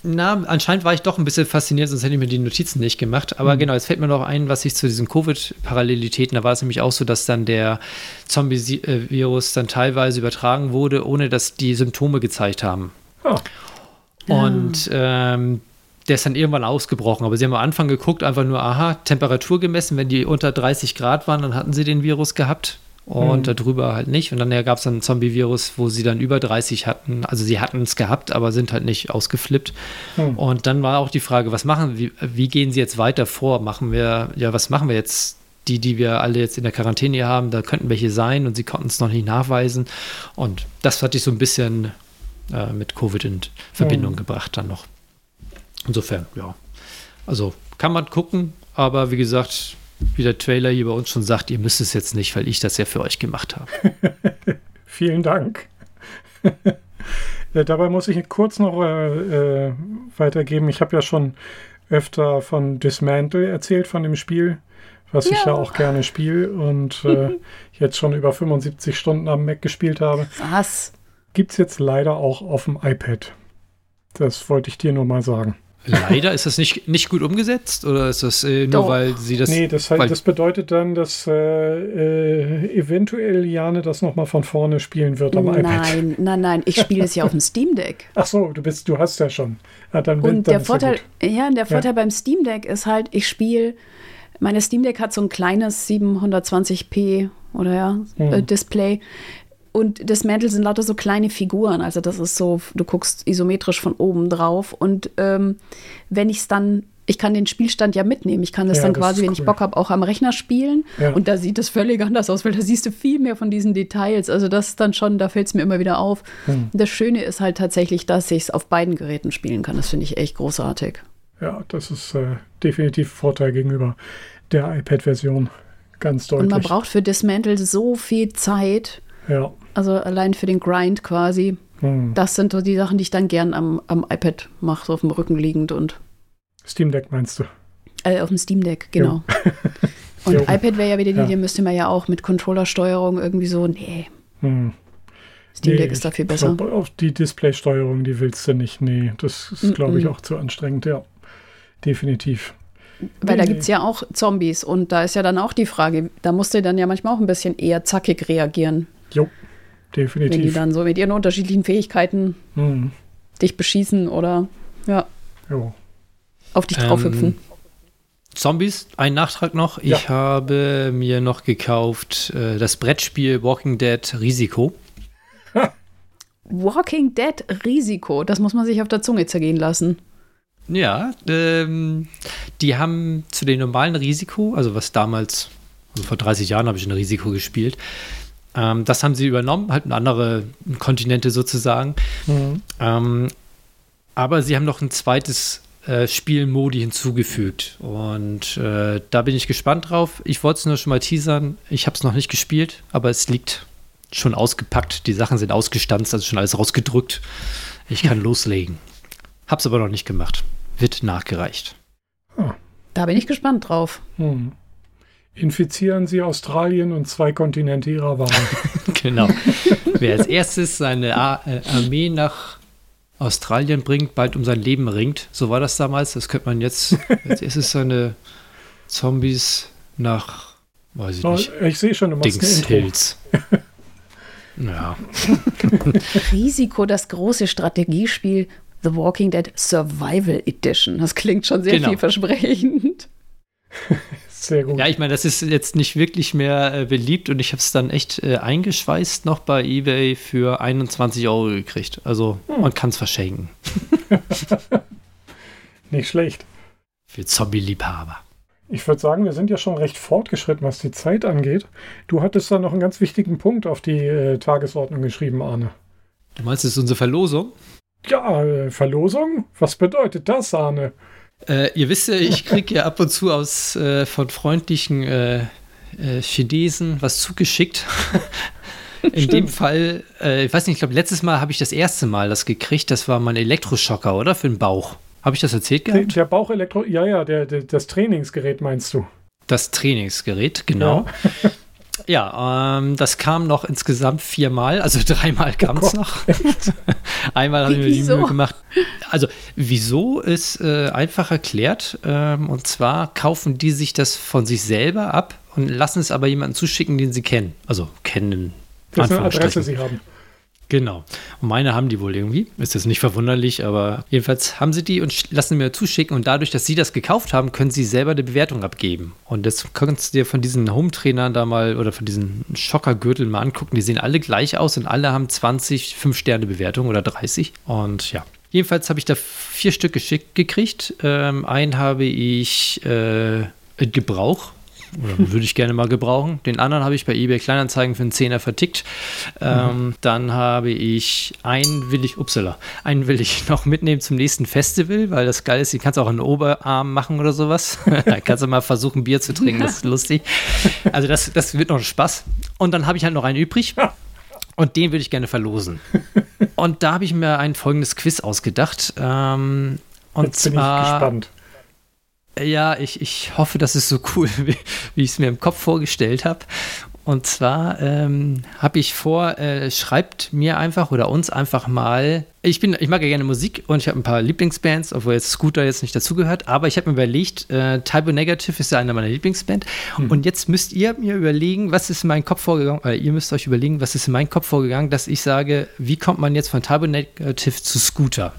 Na, anscheinend war ich doch ein bisschen fasziniert, sonst hätte ich mir die Notizen nicht gemacht. Aber genau, jetzt fällt mir noch ein, was ich zu diesen Covid-Parallelitäten, da war es nämlich auch so, dass dann der Zombie-Virus dann teilweise übertragen wurde, ohne dass die Symptome gezeigt haben. Ah, Und ähm, der ist dann irgendwann ausgebrochen. Aber sie haben am Anfang geguckt, einfach nur, aha, Temperatur gemessen. Wenn die unter 30 Grad waren, dann hatten sie den Virus gehabt. Und Mhm. darüber halt nicht. Und dann gab es dann ein Zombie-Virus, wo sie dann über 30 hatten. Also sie hatten es gehabt, aber sind halt nicht ausgeflippt. Hm. Und dann war auch die Frage, was machen wir, wie gehen sie jetzt weiter vor? Machen wir, ja, was machen wir jetzt? Die, die wir alle jetzt in der Quarantäne haben, da könnten welche sein und sie konnten es noch nicht nachweisen. Und das hatte ich so ein bisschen äh, mit Covid in Verbindung Mhm. gebracht dann noch. Insofern, ja. Also kann man gucken, aber wie gesagt, wie der Trailer hier bei uns schon sagt, ihr müsst es jetzt nicht, weil ich das ja für euch gemacht habe. vielen Dank. Dabei muss ich kurz noch äh, äh, weitergeben. Ich habe ja schon öfter von Dismantle erzählt, von dem Spiel, was ich ja Ja. auch gerne spiele und äh, jetzt schon über 75 Stunden am Mac gespielt habe. Was? Gibt es jetzt leider auch auf dem iPad. Das wollte ich dir nur mal sagen. Leider ist das nicht, nicht gut umgesetzt oder ist das äh, nur, Doch. weil sie das. nee, das, weil, halt, das bedeutet dann, dass äh, äh, eventuell Jane das nochmal von vorne spielen wird am iPad. Nein, nein, nein. Ich spiele es ja auf dem Steam Deck. Ach so, du bist, du hast ja schon. Ja, dann, Und dann der ja Vorteil, ja, der Vorteil beim Steam Deck ist halt, ich spiele, meine Steam Deck hat so ein kleines 720p oder ja, Hm. äh, Display. Und das Mantel sind lauter so kleine Figuren. Also das ist so, du guckst isometrisch von oben drauf. Und ähm, wenn ich es dann, ich kann den Spielstand ja mitnehmen. Ich kann das Ja, dann das quasi, wenn ich. Bock habe, auch am Rechner spielen. Ja. Und da sieht es völlig anders aus, weil da siehst du viel mehr von diesen Details. Also das ist dann schon, da fällt es mir immer wieder auf. Hm. Das Schöne ist halt tatsächlich, dass ich es auf beiden Geräten spielen kann. Das finde ich echt großartig. Ja, das ist äh, definitiv Vorteil gegenüber der iPad-Version. Ganz deutlich. Und man braucht für Dismantle so viel Zeit. Ja. Also allein für den Grind quasi. Hm. Das sind so die Sachen, die ich dann gern am, am iPad mache, so auf dem Rücken liegend und Steam Deck meinst du? äh, auf dem Steam Deck, genau. Und Jo. iPad wäre ja wieder die Ja. Idee, müsste man ja auch mit Controllersteuerung irgendwie so, nee. Hm. Steam Deck ist da viel besser. Glaub, auf die Displaysteuerung, die willst du nicht. Nee, das ist, glaube ich, auch zu anstrengend, ja. Definitiv. Weil da gibt es ja auch Zombies und da ist ja dann auch die Frage, da musst du dann ja manchmal auch ein bisschen eher zackig reagieren. Jo, definitiv. Wenn die dann so mit ihren unterschiedlichen Fähigkeiten mhm. dich beschießen oder ja, jo. auf dich draufhüpfen. Ähm, Zombies, ein Nachtrag noch. Ja. Ich habe mir noch gekauft äh, das Brettspiel Walking Dead Risiko. Walking Dead Risiko, das muss man sich auf der Zunge zergehen lassen. Ja, ähm, die haben zu dem normalen Risiko, also was damals, also vor 30 Jahren habe ich ein Risiko gespielt, ähm, das haben sie übernommen, halt andere Kontinente sozusagen. Mhm. Ähm, aber sie haben noch ein zweites äh, Spielmodi hinzugefügt. Und äh, da bin ich gespannt drauf. Ich wollte es nur schon mal teasern. Ich habe es noch nicht gespielt, aber es liegt schon ausgepackt. Die Sachen sind ausgestanzt, also schon alles rausgedrückt. Ich kann loslegen. Hab's aber noch nicht gemacht wird nachgereicht. Ah. Da bin ich gespannt drauf. Hm. Infizieren Sie Australien und zwei Kontinente Ihrer Wahl. genau. Wer als erstes seine Ar äh, Armee nach Australien bringt, bald um sein Leben ringt. So war das damals. Das könnte man jetzt als erstes seine Zombies nach, weiß ich oh, nicht. Ich sehe schon, du machst Dings Hills. ja. Risiko, das große Strategiespiel, The Walking Dead Survival Edition. Das klingt schon sehr genau. vielversprechend. Sehr gut. Ja, ich meine, das ist jetzt nicht wirklich mehr äh, beliebt und ich habe es dann echt äh, eingeschweißt noch bei eBay für 21 Euro gekriegt. Also hm. man kann es verschenken. nicht schlecht. Für Zombie-Liebhaber. Ich würde sagen, wir sind ja schon recht fortgeschritten, was die Zeit angeht. Du hattest da noch einen ganz wichtigen Punkt auf die äh, Tagesordnung geschrieben, Arne. Du meinst, es ist unsere Verlosung? Ja, äh, Verlosung? Was bedeutet das, Arne? Äh, ihr wisst ja, ich kriege ja ab und zu aus äh, von freundlichen äh, äh Chinesen was zugeschickt. In Stimmt. dem Fall, äh, ich weiß nicht, ich glaube, letztes Mal habe ich das erste Mal das gekriegt. Das war mein Elektroschocker, oder? Für den Bauch. Habe ich das erzählt gehabt? Der Bauchelektro, ja, ja, der, der, das Trainingsgerät meinst du. Das Trainingsgerät, genau. Ja. Ja, ähm, das kam noch insgesamt viermal, also dreimal kam es oh noch. Einmal habe ich mir die Mühe gemacht. Also, wieso ist äh, einfach erklärt. Ähm, und zwar kaufen die sich das von sich selber ab und lassen es aber jemanden zuschicken, den sie kennen. Also kennen. Dessen Adresse sie haben. Genau. Und meine haben die wohl irgendwie. Ist jetzt nicht verwunderlich, aber jedenfalls haben sie die und lassen mir zuschicken. Und dadurch, dass sie das gekauft haben, können sie selber eine Bewertung abgeben. Und jetzt kannst du dir von diesen Home-Trainern da mal oder von diesen Schockergürteln mal angucken. Die sehen alle gleich aus und alle haben 20 5-Sterne-Bewertungen oder 30. Und ja. Jedenfalls habe ich da vier Stück geschickt gekriegt. Ähm, einen habe ich äh, in Gebrauch oder würde ich gerne mal gebrauchen. Den anderen habe ich bei eBay Kleinanzeigen für einen Zehner vertickt. Ähm, mhm. Dann habe ich einen will ich, upsala, einen will ich noch mitnehmen zum nächsten Festival, weil das geil ist, die kannst auch einen Oberarm machen oder sowas. da kannst du mal versuchen, Bier zu trinken, das ist lustig. Also das, das wird noch Spaß. Und dann habe ich halt noch einen übrig. Und den würde ich gerne verlosen. Und da habe ich mir ein folgendes Quiz ausgedacht. Ähm, und Jetzt bin zwar, ich gespannt. Ja, ich, ich hoffe, das ist so cool, wie, wie ich es mir im Kopf vorgestellt habe. Und zwar ähm, habe ich vor, äh, schreibt mir einfach oder uns einfach mal. Ich bin, ich mag ja gerne Musik und ich habe ein paar Lieblingsbands, obwohl jetzt Scooter jetzt nicht dazugehört, aber ich habe mir überlegt, äh, Typo Negative ist ja eine meiner Lieblingsbands. Hm. Und jetzt müsst ihr mir überlegen, was ist in meinem Kopf vorgegangen, oder ihr müsst euch überlegen, was ist in meinem Kopf vorgegangen, dass ich sage, wie kommt man jetzt von Typo Negative zu Scooter?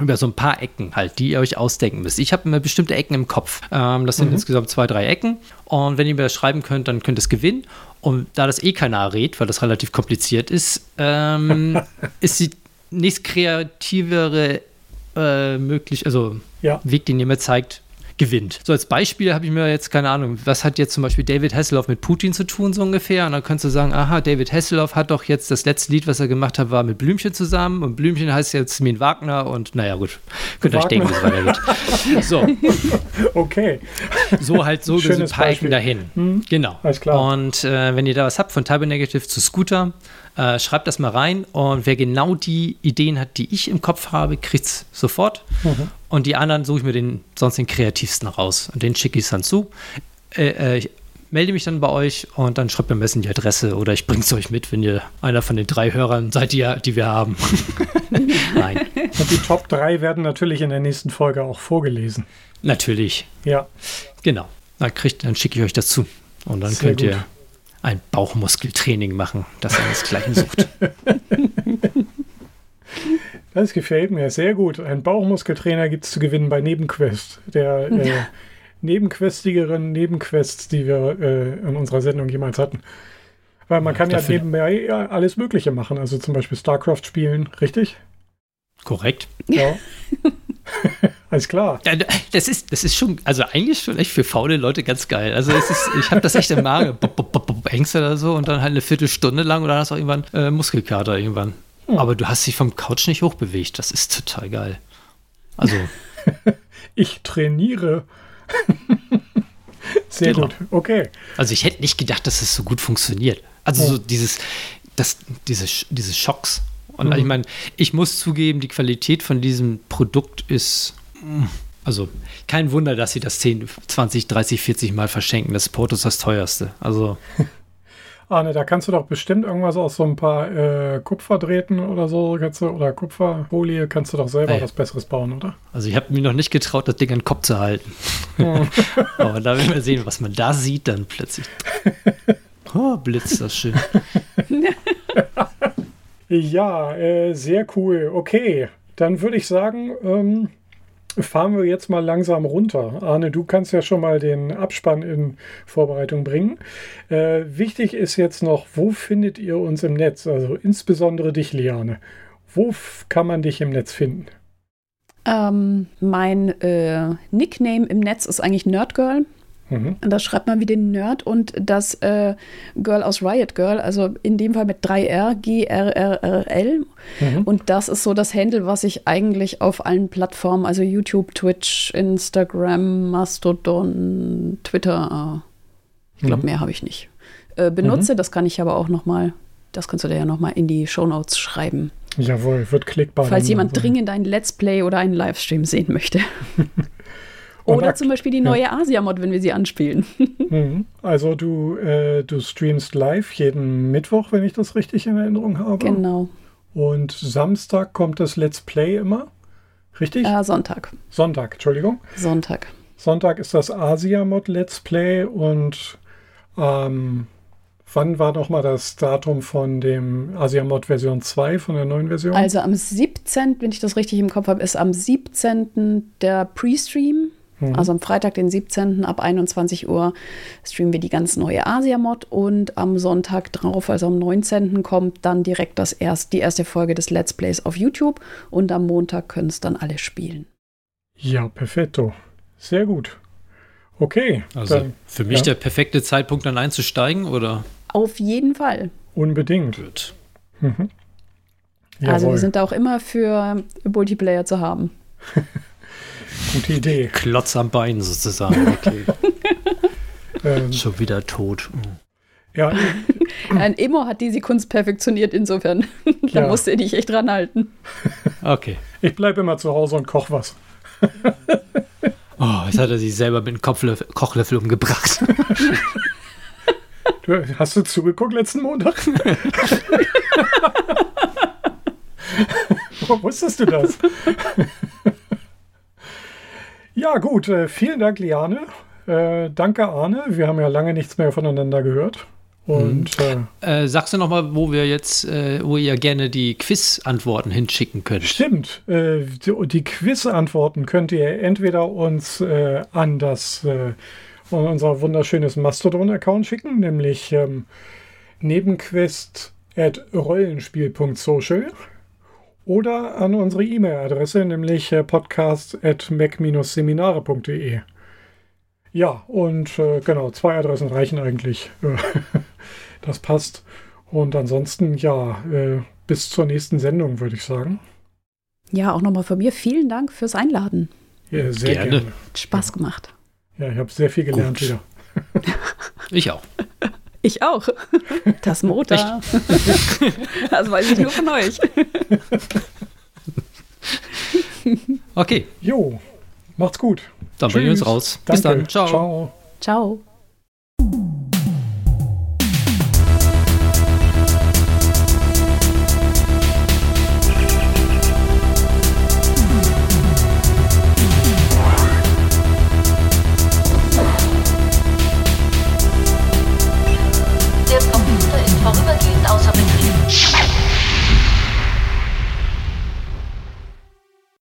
Über so ein paar Ecken halt, die ihr euch ausdenken müsst. Ich habe immer bestimmte Ecken im Kopf. Ähm, das sind mhm. insgesamt zwei, drei Ecken. Und wenn ihr mir das schreiben könnt, dann könnt ihr es gewinnen. Und da das eh keiner errät, weil das relativ kompliziert ist, ähm, ist die nächst kreativere äh, möglich, also ja. Weg, den ihr mir zeigt, gewinnt. So als Beispiel habe ich mir jetzt keine Ahnung, was hat jetzt zum Beispiel David Hasselhoff mit Putin zu tun, so ungefähr. Und dann könntest du sagen, aha, David Hasselhoff hat doch jetzt das letzte Lied, was er gemacht hat, war mit Blümchen zusammen. Und Blümchen heißt jetzt Min Wagner. Und naja, gut, könnt ihr euch denken, wie es weitergeht. So. Okay. So halt so ein paar Ecken dahin. Hm. Genau. Alles klar. Und äh, wenn ihr da was habt von Type Negative zu Scooter, äh, schreibt das mal rein und wer genau die Ideen hat, die ich im Kopf habe, kriegt es sofort. Mhm. Und die anderen suche ich mir den, sonst den kreativsten raus und den schicke ich dann zu. Äh, äh, melde mich dann bei euch und dann schreibt mir am besten die Adresse oder ich bringe es euch mit, wenn ihr einer von den drei Hörern seid, die, die wir haben. Nein. Und die Top 3 werden natürlich in der nächsten Folge auch vorgelesen. Natürlich. Ja. Genau. Dann, dann schicke ich euch das zu. Und dann Sehr könnt gut. ihr ein Bauchmuskeltraining machen, das seinesgleichen sucht. Das gefällt mir sehr gut. Ein Bauchmuskeltrainer gibt es zu gewinnen bei Nebenquest. Der äh, nebenquestigeren Nebenquests, die wir äh, in unserer Sendung jemals hatten. Weil man kann ja nebenbei alles Mögliche machen. Also zum Beispiel StarCraft spielen, richtig? Korrekt. Ja. Alles klar. Ja, das ist, das ist schon, also eigentlich schon echt für faule Leute ganz geil. Also es ist, ich habe das echt im Magen, Ängste oder so und dann halt eine Viertelstunde lang und dann hast du auch irgendwann äh, Muskelkater irgendwann. Hm. Aber du hast dich vom Couch nicht hochbewegt. Das ist total geil. Also. ich trainiere. Sehr genau. gut. Okay. Also ich hätte nicht gedacht, dass es so gut funktioniert. Also oh. so dieses, das, diese, diese Schocks. Und mhm. ich meine, ich muss zugeben, die Qualität von diesem Produkt ist. Also kein Wunder, dass sie das 10, 20, 30, 40 Mal verschenken. Das Porto ist das teuerste. Also. Arne, da kannst du doch bestimmt irgendwas aus so ein paar äh, Kupferdrähten oder so, du, oder Kupferfolie, kannst du doch selber Ey. was Besseres bauen, oder? Also ich habe mir noch nicht getraut, das Ding an den Kopf zu halten. Hm. Aber da werden wir sehen, was man da sieht dann plötzlich. Oh, Blitz, das schön. ja, äh, sehr cool. Okay, dann würde ich sagen, ähm, fahren wir jetzt mal langsam runter. Arne, du kannst ja schon mal den Abspann in Vorbereitung bringen. Äh, wichtig ist jetzt noch, wo findet ihr uns im Netz? Also insbesondere dich, Liane. Wo kann man dich im Netz finden? Ähm, mein äh, Nickname im Netz ist eigentlich Nerdgirl. Mhm. Da schreibt man wie den Nerd und das äh, Girl aus Riot Girl, also in dem Fall mit 3R, G-R-R-R-L. Mhm. Und das ist so das Handle, was ich eigentlich auf allen Plattformen, also YouTube, Twitch, Instagram, Mastodon, Twitter, äh, ich glaube, mhm. mehr habe ich nicht, äh, benutze. Mhm. Das kann ich aber auch noch mal, das kannst du dir ja noch mal in die Shownotes schreiben. Jawohl, wird klickbar. Falls jemand dringend ein Let's Play oder einen Livestream sehen möchte. Oder zum Beispiel die neue ja. Asia-Mod, wenn wir sie anspielen. Mhm. Also du, äh, du streamst live jeden Mittwoch, wenn ich das richtig in Erinnerung habe. Genau. Und Samstag kommt das Let's Play immer. Richtig? Äh, Sonntag. Sonntag, Entschuldigung. Sonntag. Sonntag ist das Asia-Mod Let's Play und ähm, wann war noch mal das Datum von dem Asia-Mod Version 2, von der neuen Version? Also am 17., wenn ich das richtig im Kopf habe, ist am 17. der Pre-Stream Mhm. Also am Freitag, den 17. ab 21 Uhr streamen wir die ganz neue Asia-Mod und am Sonntag drauf, also am 19. kommt dann direkt das erst, die erste Folge des Let's Plays auf YouTube und am Montag können es dann alle spielen. Ja, perfetto. Sehr gut. Okay. Also dann, für mich ja. der perfekte Zeitpunkt dann einzusteigen, oder? Auf jeden Fall. Unbedingt. Gut. Mhm. Also wir sind da auch immer für Multiplayer zu haben. Gute Idee. Klotz am Bein sozusagen. Okay. ähm, Schon wieder tot. Ja. Ein Emo hat diese Kunst perfektioniert, insofern. da ja. musste er dich echt dran halten. Okay. Ich bleibe immer zu Hause und koch was. oh, jetzt hat er sich selber mit einem Kopflöffel, Kochlöffel umgebracht. Du, hast du zugeguckt letzten Montag? Wo wusstest du das? Ja, gut. Äh, vielen Dank, Liane. Äh, danke, Arne. Wir haben ja lange nichts mehr voneinander gehört. Und hm. äh, äh, sagst du noch mal, wo wir jetzt, äh, wo ihr gerne die Quiz-Antworten hinschicken könnt? Stimmt. Äh, die, die Quiz-Antworten könnt ihr entweder uns äh, an das unser wunderschönes Mastodon-Account schicken, nämlich ähm, nebenquest@rollenspiel.social oder an unsere E-Mail-Adresse, nämlich äh, podcast.mac-seminare.de. Ja, und äh, genau, zwei Adressen reichen eigentlich. das passt. Und ansonsten, ja, äh, bis zur nächsten Sendung, würde ich sagen. Ja, auch nochmal von mir vielen Dank fürs Einladen. Ja, sehr gerne. gerne. Hat Spaß gemacht. Ja, ich habe sehr viel gelernt Gut. wieder. ich auch. Ich auch. Das Motor. das weiß ich nur von euch. Okay. Jo, macht's gut. Dann bringen wir uns raus. Danke. Bis dann. Ciao. Ciao. Ciao.